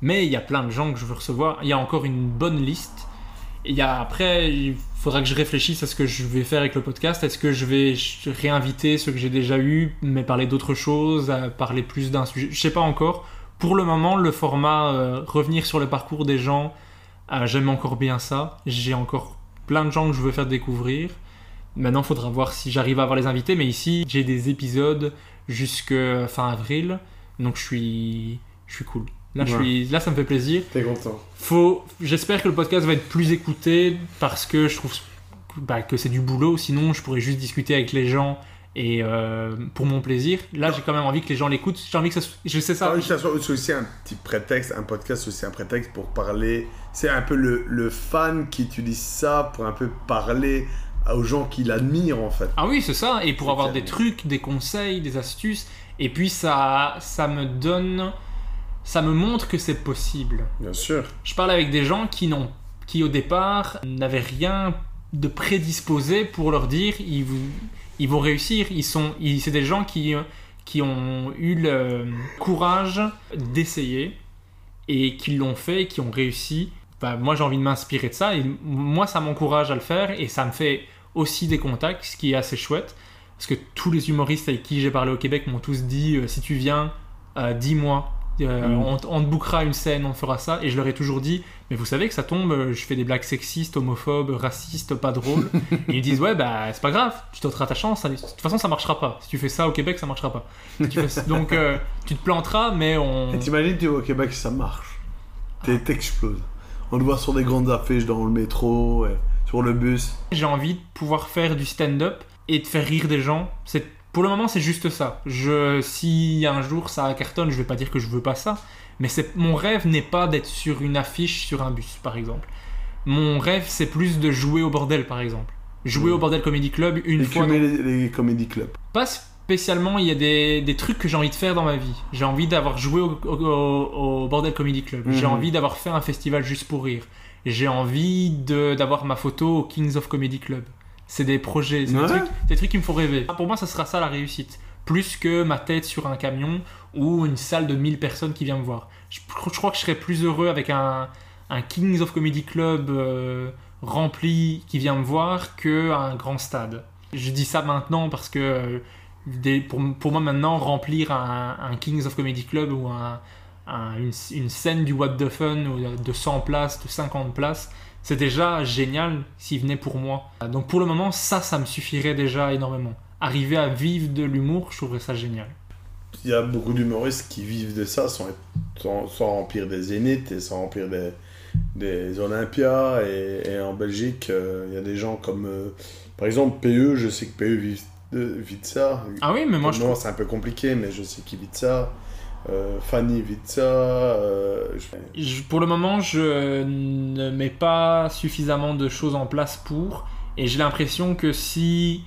Mais il y a plein de gens que je veux recevoir. Il y a encore une bonne liste. Et après, il faudra que je réfléchisse à ce que je vais faire avec le podcast. Est-ce que je vais réinviter ceux que j'ai déjà eu, mais parler d'autres choses, parler plus d'un sujet? Je sais pas encore. Pour le moment, le format euh, revenir sur le parcours des gens, euh, j'aime encore bien ça. J'ai encore plein de gens que je veux faire découvrir. Maintenant, il faudra voir si j'arrive à avoir les invités. Mais ici, j'ai des épisodes jusque fin avril. Donc, je suis cool. Là, je suis, là, ça me fait plaisir. T'es content. Faut, j'espère que le podcast va être plus écouté parce que je trouve bah, que c'est du boulot. Sinon, je pourrais juste discuter avec les gens et euh, pour mon plaisir. Là, j'ai quand même envie que les gens l'écoutent. J'ai envie que ça, je sais ça. C'est aussi un petit prétexte, un podcast, c'est aussi un prétexte pour parler. C'est un peu le, le fan qui utilise ça pour un peu parler aux gens qui l'admirent en fait. Ah oui, c'est ça. Et pour avoir des trucs, des conseils, des astuces. Et puis ça, ça me donne, ça me montre que c'est possible. Bien sûr. Je parle avec des gens qui n'ont, qui au départ n'avaient rien de prédisposé pour leur dire ils, vont réussir. Ils sont, c'est des gens qui, qui ont eu le courage d'essayer et qui l'ont fait, et qui ont réussi. Bah, moi, j'ai envie de m'inspirer de ça et moi, ça m'encourage à le faire et ça me fait aussi des contacts, ce qui est assez chouette. Parce que tous les humoristes avec qui j'ai parlé au Québec m'ont tous dit euh, si tu viens, euh, dis-moi. Euh, Mm. on, te bookera une scène, on fera ça. Et je leur ai toujours dit mais vous savez que ça tombe, euh, je fais des blagues sexistes, homophobes, racistes, pas drôles. et ils disent ouais, bah c'est pas grave, tu tenteras ta chance. ça- De toute façon, ça marchera pas. Si tu fais ça au Québec, ça marchera pas. Si tu fais- Donc euh, tu te planteras, mais on. Et t'imagines, tu vas au Québec, ça marche. T'exploses. On te voit sur des grandes affiches dans le métro, et sur le bus. J'ai envie de pouvoir faire du stand-up et de faire rire des gens. C'est pour le moment, c'est juste ça. Je, si un jour ça cartonne, je vais pas dire que je veux pas ça, mais c'est mon rêve n'est pas d'être sur une affiche sur un bus, par exemple. Mon rêve, c'est plus de jouer au bordel, par exemple. Jouer Mm. au bordel comedy club une fois. Écumer dans- les, les comédie clubs. Pas spécialement, il y a des, des trucs que j'ai envie de faire dans ma vie. J'ai envie d'avoir joué au, au- au- au Bordel Comedy Club. J'ai Mhm. envie d'avoir fait un festival juste pour rire. J'ai envie d'avoir ma photo au Kings of Comedy Club. C'est des projets, c'est Ouais. des, trucs, des trucs qui me font rêver. Pour moi, ça sera ça la réussite. Plus que ma tête sur un camion ou une salle de 1000 personnes qui vient me voir. Je, je crois que je serais plus heureux avec un, un Kings of Comedy Club euh, rempli qui vient me voir qu'un grand stade. Je dis ça maintenant parce que euh, des- pour, pour moi maintenant, remplir un, un Kings of Comedy Club ou un- un- une, une scène du What the Fun de 100 places, de 50 places, c'est déjà génial s'il venait pour moi. Donc pour le moment, ça, ça me suffirait déjà énormément. Arriver à vivre de l'humour, je trouverais ça génial. Il y a beaucoup d'humoristes qui vivent de ça sans, sans, sans remplir des zéniths et sans remplir des, des Olympias. Et, et en Belgique, euh, il y a des gens comme, euh, par exemple, PE, je sais que PE vit de, vit de ça. Ah oui, mais moi je trouve... c'est un peu compliqué, mais je sais qu'il vit de ça. Euh, Fanny vit de ça. euh, pour le moment, je ne mets pas suffisamment de choses en place pour. Et j'ai l'impression que si.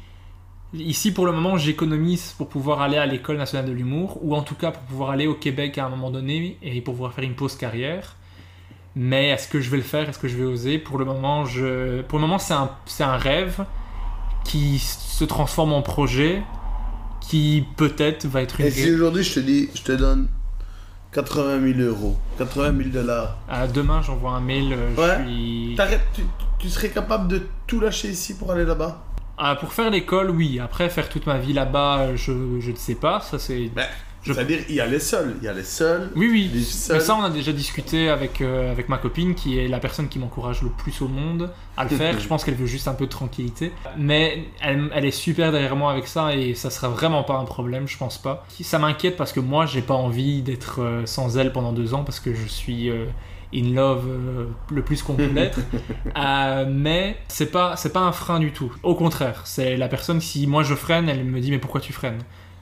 Ici, pour le moment, j'économise pour pouvoir aller à l'école nationale de l'humour, ou en tout cas pour pouvoir aller au Québec à un moment donné et pour pouvoir faire une pause carrière. Mais est-ce que je vais le faire? Est-ce que je vais oser? Pour le moment, moment c'est un rêve. qui se transforme en projet qui peut-être va être une Et si aujourd'hui je te dis, je te donne 80 000 euros, 80 000 dollars, Ah, demain j'envoie un mail, euh, Ouais. je suis... t'arrêtes- tu, tu serais capable de tout lâcher ici pour aller là-bas? Ah, pour faire l'école, oui. Après, faire toute ma vie là-bas, je, je ne sais pas. Ça, c'est. Ben, Je- C'est-à-dire, il y a les seuls, il y a les seuls. Oui, oui. Mais ça, on a déjà discuté avec, euh, avec ma copine, qui est la personne qui m'encourage le plus au monde à le faire. je pense qu'elle veut juste un peu de tranquillité. Mais elle, elle est super derrière moi avec ça et ça sera vraiment pas un problème, je pense pas. Ça m'inquiète parce que moi, j'ai pas envie d'être euh, sans elle pendant deux ans parce que je suis. euh, in love euh, le plus qu'on peut l'être Euh, mais c'est pas c'est pas un frein du tout au contraire c'est la personne si moi je freine elle me dit mais pourquoi tu freines?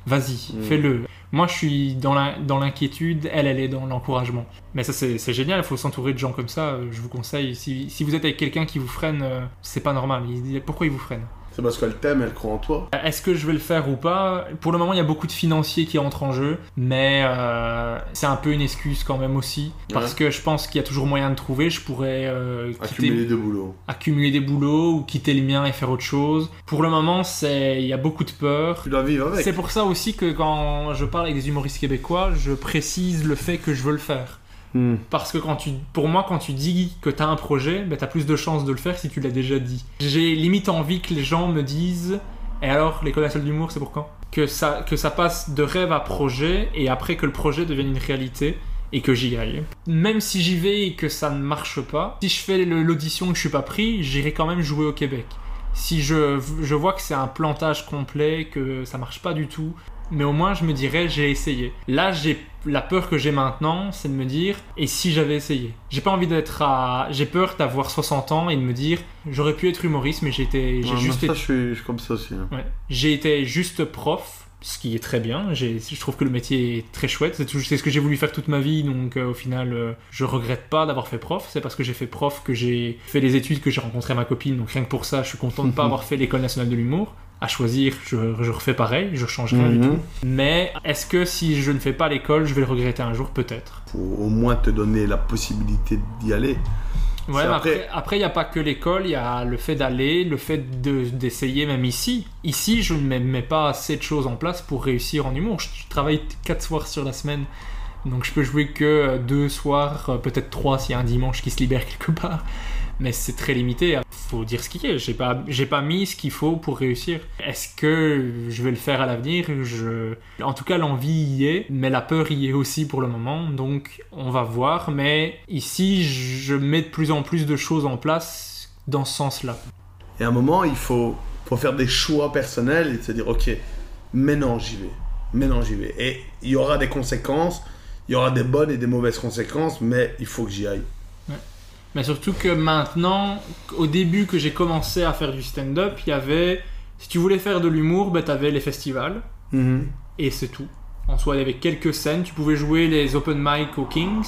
Vas-y Mm. fais-le moi je suis dans l'inquiétude elle elle est dans l'encouragement. Mais ça c'est génial il faut s'entourer de gens comme ça euh, je vous conseille si, vous êtes avec quelqu'un qui vous freine euh, c'est pas normal. Pourquoi il vous freine? C'est parce qu'elle t'aime, elle croit en toi. est-ce que je vais le faire ou pas? Pour le moment, il y a beaucoup de financiers qui entrent en jeu, mais euh, c'est un peu une excuse quand même aussi, parce Ouais. que je pense qu'il y a toujours moyen de trouver. Je pourrais euh, quitter, Accumuler deux boulots. accumuler des boulots ou quitter le mien et faire autre chose. Pour le moment, c'est il y a beaucoup de peur. Tu dois vivre avec. C'est pour ça aussi que quand je parle avec des humoristes québécois, je précise le fait que je veux le faire. Hmm. Parce que quand tu, pour moi, quand tu dis que tu as un projet, ben, tu as plus de chances de le faire si tu l'as déjà dit. J'ai limite envie que les gens me disent Et alors, l'école nationale d'humour, c'est pour quand? Que ça, que ça passe de rêve à projet et après que le projet devienne une réalité et que j'y aille. Même si j'y vais et que ça ne marche pas, si je fais l'audition et que je suis pas pris, j'irai quand même jouer au Québec. Si je, je vois que c'est un plantage complet, que ça marche pas du tout, mais au moins je me dirais j'ai essayé. Là, j'ai la peur que j'ai maintenant, c'est de me dire et si j'avais essayé? J'ai pas envie d'être à j'ai peur d'avoir 60 ans et de me dire j'aurais pu être humoriste mais j'étais j'ai Ouais, juste moi, été ça, je suis, je suis comme ça aussi. hein. Ouais. J'ai été juste prof, ce qui est très bien. Je trouve que le métier est très chouette. C'est ce que j'ai voulu faire toute ma vie, donc euh, au final, euh, je regrette pas d'avoir fait prof. C'est parce que j'ai fait prof que j'ai fait les études, que j'ai rencontré ma copine. Donc rien que pour ça, je suis content de ne pas avoir fait l'école nationale de l'humour. À choisir, je, je refais pareil, je change rien du Mhm. tout. Mais est-ce que si je ne fais pas l'école, je vais le regretter un jour Peut-être? Pour au moins te donner la possibilité d'y aller. Ouais, après- il n'y a pas que l'école, il y a le fait d'aller, le fait de- d'essayer même ici. Ici, je ne mets, pas assez de choses en place pour réussir en humour. Je, travaille 4 soirs sur la semaine, donc je peux jouer que deux soirs, euh, peut-être trois s'il y a un dimanche qui se libère quelque part. Mais c'est très limité. Faut dire ce qu'il y a. J'ai pas, j'ai pas mis ce qu'il faut pour réussir. Est-ce que je vais le faire à l'avenir? Je, en tout cas, l'envie y est, mais la peur y est aussi pour le moment. Donc, on va voir. Mais ici, je mets de plus en plus de choses en place dans ce sens-là. Et à un moment, il faut, faut faire des choix personnels et se dire, ok, maintenant j'y vais. Maintenant j'y vais. Et il y aura des conséquences, il y aura des bonnes et des mauvaises conséquences, mais il faut que j'y aille. Mais surtout que maintenant, au début que j'ai commencé à faire du stand-up, il y avait. Si tu voulais faire de l'humour, ben, tu avais les festivals. Mhm. et c'est tout. En soi, il y avait quelques scènes. Tu pouvais jouer les open mic au Kings.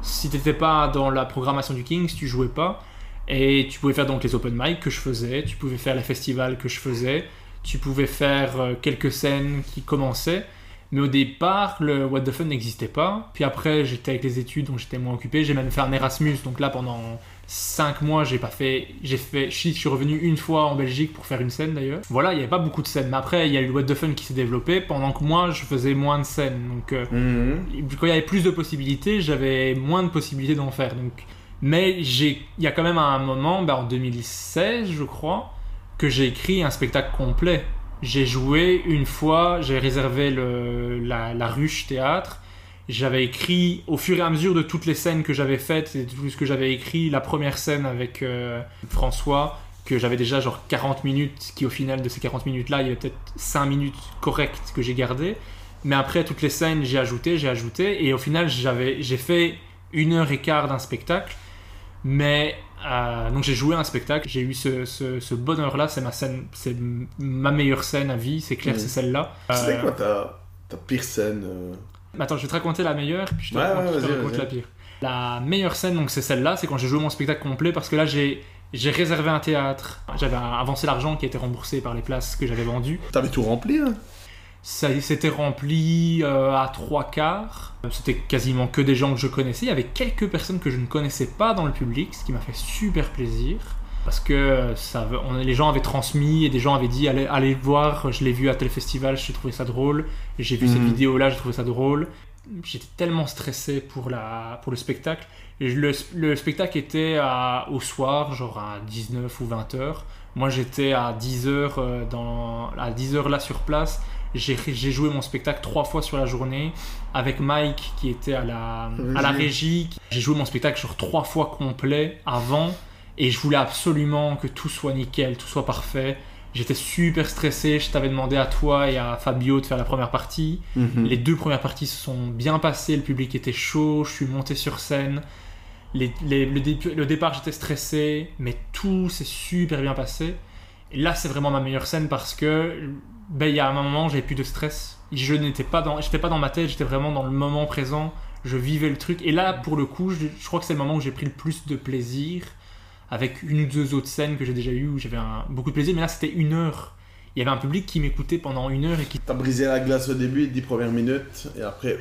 Si t'étais pas dans la programmation du Kings, tu jouais pas. Et tu pouvais faire donc les open mic que je faisais. Tu pouvais faire les festivals que je faisais. Tu pouvais faire euh, quelques scènes qui commençaient. Mais au départ, le What the Fun n'existait pas. Puis après, j'étais avec les études, donc j'étais moins occupé. J'ai même fait un Erasmus. Donc là, pendant 5 mois, j'ai pas fait. J'ai fait. Je suis revenu une fois en Belgique pour faire une scène d'ailleurs. Voilà, il n'y avait pas beaucoup de scènes. Mais après, il y a eu le What the Fun qui s'est développé pendant que moi, je faisais moins de scènes. Donc euh, Mhm. quand il y avait plus de possibilités, j'avais moins de possibilités d'en faire. Donc, mais j'ai, il y a quand même un moment, ben, en 2016, je crois, que j'ai écrit un spectacle complet. J'ai joué une fois, j'ai réservé le, la, ruche théâtre. J'avais écrit au fur et à mesure de toutes les scènes que j'avais faites et tout ce que j'avais écrit, la première scène avec euh, François, que j'avais déjà genre 40 minutes, qui au final de ces 40 minutes-là, il y avait peut-être 5 minutes correctes que j'ai gardées. Mais après, toutes les scènes, j'ai ajouté, j'ai ajouté. Et au final, j'ai fait une heure et quart d'un spectacle. Mais euh, donc j'ai joué un spectacle, j'ai eu ce, ce, ce bonheur-là. C'est ma scène, c'est ma meilleure scène à vie. C'est clair, c'est celle-là. C'était Euh, quoi ta, ta pire scène euh? Attends, je vais te raconter la meilleure, puis je te Ouais, raconte, ouais, je te raconte la pire. La meilleure scène, donc c'est celle-là, c'est quand j'ai joué mon spectacle complet, parce que là j'ai j'ai réservé un théâtre. J'avais avancé l'argent qui a été remboursé par les places que j'avais vendues. T'avais tout rempli, hein? Ça s'était rempli euh, à trois quarts. C'était quasiment que des gens que je connaissais. Il y avait quelques personnes que je ne connaissais pas dans le public, ce qui m'a fait super plaisir. parce que ça, on, les gens avaient transmis et des gens avaient dit allez, allez voir, je l'ai vu à tel festival, j'ai trouvé ça drôle, j'ai vu cette Mhm. vidéo-là, j'ai trouvé ça drôle. J'étais tellement stressé pour, la, pour le spectacle. Le, le spectacle était à- au soir, genre à 19 ou 20 heures. Moi j'étais à 10 heures, euh, dans, à 10 heures là sur place. J'ai joué mon spectacle trois fois sur la journée avec Mike qui était à la, à la régie. J'ai joué mon spectacle sur trois fois complet avant et je voulais absolument que tout soit nickel, tout soit parfait. J'étais super stressé, je t'avais demandé à toi et à Fabio de faire la première partie. Mhm. Les deux premières parties se sont bien passées, le public était chaud, je suis monté sur scène. Les- les- le, dé- le départ, j'étais stressé, mais tout s'est super bien passé. Et là, c'est vraiment ma meilleure scène parce que ben, il y a un moment, j'avais plus de stress. Je n'étais pas dans, j'étais pas dans ma tête, j'étais vraiment dans le moment présent. Je vivais le truc. Et là, pour le coup, je, je crois que c'est le moment où j'ai pris le plus de plaisir, avec une ou deux autres scènes que j'ai déjà eues où j'avais un- beaucoup de plaisir. Mais là, c'était une heure. Il y avait un public qui m'écoutait pendant une heure et qui T'as brisé la glace au début, les 10 premières minutes, et après.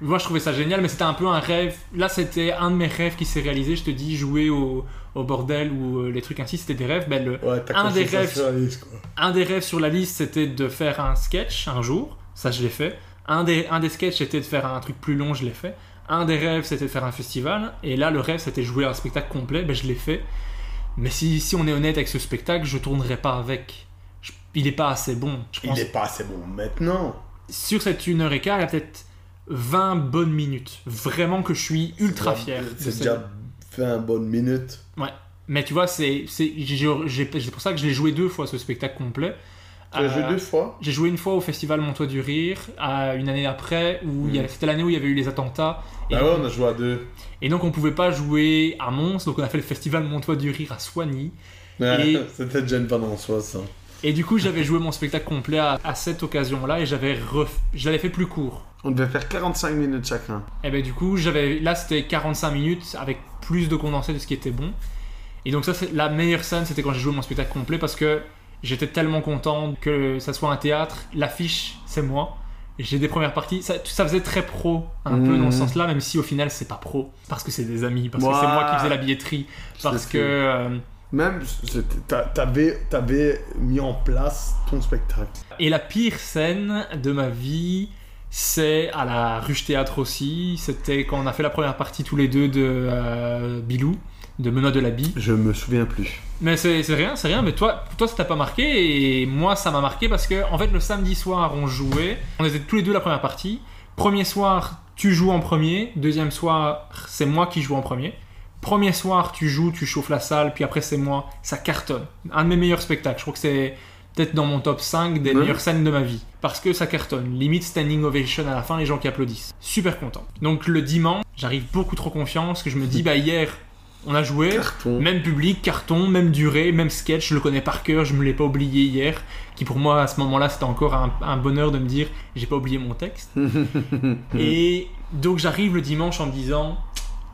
Moi, je trouvais ça génial, mais c'était un peu un rêve. Là, c'était un de mes rêves qui s'est réalisé. Je te dis, jouer au, au bordel ou euh, les trucs ainsi, c'était des rêves. Ben, le- Ouais, t'as Un des rêves- sur la liste, quoi. un des rêves sur la liste, c'était de faire un sketch un jour. Ça, je l'ai fait. Un des, un des sketchs, c'était de faire un truc plus long. Je l'ai fait. Un des rêves, c'était de faire un festival. Et là, le rêve, c'était jouer un spectacle complet. Ben, je l'ai fait. Mais si, si on est honnête avec ce spectacle, je tournerai pas avec. Je- il est pas assez bon. Je Il pense. est pas assez bon maintenant. Sur cette une heure et quart, il y a peut-être 20 bonnes minutes. Vraiment que je suis ultra fier. C'est déjà fait un bonne minute. Ouais. Mais tu vois, c'est pour ça que je l'ai joué deux fois ce spectacle complet. Tu as Euh, joué deux fois J'ai joué une fois au festival Montois du Rire, à une année après, où a- c'était l'année où il y avait eu les attentats. Et, Hmm. Ah ouais, on a joué à deux. et donc on pouvait pas jouer à Mons, donc on a fait le festival Montois du Rire à Soigny. Et- C'était déjà une vanne en soi, ça. Et du coup, j'avais joué mon spectacle complet à, à cette occasion-là et j'avais ref- je l'avais fait plus court. On devait faire 45 minutes chacun. Et ben du coup, j'avais là c'était 45 minutes avec plus de condensé de ce qui était bon. Et donc ça c'est la meilleure scène, c'était quand j'ai joué mon spectacle complet parce que j'étais tellement content que ça soit un théâtre, l'affiche c'est moi. J'ai des premières parties, ça, ça faisait très pro un peu Mhm. dans ce sens-là, même si au final c'est pas pro parce que c'est des amis, parce que c'est moi qui faisais la billetterie, parce que euh, Même, t'avais t'avais mis en place ton spectacle. Et la pire scène de ma vie, c'est à la Ruche Théâtre aussi. C'était quand on a fait la première partie tous les deux de euh, Bilou, de Benoît de la Bie. Je me souviens plus. Mais c'est c'est rien, c'est rien. Mais toi, toi ça t'a pas marqué et moi ça m'a marqué parce que en fait le samedi soir on jouait, on était tous les deux la première partie. Premier soir tu joues en premier, deuxième soir c'est moi qui joue en premier. Premier soir tu joues, tu chauffes la salle, puis après c'est moi, ça cartonne. Un de mes meilleurs spectacles, je crois que c'est peut-être dans mon top 5 des Ouais. meilleures scènes de ma vie. Parce que ça cartonne. Limite standing ovation à la fin, les gens qui applaudissent. Super content. Donc le dimanche, j'arrive beaucoup trop confiance que je me dis, bah hier, on a joué. Carton. Même public, carton, même durée, même sketch, je le connais par cœur, je me l'ai pas oublié hier. Qui pour moi, à ce moment-là, c'était encore un, un bonheur de me dire, j'ai pas oublié mon texte. Et donc j'arrive le dimanche en me disant,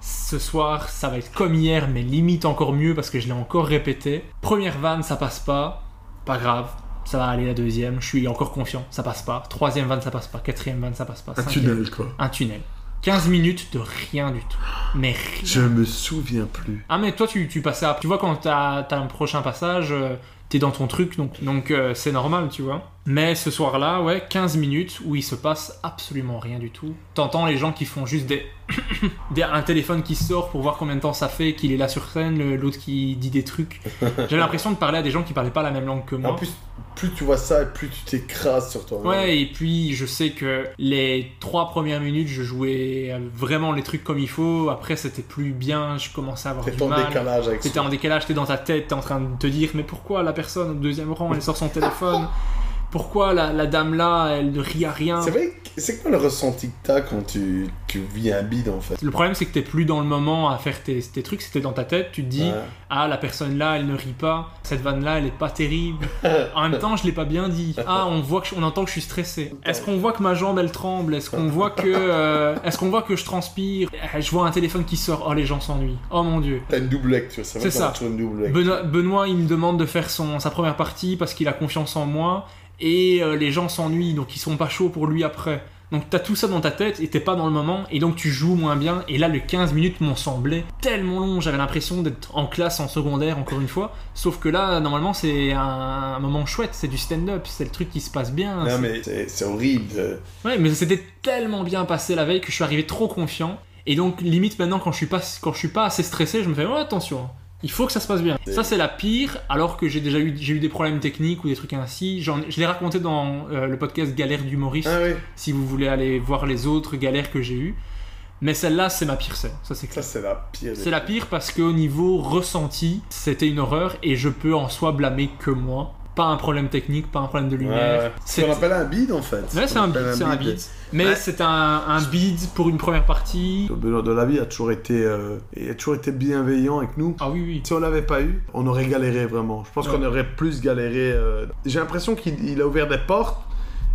ce soir, ça va être comme hier, mais limite encore mieux parce que je l'ai encore répété. Première vanne, ça passe pas, pas grave. Ça va aller la deuxième, je suis encore confiant, ça passe pas. Troisième vanne, ça passe pas. Quatrième vanne, ça passe pas. Un Cinquième- tunnel, quoi. Un tunnel. 15 minutes de rien du tout. Mais rien. Je me souviens plus. Ah mais toi tu, tu passais à... Tu vois quand t'as as un prochain passage, euh, t'es dans ton truc, donc, donc euh, c'est normal, tu vois. Mais ce soir-là, ouais, 15 minutes où il se passe absolument rien du tout. T'entends les gens qui font juste des... des- un téléphone qui sort pour voir combien de temps ça fait qu'il est là sur scène, l'autre qui dit des trucs. J'avais l'impression de parler à des gens qui parlaient pas la même langue que moi. En plus, plus tu vois ça, plus tu t'écrases sur toi. Ouais, et puis je sais que les trois premières minutes, je jouais vraiment les trucs comme il faut. Après, c'était plus bien, je commençais à avoir du en mal. décalage avec T'étais en décalage, t'es dans ta tête, t'es en train de te dire mais pourquoi la personne au deuxième rang elle sort son téléphone? Pourquoi la, la dame là elle ne rit à rien C'est vrai, c'est quoi le ressenti que t'as quand tu, tu vis un bide en fait? Le problème c'est que t'es plus dans le moment à faire tes, tes trucs, c'était dans ta tête, tu te dis Ouais. ah la personne là elle ne rit pas, cette vanne là elle est pas terrible. en même temps je l'ai pas bien dit. Ah on voit que je- on entend que je suis stressé. Est-ce qu'on voit que ma jambe elle tremble? Est-ce qu'on voit que euh, est-ce qu'on voit que je transpire? Eh, Je vois un téléphone qui sort. Oh les gens s'ennuient. Oh mon dieu. T'as une double lecture, c'est ça. une double. Benoît, Benoît, il me demande de faire son, sa première partie parce qu'il a confiance en moi et euh, les gens s'ennuient donc ils sont pas chauds pour lui après. Donc t'as tout ça dans ta tête et t'es pas dans le moment et donc tu joues moins bien. Et là, le 15 minutes m'ont semblé tellement long. J'avais l'impression d'être en classe en secondaire encore une fois. Sauf que là, normalement, c'est un, moment chouette. C'est du stand-up. C'est le truc qui se passe bien. Non, mais c'est horrible. Ouais, mais c'était tellement bien passé la veille que je suis arrivé trop confiant. Et donc, limite maintenant, quand je suis pas, quand je suis pas assez stressé, je me fais, oh, attention. Il faut que ça se passe bien. Ça, c'est la pire, alors que j'ai déjà eu, j'ai eu des problèmes techniques ou des trucs ainsi. J'en- je l'ai raconté dans euh, le podcast Galère d'humoriste, Ah oui, si vous voulez aller voir les autres galères que j'ai eues. Mais celle-là, c'est ma pire scène, ça c'est ça clair. c'est la pire. C'est la pire parce qu'au niveau ressenti, c'était une horreur et je peux en soi blâmer que moi. Pas un problème technique, pas un problème de lumière. ouais. C'est ce qu'on appelle un bide en fait. Ouais, Ce c'est un bid, c'est un bid. Mais Ouais. c'est un, un bid pour une première partie. Benoît de la vie a toujours été, euh, il a toujours été bienveillant avec nous. Ah oui, oui. Si on l'avait pas eu, on aurait galéré vraiment. Je pense Ouais. qu'on aurait plus galéré. euh. J'ai l'impression qu'il il a ouvert des portes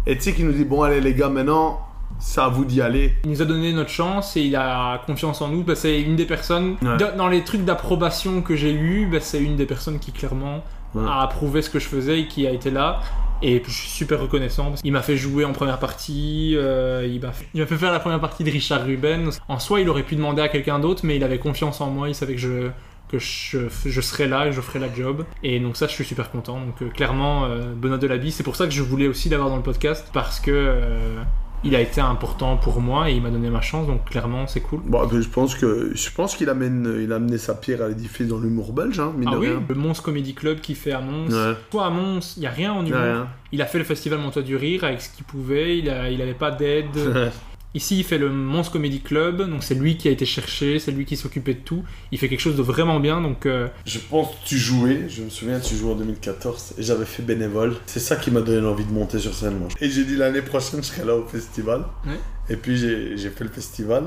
et tu sais qu'il nous dit bon allez les gars maintenant c'est à vous d'y aller. Il nous a donné notre chance et il a confiance en nous. Bah, c'est une des personnes, Ouais. dans les trucs d'approbation que j'ai eu, bah, c'est une des personnes qui clairement Ouais. a approuvé ce que je faisais et qui a été là. Et je suis super reconnaissant. parce qu'il m'a fait jouer en première partie, euh, il m'a fait, faire la première partie de Richard Ruben. En soi, il aurait pu demander à quelqu'un d'autre, mais il avait confiance en moi, il savait que je que je, je serais là et je ferais la job. Et donc ça, je suis super content. Donc euh, clairement, euh, Benoît Delaby, c'est pour ça que je voulais aussi l'avoir dans le podcast, parce que euh, il a été important pour moi et il m'a donné ma chance, donc clairement, c'est cool. Bon, ben, je pense que je pense qu'il amène, il a amené sa pierre à l'édifice dans l'humour belge, hein, mine Ah de oui, rien. le Mons Comedy Club qui fait à Mons. Ouais. Toi à Mons, il n'y a rien en Y humour. Il a fait le festival Montois du Rire avec ce qu'il pouvait, il a- il avait pas d'aide. Ici, il fait le Mons Comedy Club, donc c'est lui qui a été cherché, c'est lui qui s'occupait de tout. Il fait quelque chose de vraiment bien, donc euh, Je pense que tu jouais, je me souviens, tu jouais en 2014 et j'avais fait bénévole. C'est ça qui m'a donné l'envie de monter sur scène, moi. Et j'ai dit l'année prochaine, je serai là au festival. Ouais. Et puis j'ai fait le festival.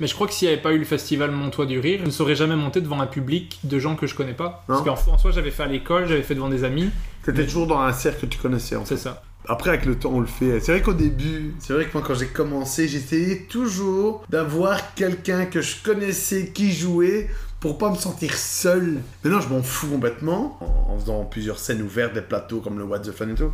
Mais je crois que s'il n'y avait pas eu le festival Montois du Rire, je ne serais jamais monté devant un public de gens que je connais pas. Parce qu'en en soi, j'avais fait à l'école, j'avais fait devant des amis, T'étais toujours dans un cercle que tu connaissais, en fait. c'est ça. Après, avec le temps, on le fait. C'est vrai qu'au début, c'est vrai que moi, quand j'ai commencé, j'essayais toujours d'avoir quelqu'un que je connaissais qui jouait pour pas me sentir seul. Maintenant, je m'en fous complètement. En, faisant plusieurs scènes ouvertes, des plateaux comme le What the Fun et tout,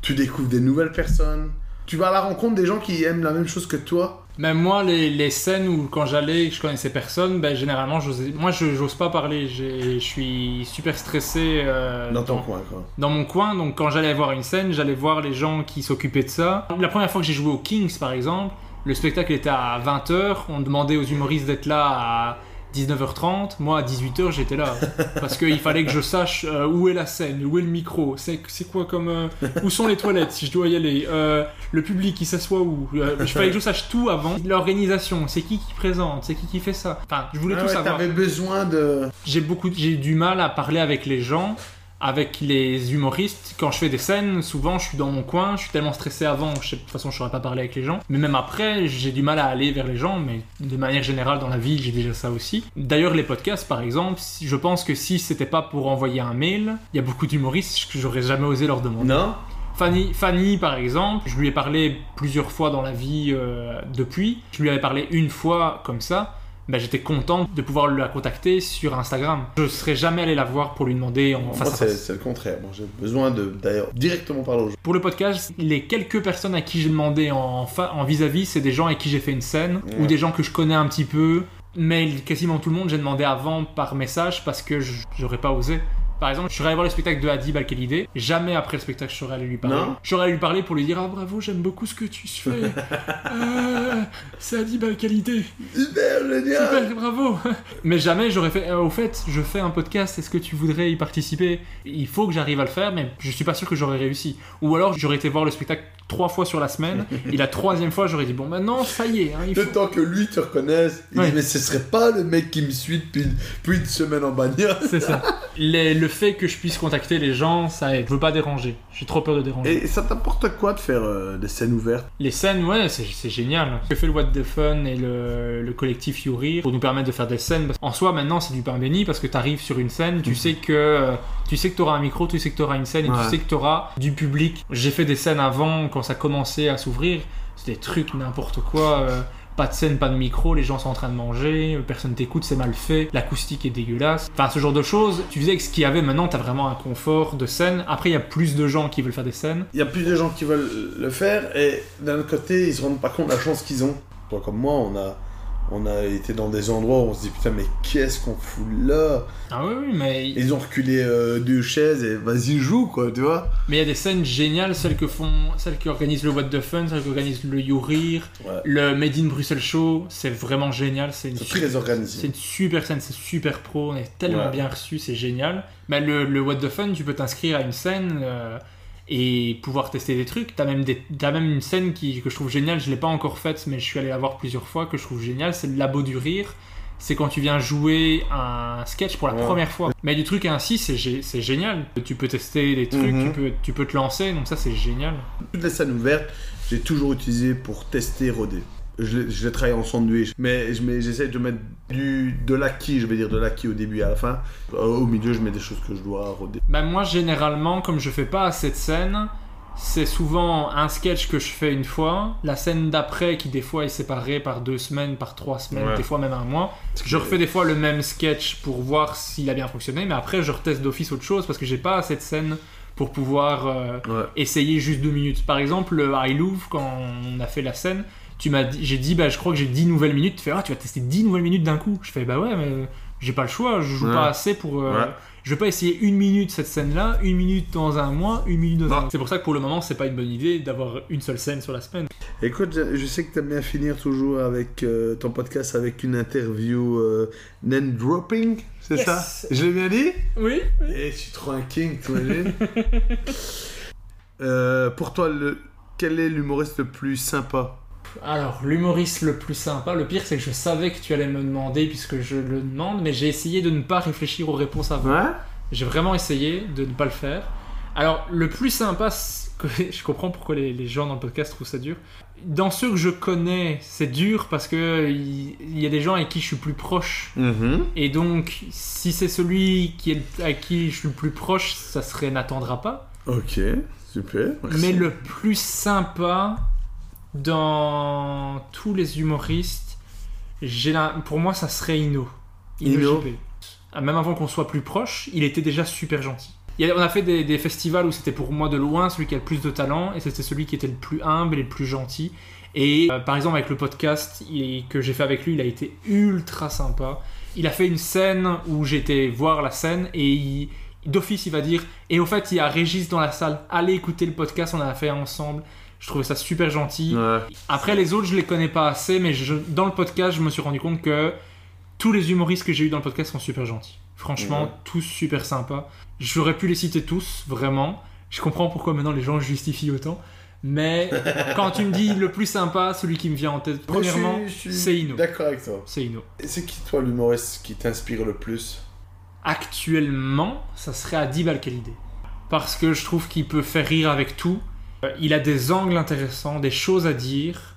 tu découvres des nouvelles personnes. Tu vas à la rencontre des gens qui aiment la même chose que toi. Même moi, les, les scènes où quand j'allais je connaissais personne, ben, généralement, moi, je j'ose pas parler. Je suis super stressé euh, Dans ton coin, quoi. dans mon coin. Donc, quand j'allais voir une scène, j'allais voir les gens qui s'occupaient de ça. La première fois que j'ai joué au Kings, par exemple, le spectacle était à 20h. On demandait aux humoristes d'être là à 19h30. Moi, à 18h, j'étais là. Parce qu'il fallait que je sache euh, où est la scène, où est le micro, c'est quoi comme. euh, où sont les toilettes si je dois y aller, euh, le public qui s'assoit où. Il fallait que je sache tout avant. L'organisation, c'est qui qui présente, c'est qui qui fait ça. Enfin, je voulais Ah tout ouais, savoir. T'avais besoin de. J'ai beaucoup, j'ai du mal à parler avec les gens, avec les humoristes. Quand je fais des scènes, souvent je suis dans mon coin, je suis tellement stressé avant, je sais, de toute façon je saurais pas parler avec les gens. Mais même après, j'ai du mal à aller vers les gens, mais de manière générale dans la vie, j'ai déjà ça aussi. D'ailleurs, les podcasts par exemple, je pense que si c'était pas pour envoyer un mail, il y a beaucoup d'humoristes que j'aurais jamais osé leur demander. Non Fanny, Fanny, par exemple, je lui ai parlé plusieurs fois dans la vie euh, depuis. Je lui avais parlé une fois comme ça. Ben, j'étais content de pouvoir la contacter sur Instagram. Je serais jamais allé la voir pour lui demander en face à c'est face. c'est le contraire. Moi, j'ai besoin de, d'ailleurs, directement parler aux gens. Pour le podcast, les quelques personnes à qui j'ai demandé en vis-à-vis, c'est des gens avec qui j'ai fait une scène Ouais. ou des gens que je connais un petit peu. Mais quasiment tout le monde, j'ai demandé avant par message parce que je- j'aurais pas osé. Par exemple, je serais allé voir le spectacle de Hadib Al-Khalidé. Jamais après le spectacle, je serais allé lui parler. Non. J'aurais allé lui parler pour lui dire Ah bravo, j'aime beaucoup ce que tu fais. Euh, c'est Hadib Al-Khalidé. Super génial Super, bravo Mais jamais j'aurais fait. euh, au fait, je fais un podcast, est-ce que tu voudrais y participer? Il faut que j'arrive à le faire, mais je suis pas sûr que j'aurais réussi. Ou alors j'aurais été voir le spectacle trois fois sur la semaine, et la troisième fois j'aurais dit bon maintenant ça y est, hein, il Le faut. temps que lui te reconnaisse, il Ouais. dit mais ce serait pas le mec qui me suit depuis, depuis une semaine en bagnole. C'est ça. Les- le fait que je puisse contacter les gens, ça aide. Je veux pas déranger. J'ai trop peur de déranger. Et ça t'apporte quoi de faire euh, des scènes ouvertes? Les scènes, ouais, c'est génial. J'ai fait le What the Fun et le, le collectif You Rire pour nous permettre de faire des scènes. En soi, maintenant, c'est du pain béni parce que tu arrives sur une scène, tu sais que euh, tu sais que tu auras un micro, tu sais que tu auras une scène et Ouais. tu sais que tu auras du public. J'ai fait des scènes avant quand ça commençait à s'ouvrir. C'était des trucs n'importe quoi. euh, pas de scène, pas de micro, les gens sont en train de manger, personne t'écoute, c'est mal fait, l'acoustique est dégueulasse. Enfin, ce genre de choses. Tu faisais avec ce qu'il y avait, maintenant t'as vraiment un confort de scène. Après, il y a plus de gens qui veulent faire des scènes. Il y a plus de gens qui veulent le faire et d'un autre côté, ils se rendent pas compte de la chance qu'ils ont. Toi comme moi, on a, on a été dans des endroits où on se dit putain, mais qu'est-ce qu'on fout là Ah oui, oui, mais Ils ont reculé euh, deux chaises et vas-y, joue quoi, tu vois mais il y a des scènes géniales, celles que font, celles qui organisent le What the Fun, celles qui organisent le You Rire, Ouais. le Made in Bruxelles Show, c'est vraiment génial. C'est une super- très organisé. C'est une super scène, c'est super pro, on est tellement Ouais. bien reçu, c'est génial. Mais le, le What the Fun, tu peux t'inscrire à une scène euh, et pouvoir tester des trucs. T'as même, des, même une scène qui, que je trouve géniale, je l'ai pas encore faite, mais je suis allé la voir plusieurs fois, que je trouve géniale, c'est le Labo du Rire. C'est quand tu viens jouer un sketch pour la Ouais. première fois. Mais du truc ainsi, c'est génial. Tu peux tester des trucs, Mhm. tu, peux, tu peux te lancer, donc ça c'est génial. Toutes les scènes ouvertes, j'ai toujours utilisé pour tester, roder. Je l'ai travaillé en sandwich, mais j'essaie de mettre du, de l'acquis, je vais dire de l'acquis au début et à la fin. Euh, Au milieu, je mets des choses que je dois roder. Bah moi généralement comme je fais pas assez de scènes, c'est souvent un sketch que je fais une fois, la scène d'après qui des fois est séparée par deux semaines, par trois semaines, Ouais. des fois même un mois. Je refais des fois le même sketch pour voir s'il a bien fonctionné, mais après je reteste d'office autre chose parce que j'ai pas assez de scènes pour pouvoir euh, Ouais. essayer juste deux minutes. Par exemple le I Louvre quand on a fait la scène, tu m'as dit, j'ai dit bah je crois que j'ai 10 nouvelles minutes, tu fais ah tu vas tester 10 nouvelles minutes d'un coup. Je fais bah ouais mais j'ai pas le choix, je joue Ouais. pas assez pour euh, Ouais. je vais pas essayer une minute cette scène-là, une minute dans un mois, une minute dans Non. un C'est pour ça que pour le moment, c'est pas une bonne idée d'avoir une seule scène sur la semaine. Écoute, je, sais que tu aimes bien finir toujours avec euh, ton podcast avec une interview euh, name dropping, c'est Yes. ça? Je l'ai bien dit? Oui. Eh, je suis trop un king, t'imagines? Euh, Pour toi, le, quel est l'humoriste le plus sympa? Alors, l'humoriste le plus sympa, le pire, c'est que je savais que tu allais me demander puisque je le demande, mais j'ai essayé de ne pas réfléchir aux réponses avant. Ouais J'ai vraiment essayé de ne pas le faire. Alors, le plus sympa, que- je comprends pourquoi les, les gens dans le podcast trouvent ça dur. Dans ceux que je connais, c'est dur parce que il il y, a des gens avec qui je suis plus proche. Mhm. Et donc, si c'est celui qui est, à qui je suis le plus proche, ça serait n'attendra pas. Ok, super. merci. Mais le plus sympa dans tous les humoristes, j'ai la- pour moi, ça serait Ino. Ino. Ah, Même avant qu'on soit plus proche, il était déjà super gentil. Il y a- on a fait des, des festivals où c'était pour moi de loin celui qui a le plus de talent et c'était celui qui était le plus humble et le plus gentil. Et euh, par exemple avec le podcast il- que j'ai fait avec lui, il a été ultra sympa. Il a fait une scène où j'étais voir la scène et d'office il va dire et au fait il y a Régis dans la salle, allez écouter le podcast, on a fait ensemble. Je trouvais ça super gentil. Ouais. Après les autres je les connais pas assez mais je- dans le podcast je me suis rendu compte que tous les humoristes que j'ai eu dans le podcast sont super gentils. Franchement, Ouais. tous super sympas. J'aurais pu les citer tous, vraiment. Je comprends pourquoi maintenant les gens justifient autant. Mais quand tu me dis le plus sympa, celui qui me vient en tête, premièrement, c'est Ino. D'accord avec toi. C'est Ino. Et c'est qui, toi, l'humoriste qui t'inspire le plus? Actuellement, ça serait Adib Al-Khalidé. Parce que je trouve qu'il peut faire rire avec tout. Euh, Il a des angles intéressants, des choses à dire.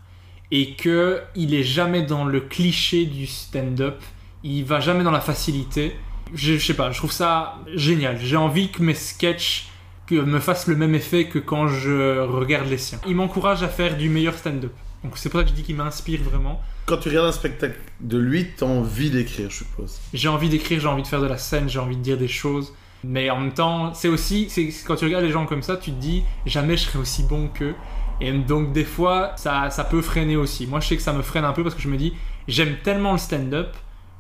Et que il est jamais dans le cliché du stand-up. Il va jamais dans la facilité. Je, je sais pas, je trouve ça génial. J'ai envie que mes sketchs que me fassent le même effet que quand je regarde les siens. Il m'encourage à faire du meilleur stand-up. Donc c'est pour ça que je dis qu'il m'inspire vraiment. Quand tu regardes un spectacle de lui, t'as envie d'écrire, je suppose. J'ai envie d'écrire, j'ai envie de faire de la scène, j'ai envie de dire des choses. Mais en même temps, c'est aussi, c'est quand tu regardes les gens comme ça, tu te dis jamais je serai aussi bon qu'eux. Et donc des fois, ça, ça peut freiner aussi. Moi, je sais que ça me freine un peu parce que je me dis, j'aime tellement le stand-up,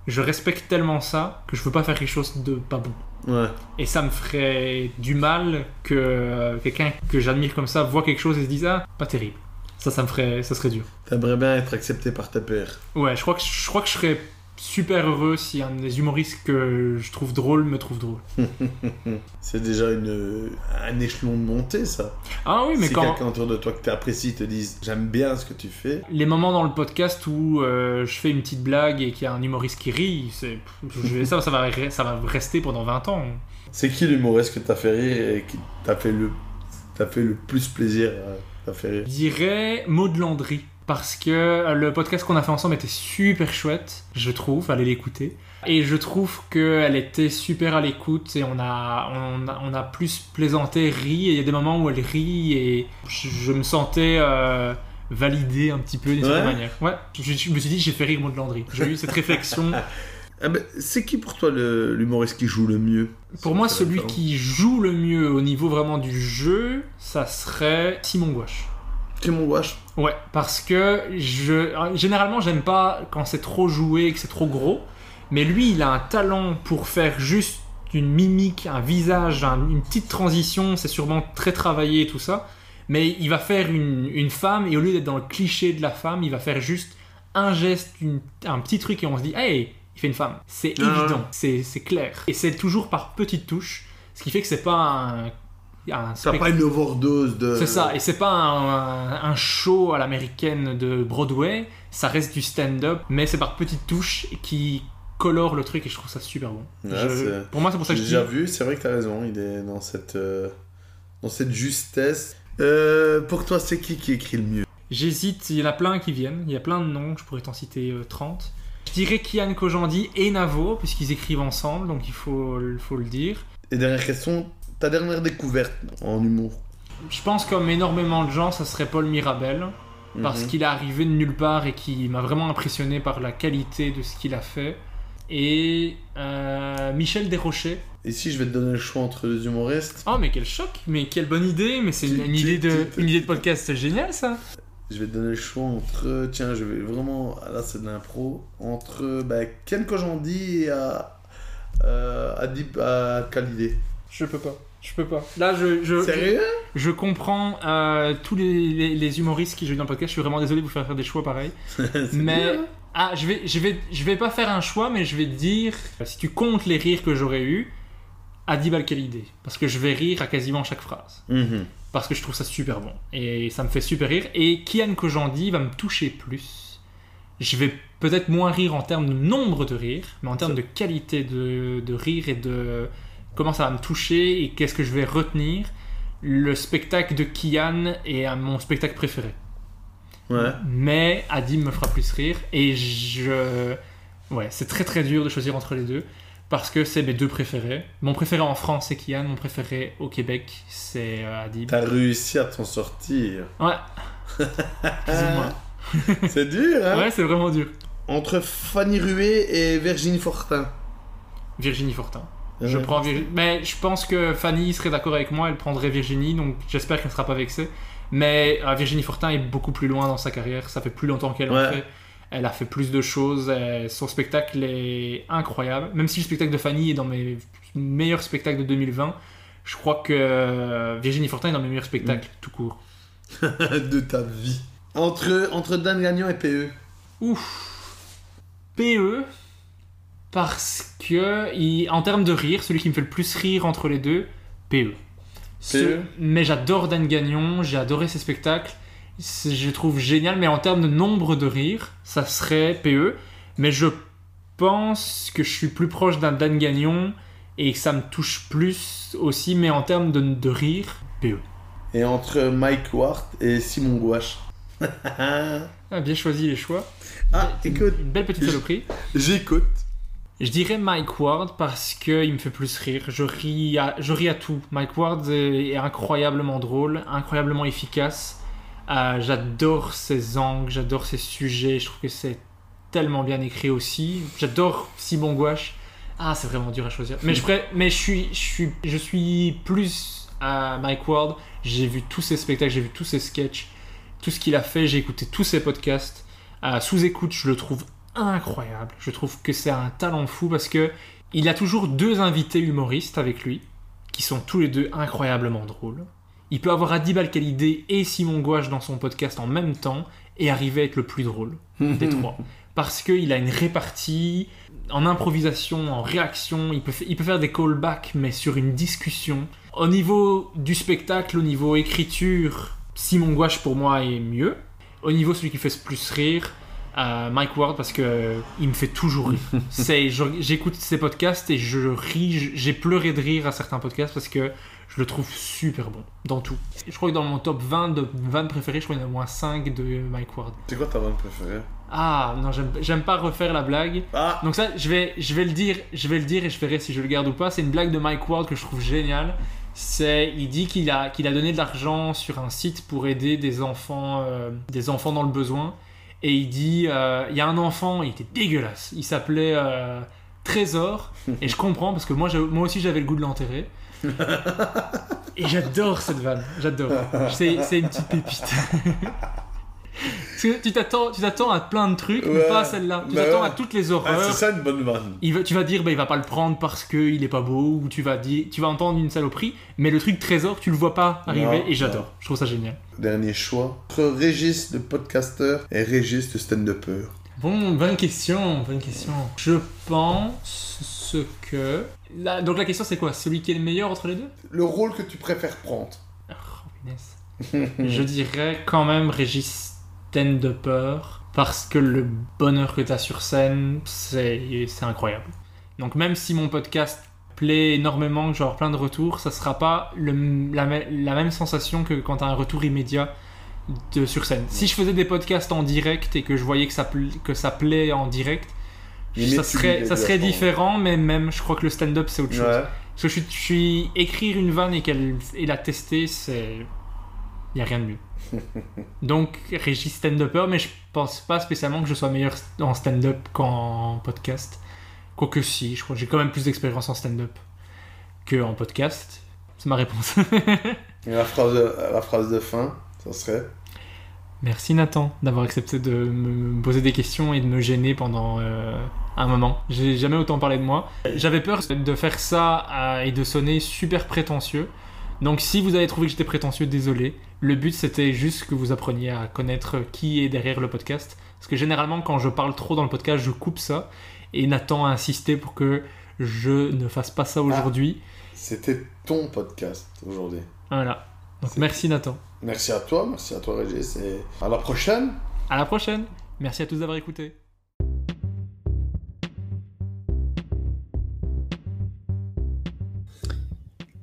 je respecte tellement ça que je veux pas faire quelque chose de pas bon. Ouais. Et ça me ferait du mal que euh, quelqu'un que j'admire comme ça voit quelque chose et se dise ah pas terrible. Ça, ça me ferait, ça serait dur. T'aimerais bien être accepté par tes pairs. Ouais, je crois que je crois que je serais super heureux si un des humoristes que je trouve drôle me trouve drôle. C'est déjà une, un échelon de montée, ça. Ah oui, mais si quand quelqu'un autour de toi que tu apprécies te dise j'aime bien ce que tu fais, les moments dans le podcast où euh, je fais une petite blague et qu'il y a un humoriste qui rit, c'est ça, ça va re- ça va rester pendant 20 ans. c'est qui l'humoriste que t'as fait rire et qui t'a fait le, t'a fait le plus plaisir à, à faire rire? Je dirais Maud Landry parce que euh, le podcast qu'on a fait ensemble était super chouette, je trouve, allez l'écouter. Et je trouve qu'elle était super à l'écoute et on a, on, a, on a plus plaisanté, ri. Et il y a des moments où elle rit et je, je me sentais euh, valider un petit peu d'une Ouais. certaine manière. Ouais, je, je me suis dit, j'ai fait rire Maud Landry. J'ai eu cette réflexion. Ah ben, c'est qui pour toi l'humoriste qui joue le mieux? Pour moi, celui qui joue le mieux au niveau vraiment du jeu, ça serait Simon Gouache. Simon Gouache. Ouais, parce que je généralement j'aime pas quand c'est trop joué, que c'est trop gros, mais lui il a un talent pour faire juste une mimique, un visage, un- une petite transition, c'est sûrement très travaillé et tout ça, mais il va faire une, une femme et au lieu d'être dans le cliché de la femme, il va faire juste un geste, une- un petit truc et on se dit hey, il fait une femme. C'est Ah. évident, c'est c'est clair. Et c'est toujours par petites touches, ce qui fait que c'est pas un, un spect- pas une overdose de. c'est ça, et c'est pas un, un- un show à l'américaine de Broadway, ça reste du stand-up, mais c'est par petites touches qui colore le truc et je trouve ça super bon. Ouais, Je- c'est- pour moi, c'est pour ça que J'ai je déjà dis. vu, c'est vrai que t'as raison, il est dans cette, euh, dans cette justesse. Euh, pour toi, c'est qui qui écrit le mieux? J'hésite, il y en a plein qui viennent, il y a plein de noms, je pourrais t'en citer euh, 30. Je dirais Kian Kojandi et Navo, puisqu'ils écrivent ensemble, donc il faut, il faut le dire. Et dernière question, ta dernière découverte en humour Je pense comme énormément de gens, ça serait Paul Mirabel, parce Mhm. qu'il est arrivé de nulle part et qui m'a vraiment impressionné par la qualité de ce qu'il a fait. Et euh, Michel Desrochers. Ici, je vais te donner le choix entre les humoristes? Oh mais quel choc, mais quelle bonne idée, mais c'est une, une idée de, une idée de podcast géniale ça. Je vais te donner le choix entre. Tiens, je vais vraiment. Là, c'est de l'impro. Entre bah, Ken Kojandi et à, euh, Adib à Khalidé. Je peux pas, je peux pas. Là je, je, Sérieux? je, je comprends euh, tous les, les- les humoristes qui jouent dans le podcast, je suis vraiment désolé de vous faire faire des choix pareils. Mais hein? ah, je vais, je vais, je vais pas faire un choix, mais je vais te dire, si tu comptes les rires que j'aurais eu, Adib Al-Khalidé, parce que je vais rire à quasiment chaque phrase, Mhm. parce que je trouve ça super bon et ça me fait super rire. Et Kian Kojandi va me toucher plus. Je vais peut-être moins rire en termes de nombre de rires, mais en termes de qualité de, de rire et de comment ça va me toucher et qu'est-ce que je vais retenir. Le spectacle de Kian est mon spectacle préféré. Ouais. mais Adim me fera plus rire et je ouais c'est très très dur de choisir entre les deux parce que c'est mes deux préférés. Mon préféré en France c'est Kian. Mon préféré au Québec c'est euh, Adib T'as réussi à t'en sortir. ouais. C'est dur, hein? Ouais c'est vraiment dur. Entre Fanny Rué et Virginie Fortin. Virginie Fortin je Ouais. prends Vir- mais je pense que Fanny serait d'accord avec moi elle prendrait Virginie donc j'espère qu'elle ne sera pas vexée mais euh, Virginie Fortin est beaucoup plus loin dans sa carrière ça fait plus longtemps qu'elle en Ouais. fait Elle a fait plus de choses. euh, Son spectacle est incroyable. Même si le spectacle de Fanny est dans mes meilleurs spectacles de 2020, je crois que euh, Virginie Fortin est dans mes meilleurs spectacles, tout court. de ta vie. Entre, entre Dan Gagnon et PE. Ouf. PE, parce que, il- en termes de rire, celui qui me fait le plus rire entre les deux, PE. Ce- PE. mais j'adore Dan Gagnon, j'ai adoré ses spectacles, je le trouve génial, mais en termes de nombre de rires, ça serait PE. Mais je pense que je suis plus proche d'un Dan Gagnon et que ça me touche plus aussi, mais en termes de, de rire, PE. Et entre Mike Ward et Simon Gouache. Ah, bien choisi les choix. ah, écoute, Une belle petite saloperie. j'écoute. Je dirais Mike Ward parce qu'il me fait plus rire. Je ris à, je ris à tout. Mike Ward est, est incroyablement drôle, incroyablement efficace. Euh, j'adore ses angles, j'adore ses sujets. Je trouve que c'est tellement bien écrit aussi. J'adore Simon Gouache. Ah, c'est vraiment dur à choisir. Mais je, ferais- mais je suis, je suis, je suis plus à Mike Ward. J'ai vu tous ses spectacles, j'ai vu tous ses sketchs, tout ce qu'il a fait. J'ai écouté tous ses podcasts. Euh, sous écoute, je le trouve incroyable. Je trouve que c'est un talent fou parce que il a toujours deux invités humoristes avec lui qui sont tous les deux incroyablement drôles. Il peut avoir Adib Al-Khalidé et Simon Gouache dans son podcast en même temps et arriver à être le plus drôle des trois. Parce qu'il a une répartie en improvisation, en réaction, il peut, fa- il peut faire des callbacks mais sur une discussion. Au niveau du spectacle, au niveau écriture, Simon Gouache pour moi est mieux. Au niveau celui qui fait plus rire, euh, Mike Ward parce que euh, il me fait toujours rire. C'est, je- j'écoute ses podcasts et je ris, j'ai pleuré de rire à certains podcasts parce que je le trouve super bon dans tout. Je crois que dans mon top 20 de 20 préférés, je crois qu'il y en a au moins 5 de Mike Ward. C'est quoi ta vanne préférée? Ah non, j'aime, j'aime pas refaire la blague. Ah Donc ça, je vais, je vais le dire, je vais le dire et je verrai si je le garde ou pas. C'est une blague de Mike Ward que je trouve géniale. C'est, il dit qu'il a, qu'il a donné de l'argent sur un site pour aider des enfants, euh, des enfants dans le besoin. Et il dit, euh, il y a un enfant, il était dégueulasse. Il s'appelait euh, Trésor. Et je comprends parce que moi, moi aussi, j'avais le goût de l'enterrer. Et j'adore cette vanne. J'adore. C'est une petite pépite. Parce que tu t'attends, tu t'attends à plein de trucs, mais pas à celle-là. Tu Bah t'attends ouais. à toutes les Ah, horreurs. c'est ça une bonne vanne. Il va- tu vas dire bah il va pas le prendre parce qu'il est pas beau ou tu vas dire tu vas entendre une saloperie mais le truc trésor tu le vois pas arriver Non, et j'adore non. je trouve ça génial Dernier choix. Entre Régis de podcasteur et Régis de stand-upper. bon bonne question bonne question je pense que donc la question c'est quoi? Celui qui est le meilleur entre les deux? Le rôle que tu préfères prendre. oh, je dirais quand même Régis stand-upper parce que le bonheur que t'as sur scène c'est incroyable donc même si mon podcast plaît énormément, que genre plein de retours, ça sera pas le- la, me- la même sensation que quand t'as un retour immédiat de sur scène. Si je faisais des podcasts en direct et que je voyais que ça, que ça plaît en direct, ça tu serait, ça serait différent, mais même je crois que le stand-up c'est autre chose. Parce que je suis, je suis- écrire une vanne et qu'elle et la tester, c'est y a rien de mieux. Donc Régis stand-upper, mais je pense pas spécialement que je sois meilleur en stand-up qu'en podcast. Quoique si, je crois que j'ai quand même plus d'expérience en stand-up que en podcast. C'est ma réponse. Et la phrase, de, la phrase de fin, ça serait Merci Nathan d'avoir accepté de me poser des questions et de me gêner pendant euh, un moment. J'ai jamais autant parlé de moi. J'avais peur de faire ça euh, et de sonner super prétentieux. Donc si vous avez trouvé que j'étais prétentieux, désolé. Le but c'était juste que vous appreniez à connaître qui est derrière le podcast. Parce que généralement quand je parle trop dans le podcast, je coupe ça. Et Nathan a insisté pour que je ne fasse pas ça aujourd'hui. C'était ton podcast aujourd'hui. Voilà. Donc merci Nathan. Merci à toi, merci à toi Régis et à la prochaine. À la prochaine. Merci à tous d'avoir écouté.